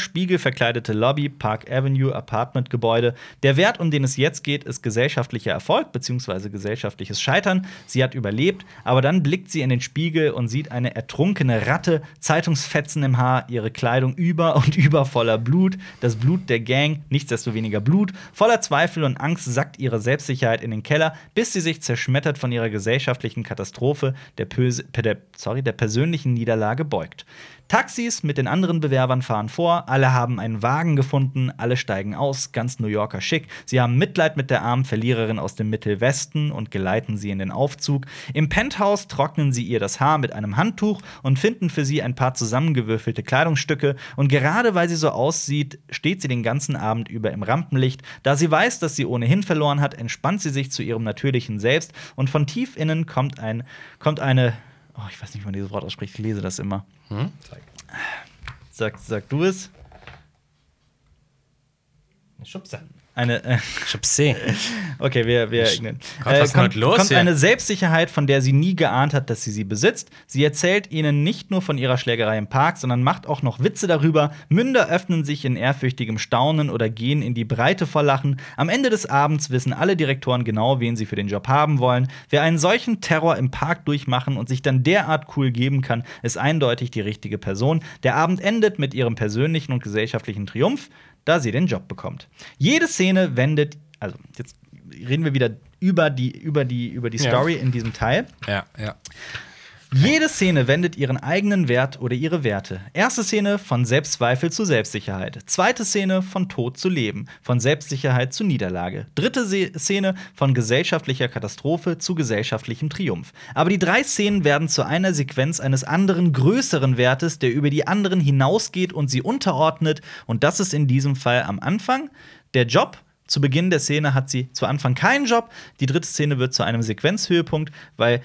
spiegelverkleidete Lobby, Park Avenue, Apartmentgebäude. Der Wert, um den es jetzt geht, ist gesellschaftlicher Erfolg bzw. gesellschaftliches Scheitern. Sie hat überlebt, aber dann blickt sie in den Spiegel und sieht eine ertrunkene Ratte, Zeitungsfetzen im Haar, ihre Kleidung über und über voller Blut, das Blut der Gang, nichtsdestoweniger Blut. Voller Zweifel und Angst sackt ihre Selbstsicherheit in den Keller, bis sie sich zerschmettert von ihrer gesellschaftlichen Katastrophe, der, Pöse- der, sorry, der persönlichen Niederlage beugt. Taxis mit den anderen Bewerbern fahren vor, alle haben einen Wagen gefunden, alle steigen aus, ganz New Yorker schick. Sie haben Mitleid mit der armen Verliererin aus dem Mittelwesten und geleiten sie in den Aufzug. Im Penthouse trocknen sie ihr das Haar mit einem Handtuch und finden für sie ein paar zusammengewürfelte Kleidungsstücke. Und gerade weil sie so aussieht, steht sie den ganzen Abend über im Rampenlicht. Da sie weiß, dass sie ohnehin verloren hat, entspannt sie sich zu ihrem natürlichen Selbst und von tief innen kommt ein kommt eine Oh, ich weiß nicht, wie man dieses Wort ausspricht. Ich lese das immer. Hm? Sag, sag du es. Schubse. Eine, äh, okay, wir, wir Gott, ignorieren. was ist denn kommt, los kommt hier? eine Selbstsicherheit, von der sie nie geahnt hat, dass sie sie besitzt. Sie erzählt ihnen nicht nur von ihrer Schlägerei im Park, sondern macht auch noch Witze darüber. Münder öffnen sich in ehrfürchtigem Staunen oder gehen in die Breite vor Lachen. Am Ende des Abends wissen alle Direktoren genau, wen sie für den Job haben wollen. Wer einen solchen Terror im Park durchmachen und sich dann derart cool geben kann, ist eindeutig die richtige Person. Der Abend endet mit ihrem persönlichen und gesellschaftlichen Triumph, da sie den Job bekommt. Jede Szene wendet, also jetzt reden wir wieder über die, über die, über die Ja. Story in diesem Teil. Ja, ja. Jede Szene wendet ihren eigenen Wert oder ihre Werte. Erste Szene von Selbstzweifel zu Selbstsicherheit. Zweite Szene von Tod zu Leben, von Selbstsicherheit zu Niederlage. Dritte Szene von gesellschaftlicher Katastrophe zu gesellschaftlichem Triumph. Aber die drei Szenen werden zu einer Sequenz eines anderen, größeren Wertes, der über die anderen hinausgeht und sie unterordnet. Und das ist in diesem Fall am Anfang der Job, zu Beginn der Szene hat sie zu Anfang keinen Job. Die dritte Szene wird zu einem Sequenzhöhepunkt, weil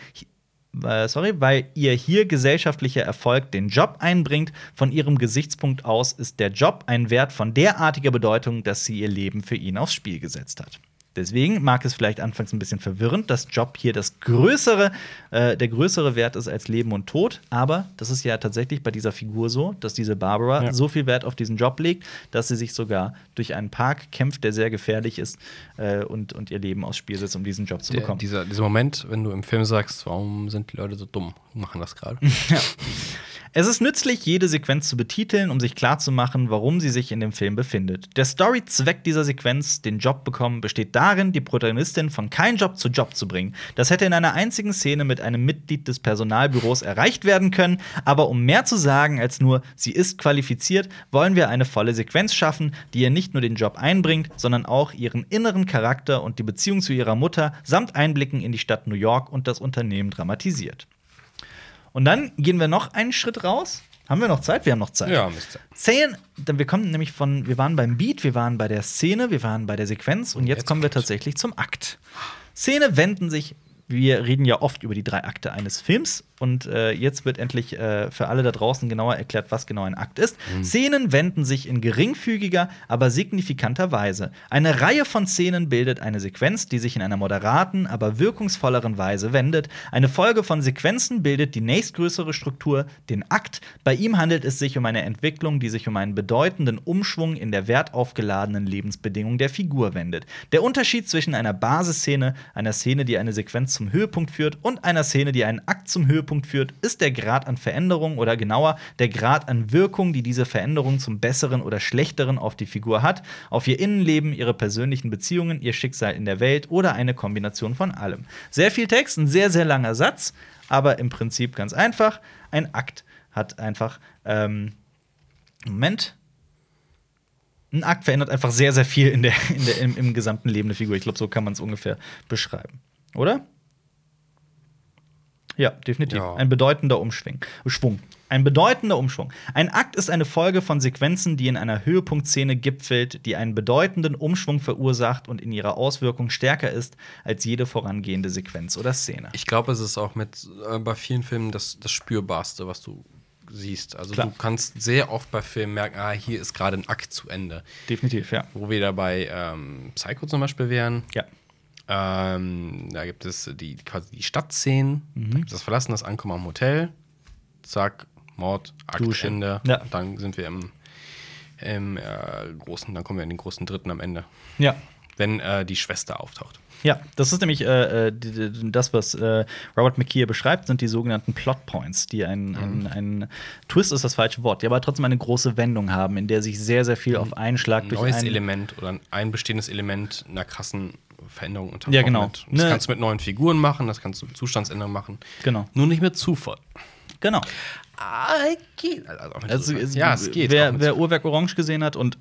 äh, sorry, weil ihr hier gesellschaftlicher Erfolg den Job einbringt. Von ihrem Gesichtspunkt aus ist der Job ein Wert von derartiger Bedeutung, dass sie ihr Leben für ihn aufs Spiel gesetzt hat. Deswegen mag es vielleicht anfangs ein bisschen verwirrend, dass Job hier das größere, äh, der größere Wert ist als Leben und Tod. Aber das ist ja tatsächlich bei dieser Figur so, dass diese Barbara Ja. so viel Wert auf diesen Job legt, dass sie sich sogar durch einen Park kämpft, der sehr gefährlich ist äh, und, und ihr Leben aufs Spiel setzt, um diesen Job zu Der, bekommen. dieser, dieser Moment, wenn du im Film sagst, warum sind die Leute so dumm, machen das gerade. Es ist nützlich, jede Sequenz zu betiteln, um sich klarzumachen, warum sie sich in dem Film befindet. Der Story-Zweck dieser Sequenz, den Job bekommen, besteht darin, die Protagonistin von kein Job zu Job zu bringen. Das hätte in einer einzigen Szene mit einem Mitglied des Personalbüros erreicht werden können, aber um mehr zu sagen als nur, sie ist qualifiziert, wollen wir eine volle Sequenz schaffen, die ihr nicht nur den Job einbringt, sondern auch ihren inneren Charakter und die Beziehung zu ihrer Mutter samt Einblicken in die Stadt New York und das Unternehmen dramatisiert. Und dann gehen wir noch einen Schritt raus. Haben wir noch Zeit? Wir haben noch Zeit. Ja. Szenen, dann- wir kommen nämlich von, wir waren beim Beat, wir waren bei der Szene, wir waren bei der Sequenz und jetzt, jetzt kommen wir tatsächlich zum Akt. Szene wenden sich, wir reden ja oft über die drei Akte eines Films und äh, jetzt wird endlich äh, für alle da draußen genauer erklärt, was genau ein Akt ist. Szenen wenden sich in geringfügiger, aber signifikanter Weise. Eine Reihe von Szenen bildet eine Sequenz, die sich in einer moderaten, aber wirkungsvolleren Weise wendet. Eine Folge von Sequenzen bildet die nächstgrößere Struktur, den Akt. Bei ihm handelt es sich um eine Entwicklung, die sich um einen bedeutenden Umschwung in der wertaufgeladenen Lebensbedingung der Figur wendet. Der Unterschied zwischen einer Basisszene, einer Szene, die eine Sequenz zum Höhepunkt führt, und einer Szene, die einen Akt zum Höhepunkt führt, ist der Grad an Veränderung oder genauer der Grad an Wirkung, die diese Veränderung zum Besseren oder Schlechteren auf die Figur hat, auf ihr Innenleben, ihre persönlichen Beziehungen, ihr Schicksal in der Welt oder eine Kombination von allem. Sehr viel Text, ein sehr, sehr langer Satz, aber im Prinzip ganz einfach. Ein Akt hat einfach, ähm, Moment. Ein Akt verändert einfach sehr, sehr viel in der, in der, im, im gesamten Leben der Figur. Ich glaube, so kann man es ungefähr beschreiben. Oder? Ja, definitiv. Ja. Ein bedeutender Umschwung. Schwung. Ein bedeutender Umschwung. Ein Akt ist eine Folge von Sequenzen, die in einer Höhepunktszene gipfelt, die einen bedeutenden Umschwung verursacht und in ihrer Auswirkung stärker ist als jede vorangehende Sequenz oder Szene. Ich glaube, es ist auch mit äh, bei vielen Filmen das, das Spürbarste, was du siehst. Also Klar. du kannst sehr oft bei Filmen merken, ah, hier ist gerade ein Akt zu Ende. Definitiv, ja. Wo wir da bei ähm, Psycho zum Beispiel wären. Ja. Ähm, da gibt es die quasi die Stadtszenen, Mhm. da gibt es das Verlassen, das Ankommen am Hotel, zack, Mord, Akt, Dusche. Ende. Ja. Dann sind wir im, im äh, großen, dann kommen wir in den großen Dritten am Ende, Ja. wenn äh, die Schwester auftaucht. Ja, das ist nämlich äh, äh, das, was äh, Robert McKeer beschreibt, sind die sogenannten Plot Points, die ein, ein, ein Twist ist das falsche Wort, die aber trotzdem eine große Wendung haben, in der sich sehr, sehr viel auf einen Schlag Ein durch neues einen Element oder ein bestehendes Element einer krassen Veränderung unterbrochen Ja, genau. Und Das Ne- kannst du mit neuen Figuren machen, das kannst du mit Zustandsänderungen machen. Genau. Nur nicht mit Zufall. Genau. Ah, geht. Also auch mit Also, es- ja, es geht. Wer, mit wer. Uhrwerk Orange gesehen hat und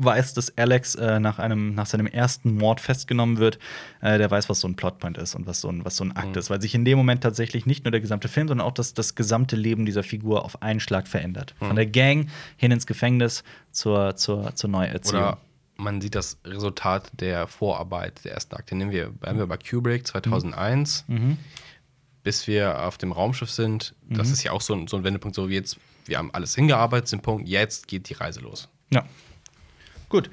weiß, dass Alex äh, nach, einem, nach seinem ersten Mord festgenommen wird, äh, der weiß, was so ein Plotpoint ist und was so ein, was so ein Mhm. Akt ist. Weil sich in dem Moment tatsächlich nicht nur der gesamte Film, sondern auch das, das gesamte Leben dieser Figur auf einen Schlag verändert. Mhm. Von der Gang hin ins Gefängnis zur, zur, zur Neuerziehung. Oder man sieht das Resultat der Vorarbeit der ersten Akte. Nehmen wir, bleiben wir bei Kubrick 2001, Mhm. bis wir auf dem Raumschiff sind. Mhm. Das ist ja auch so ein, so ein Wendepunkt, so wie jetzt, wir haben alles hingearbeitet, sind Punkt, jetzt geht die Reise los. Ja. Gut.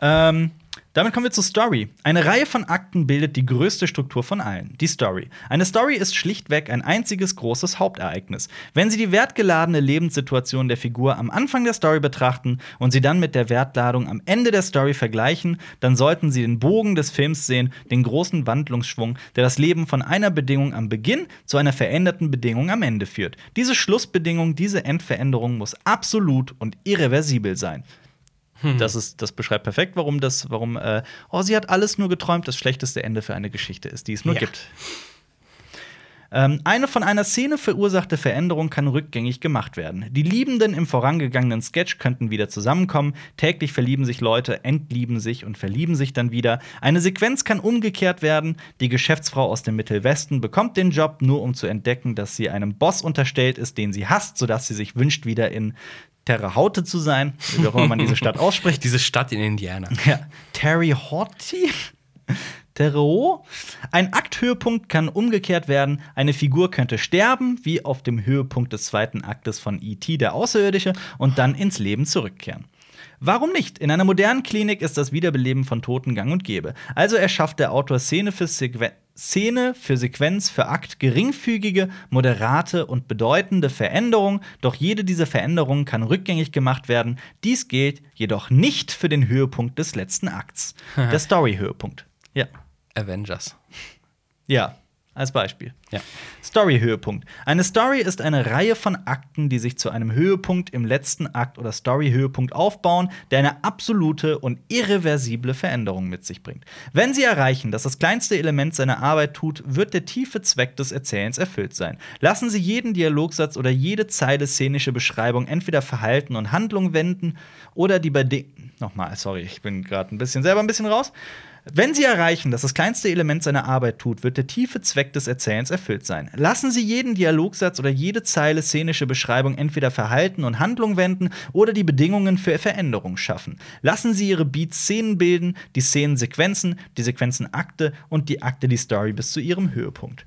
Ähm, damit kommen wir zur Story. Eine Reihe von Akten bildet die größte Struktur von allen, die Story. Eine Story ist schlichtweg ein einziges großes Hauptereignis. Wenn Sie die wertgeladene Lebenssituation der Figur am Anfang der Story betrachten und sie dann mit der Wertladung am Ende der Story vergleichen, dann sollten Sie den Bogen des Films sehen, den großen Wandlungsschwung, der das Leben von einer Bedingung am Beginn zu einer veränderten Bedingung am Ende führt. Diese Schlussbedingung, diese Endveränderung muss absolut und irreversibel sein. Das, ist, das beschreibt perfekt, warum das, warum, äh, oh, sie hat alles nur geträumt, das schlechteste Ende für eine Geschichte ist, die es nur Ja. gibt. Ähm, eine von einer Szene verursachte Veränderung kann rückgängig gemacht werden. Die Liebenden im vorangegangenen Sketch könnten wieder zusammenkommen. Täglich verlieben sich Leute, entlieben sich und verlieben sich dann wieder. Eine Sequenz kann umgekehrt werden. Die Geschäftsfrau aus dem Mittelwesten bekommt den Job, nur um zu entdecken, dass sie einem Boss unterstellt ist, den sie hasst, sodass sie sich wünscht, wieder in Terre Haute zu sein, wie auch immer man diese Stadt ausspricht. Diese Stadt in Indiana. Ja. Terry Horty? Terreo? Ein Akthöhepunkt kann umgekehrt werden. Eine Figur könnte sterben, wie auf dem Höhepunkt des zweiten Aktes von E.T., der Außerirdische, und dann ins Leben zurückkehren. Warum nicht? In einer modernen Klinik ist das Wiederbeleben von Toten gang und gäbe. Also erschafft der Autor Szene für, Sequen Szene für Sequenz für Akt geringfügige, moderate und bedeutende Veränderungen, doch jede dieser Veränderungen kann rückgängig gemacht werden. Dies gilt jedoch nicht für den Höhepunkt des letzten Akts. Der Story-Höhepunkt. Ja. Avengers. Ja. Als Beispiel. Ja. Story-Höhepunkt. Eine Story ist eine Reihe von Akten, die sich zu einem Höhepunkt im letzten Akt oder Story-Höhepunkt aufbauen, der eine absolute und irreversible Veränderung mit sich bringt. Wenn sie erreichen, dass das kleinste Element seine Arbeit tut, wird der tiefe Zweck des Erzählens erfüllt sein. Lassen Sie jeden Dialogsatz oder jede Zeile szenische Beschreibung entweder Verhalten und Handlung wenden oder die Bedingungen. Nochmal, sorry, ich bin gerade ein bisschen selber ein bisschen raus. Wenn Sie erreichen, dass das kleinste Element seine Arbeit tut, wird der tiefe Zweck des Erzählens erfüllt sein. Lassen Sie jeden Dialogsatz oder jede Zeile szenische Beschreibung entweder Verhalten und Handlung wenden oder die Bedingungen für Veränderung schaffen. Lassen Sie Ihre Beats Szenen bilden, die Szenen Sequenzen, die Sequenzen Akte und die Akte die Story bis zu ihrem Höhepunkt.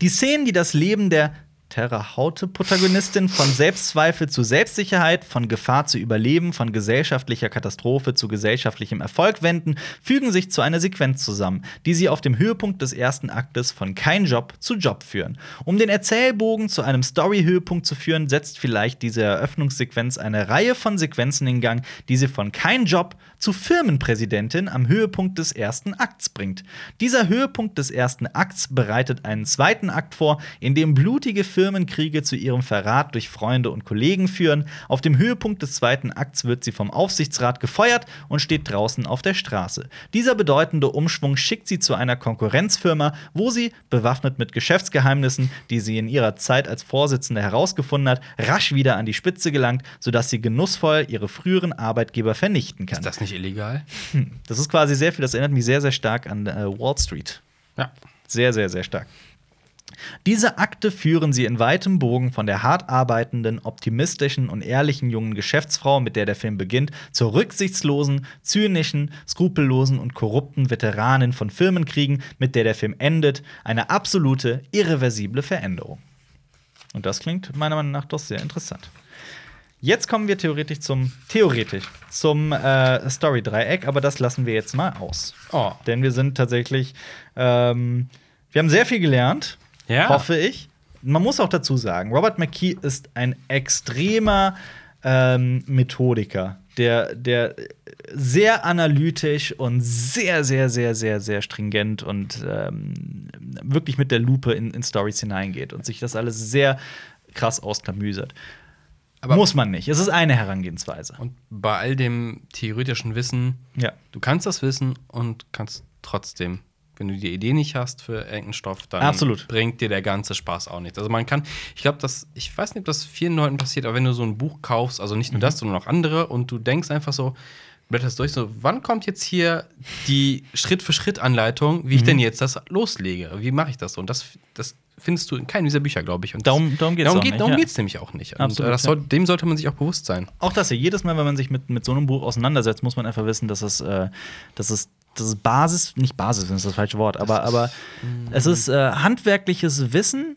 Die Szenen, die das Leben der Terrahaute-Protagonistin von Selbstzweifel zu Selbstsicherheit, von Gefahr zu Überleben, von gesellschaftlicher Katastrophe zu gesellschaftlichem Erfolg wenden, fügen sich zu einer Sequenz zusammen, die sie auf dem Höhepunkt des ersten Aktes von kein Job zu Job führen. Um den Erzählbogen zu einem Story-Höhepunkt zu führen, setzt vielleicht diese Eröffnungssequenz eine Reihe von Sequenzen in Gang, die sie von kein Job zu Firmenpräsidentin am Höhepunkt des ersten Akts bringt. Dieser Höhepunkt des ersten Akts bereitet einen zweiten Akt vor, in dem blutige Firmenkriege zu ihrem Verrat durch Freunde und Kollegen führen. Auf dem Höhepunkt des zweiten Akts wird sie vom Aufsichtsrat gefeuert und steht draußen auf der Straße. Dieser bedeutende Umschwung schickt sie zu einer Konkurrenzfirma, wo sie, bewaffnet mit Geschäftsgeheimnissen, die sie in ihrer Zeit als Vorsitzende herausgefunden hat, rasch wieder an die Spitze gelangt, sodass sie genussvoll ihre früheren Arbeitgeber vernichten kann. Ist das nicht illegal? Das ist quasi sehr viel, das erinnert mich sehr, sehr stark an äh, Wall Street. Ja. Sehr, sehr, sehr stark. Diese Akte führen sie in weitem Bogen von der hart arbeitenden, optimistischen und ehrlichen jungen Geschäftsfrau, mit der der Film beginnt, zur rücksichtslosen, zynischen, skrupellosen und korrupten Veteranin von Firmenkriegen, mit der der Film endet. Eine absolute, irreversible Veränderung. Und das klingt meiner Meinung nach doch sehr interessant. Jetzt kommen wir theoretisch zum theoretisch zum äh, Story-Dreieck, aber das lassen wir jetzt mal aus. Oh. Denn wir sind tatsächlich, ähm, wir haben sehr viel gelernt, Ja. hoffe ich. Man muss auch dazu sagen, Robert McKee ist ein extremer ähm, Methodiker, der, der sehr analytisch und sehr, sehr, sehr, sehr, sehr stringent und ähm, wirklich mit der Lupe in, in Stories hineingeht und sich das alles sehr krass ausklamüsert. Aber- Muss man nicht. Es ist eine Herangehensweise. Und bei all dem theoretischen Wissen, Ja. du kannst das wissen und kannst trotzdem, wenn du die Idee nicht hast für irgendeinen Stoff, dann Absolut. bringt dir der ganze Spaß auch nichts. Also man kann, ich glaube, dass, ich weiß nicht, ob das vielen Leuten passiert, aber wenn du so ein Buch kaufst, also nicht nur das, sondern auch andere, und du denkst einfach so, blätterst durch, so, wann kommt jetzt hier die Schritt-für-Schritt-Anleitung, wie ich denn jetzt das loslege? Wie mache ich das so? Und das, das findest du in keinem dieser Bücher, glaube ich. Und Darum- das, darum darum auch geht, Darum ja. geht es nämlich auch nicht. Und Absolut, äh, das ja. soll, dem sollte man sich auch bewusst sein. Auch das ja, jedes Mal, wenn man sich mit, mit so einem Buch auseinandersetzt, muss man einfach wissen, dass es, äh, dass es, dass es Basis, nicht Basis, das ist das falsche Wort, aber, aber es ist äh, handwerkliches Wissen,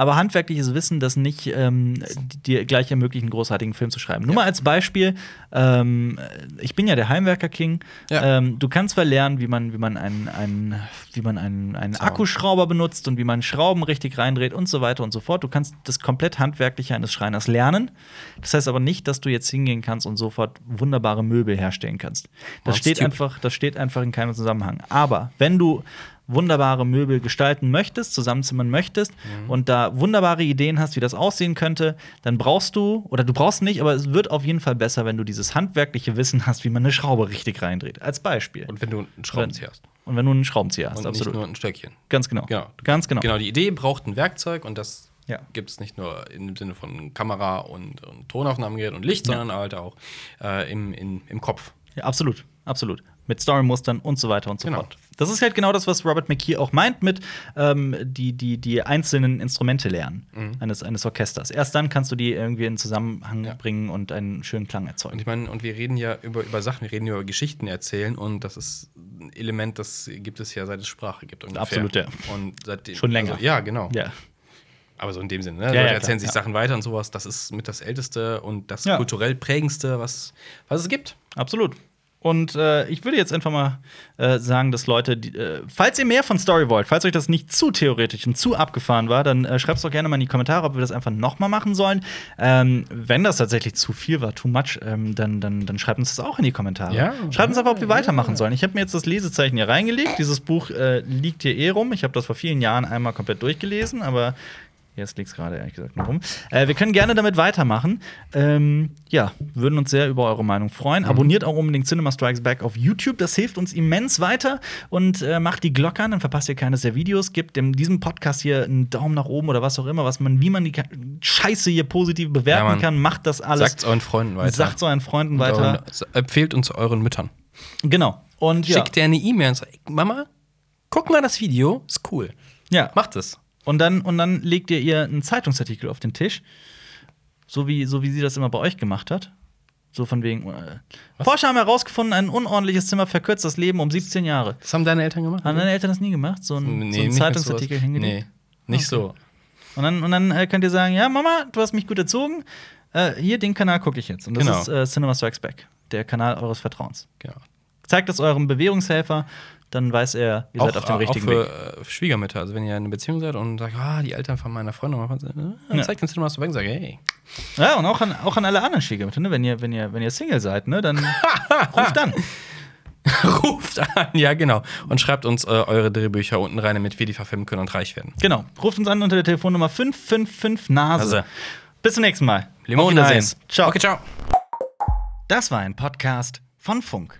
aber handwerkliches Wissen, das nicht ähm, dir gleich ermöglicht, einen großartigen Film zu schreiben. Nur mal als Beispiel, ähm, ich bin ja der Heimwerker-King. Ja. Ähm, du kannst zwar lernen, wie man, wie man einen, einen, wie man einen, einen Zaun. Akkuschrauber benutzt und wie man Schrauben richtig reindreht und so weiter und so fort. Du kannst das komplett Handwerkliche eines Schreiners lernen. Das heißt aber nicht, dass du jetzt hingehen kannst und sofort wunderbare Möbel herstellen kannst. Das steht Typ. einfach, das steht einfach in keinem Zusammenhang. Aber wenn du wunderbare Möbel gestalten möchtest, zusammenzimmern möchtest Mhm. und da wunderbare Ideen hast, wie das aussehen könnte, dann brauchst du, oder du brauchst nicht, aber es wird auf jeden Fall besser, wenn du dieses handwerkliche Wissen hast, wie man eine Schraube richtig reindreht. Als Beispiel. Und wenn du einen Schraubenzieher hast. Und wenn du einen Schraubenzieher hast, Und absolut. nicht nur ein Stöckchen. Ganz genau. Genau. Ganz genau. Genau, die Idee braucht ein Werkzeug und das Ja. gibt es nicht nur im Sinne von Kamera und, und Tonaufnahmegerät und Licht, Ja. sondern halt auch äh, im, in, im Kopf. Ja, absolut, absolut. Mit Storymustern und so weiter und so Genau. fort. Das ist halt genau das, was Robert McKee auch meint mit ähm, die, die, die einzelnen Instrumente lernen eines, eines Orchesters. Erst dann kannst du die irgendwie in Zusammenhang Ja. bringen und einen schönen Klang Und erzeugen. ich meine, und wir reden ja über, über Sachen, wir reden ja über Geschichten erzählen und das ist ein Element, das gibt es ja seit es Sprache gibt. Ungefähr. Absolut, ja. Und seitdem, Schon länger. Also, ja, genau. Ja. Aber so in dem Sinne, ne? Ja, Leute ja, erzählen sich ja. Sachen weiter und sowas. Das ist mit das Älteste und das kulturell prägendste, was, was es gibt. Absolut. Und äh, ich würde jetzt einfach mal äh, sagen, dass Leute, die, äh, falls ihr mehr von Story wollt, falls euch das nicht zu theoretisch und zu abgefahren war, dann äh, schreibt es doch gerne mal in die Kommentare, ob wir das einfach noch mal machen sollen. Ähm, wenn das tatsächlich zu viel war, too much, ähm, dann, dann, dann schreibt uns das auch in die Kommentare. Ja. schreibt uns einfach, ob wir weitermachen sollen. Ich habe mir jetzt das Lesezeichen hier reingelegt. Dieses Buch äh, liegt hier eh rum. Ich habe das vor vielen Jahren einmal komplett durchgelesen, aber Jetzt liegt es gerade ehrlich gesagt nur rum. Äh, wir können gerne damit weitermachen. Ähm, ja, würden uns sehr über eure Meinung freuen. Abonniert auch unbedingt Cinema Strikes Back auf YouTube. Das hilft uns immens weiter. Und äh, macht die Glocke an, dann verpasst ihr keines der Videos. Gebt in diesem Podcast hier einen Daumen nach oben oder was auch immer, was man, wie man die Scheiße hier positiv bewerten Ja, kann. Macht das alles. Sagt euren Freunden weiter. Sagt es euren Freunden Und weiter. euren- empfehlt uns euren Müttern. Genau. Und ja. Schickt dir eine E-Mail und sagt, Mama, guck mal das Video, ist cool. ja. Macht es. Und dann, und dann legt ihr ihr einen Zeitungsartikel auf den Tisch. So wie, so wie sie das immer bei euch gemacht hat. So von wegen. Äh, Forscher haben herausgefunden, ein unordentliches Zimmer verkürzt das Leben um 17 Jahre. Das haben deine Eltern gemacht? Haben deine Eltern das nie gemacht? So ein, so ein nicht mit Zeitungsartikel hingelegt? Nee, nicht so. Und dann, und dann äh, könnt ihr sagen: Ja, Mama, du hast mich gut erzogen. Äh, hier, den Kanal gucke ich jetzt. Und das Genau. ist äh, Cinema Strikes Back, der Kanal eures Vertrauens. Genau. Zeigt es eurem Bewährungshelfer, dann weiß er, ihr seid auf dem richtigen auch Weg. für äh, Schwiegermütter. Also, wenn ihr in einer Beziehung seid und sagt, ah, die Eltern von meiner Freundin, äh, dann Ja. zeigt den Cinema Back und sagt, hey. Ja, und auch an, auch an alle anderen Schwiegermütter, ne? Wenn ihr, wenn ihr, wenn ihr Single seid, ne, dann ruft an. Ruft an, ja, genau. Und schreibt uns äh, eure Drehbücher unten rein, damit wir die verfilmen können und reich werden. Genau. Ruft uns an unter der Telefonnummer 555 Nase. Also. Bis zum nächsten Mal. Limon Auf Wiedersehen. Ciao. Okay, ciao. Das war ein Podcast von Funk.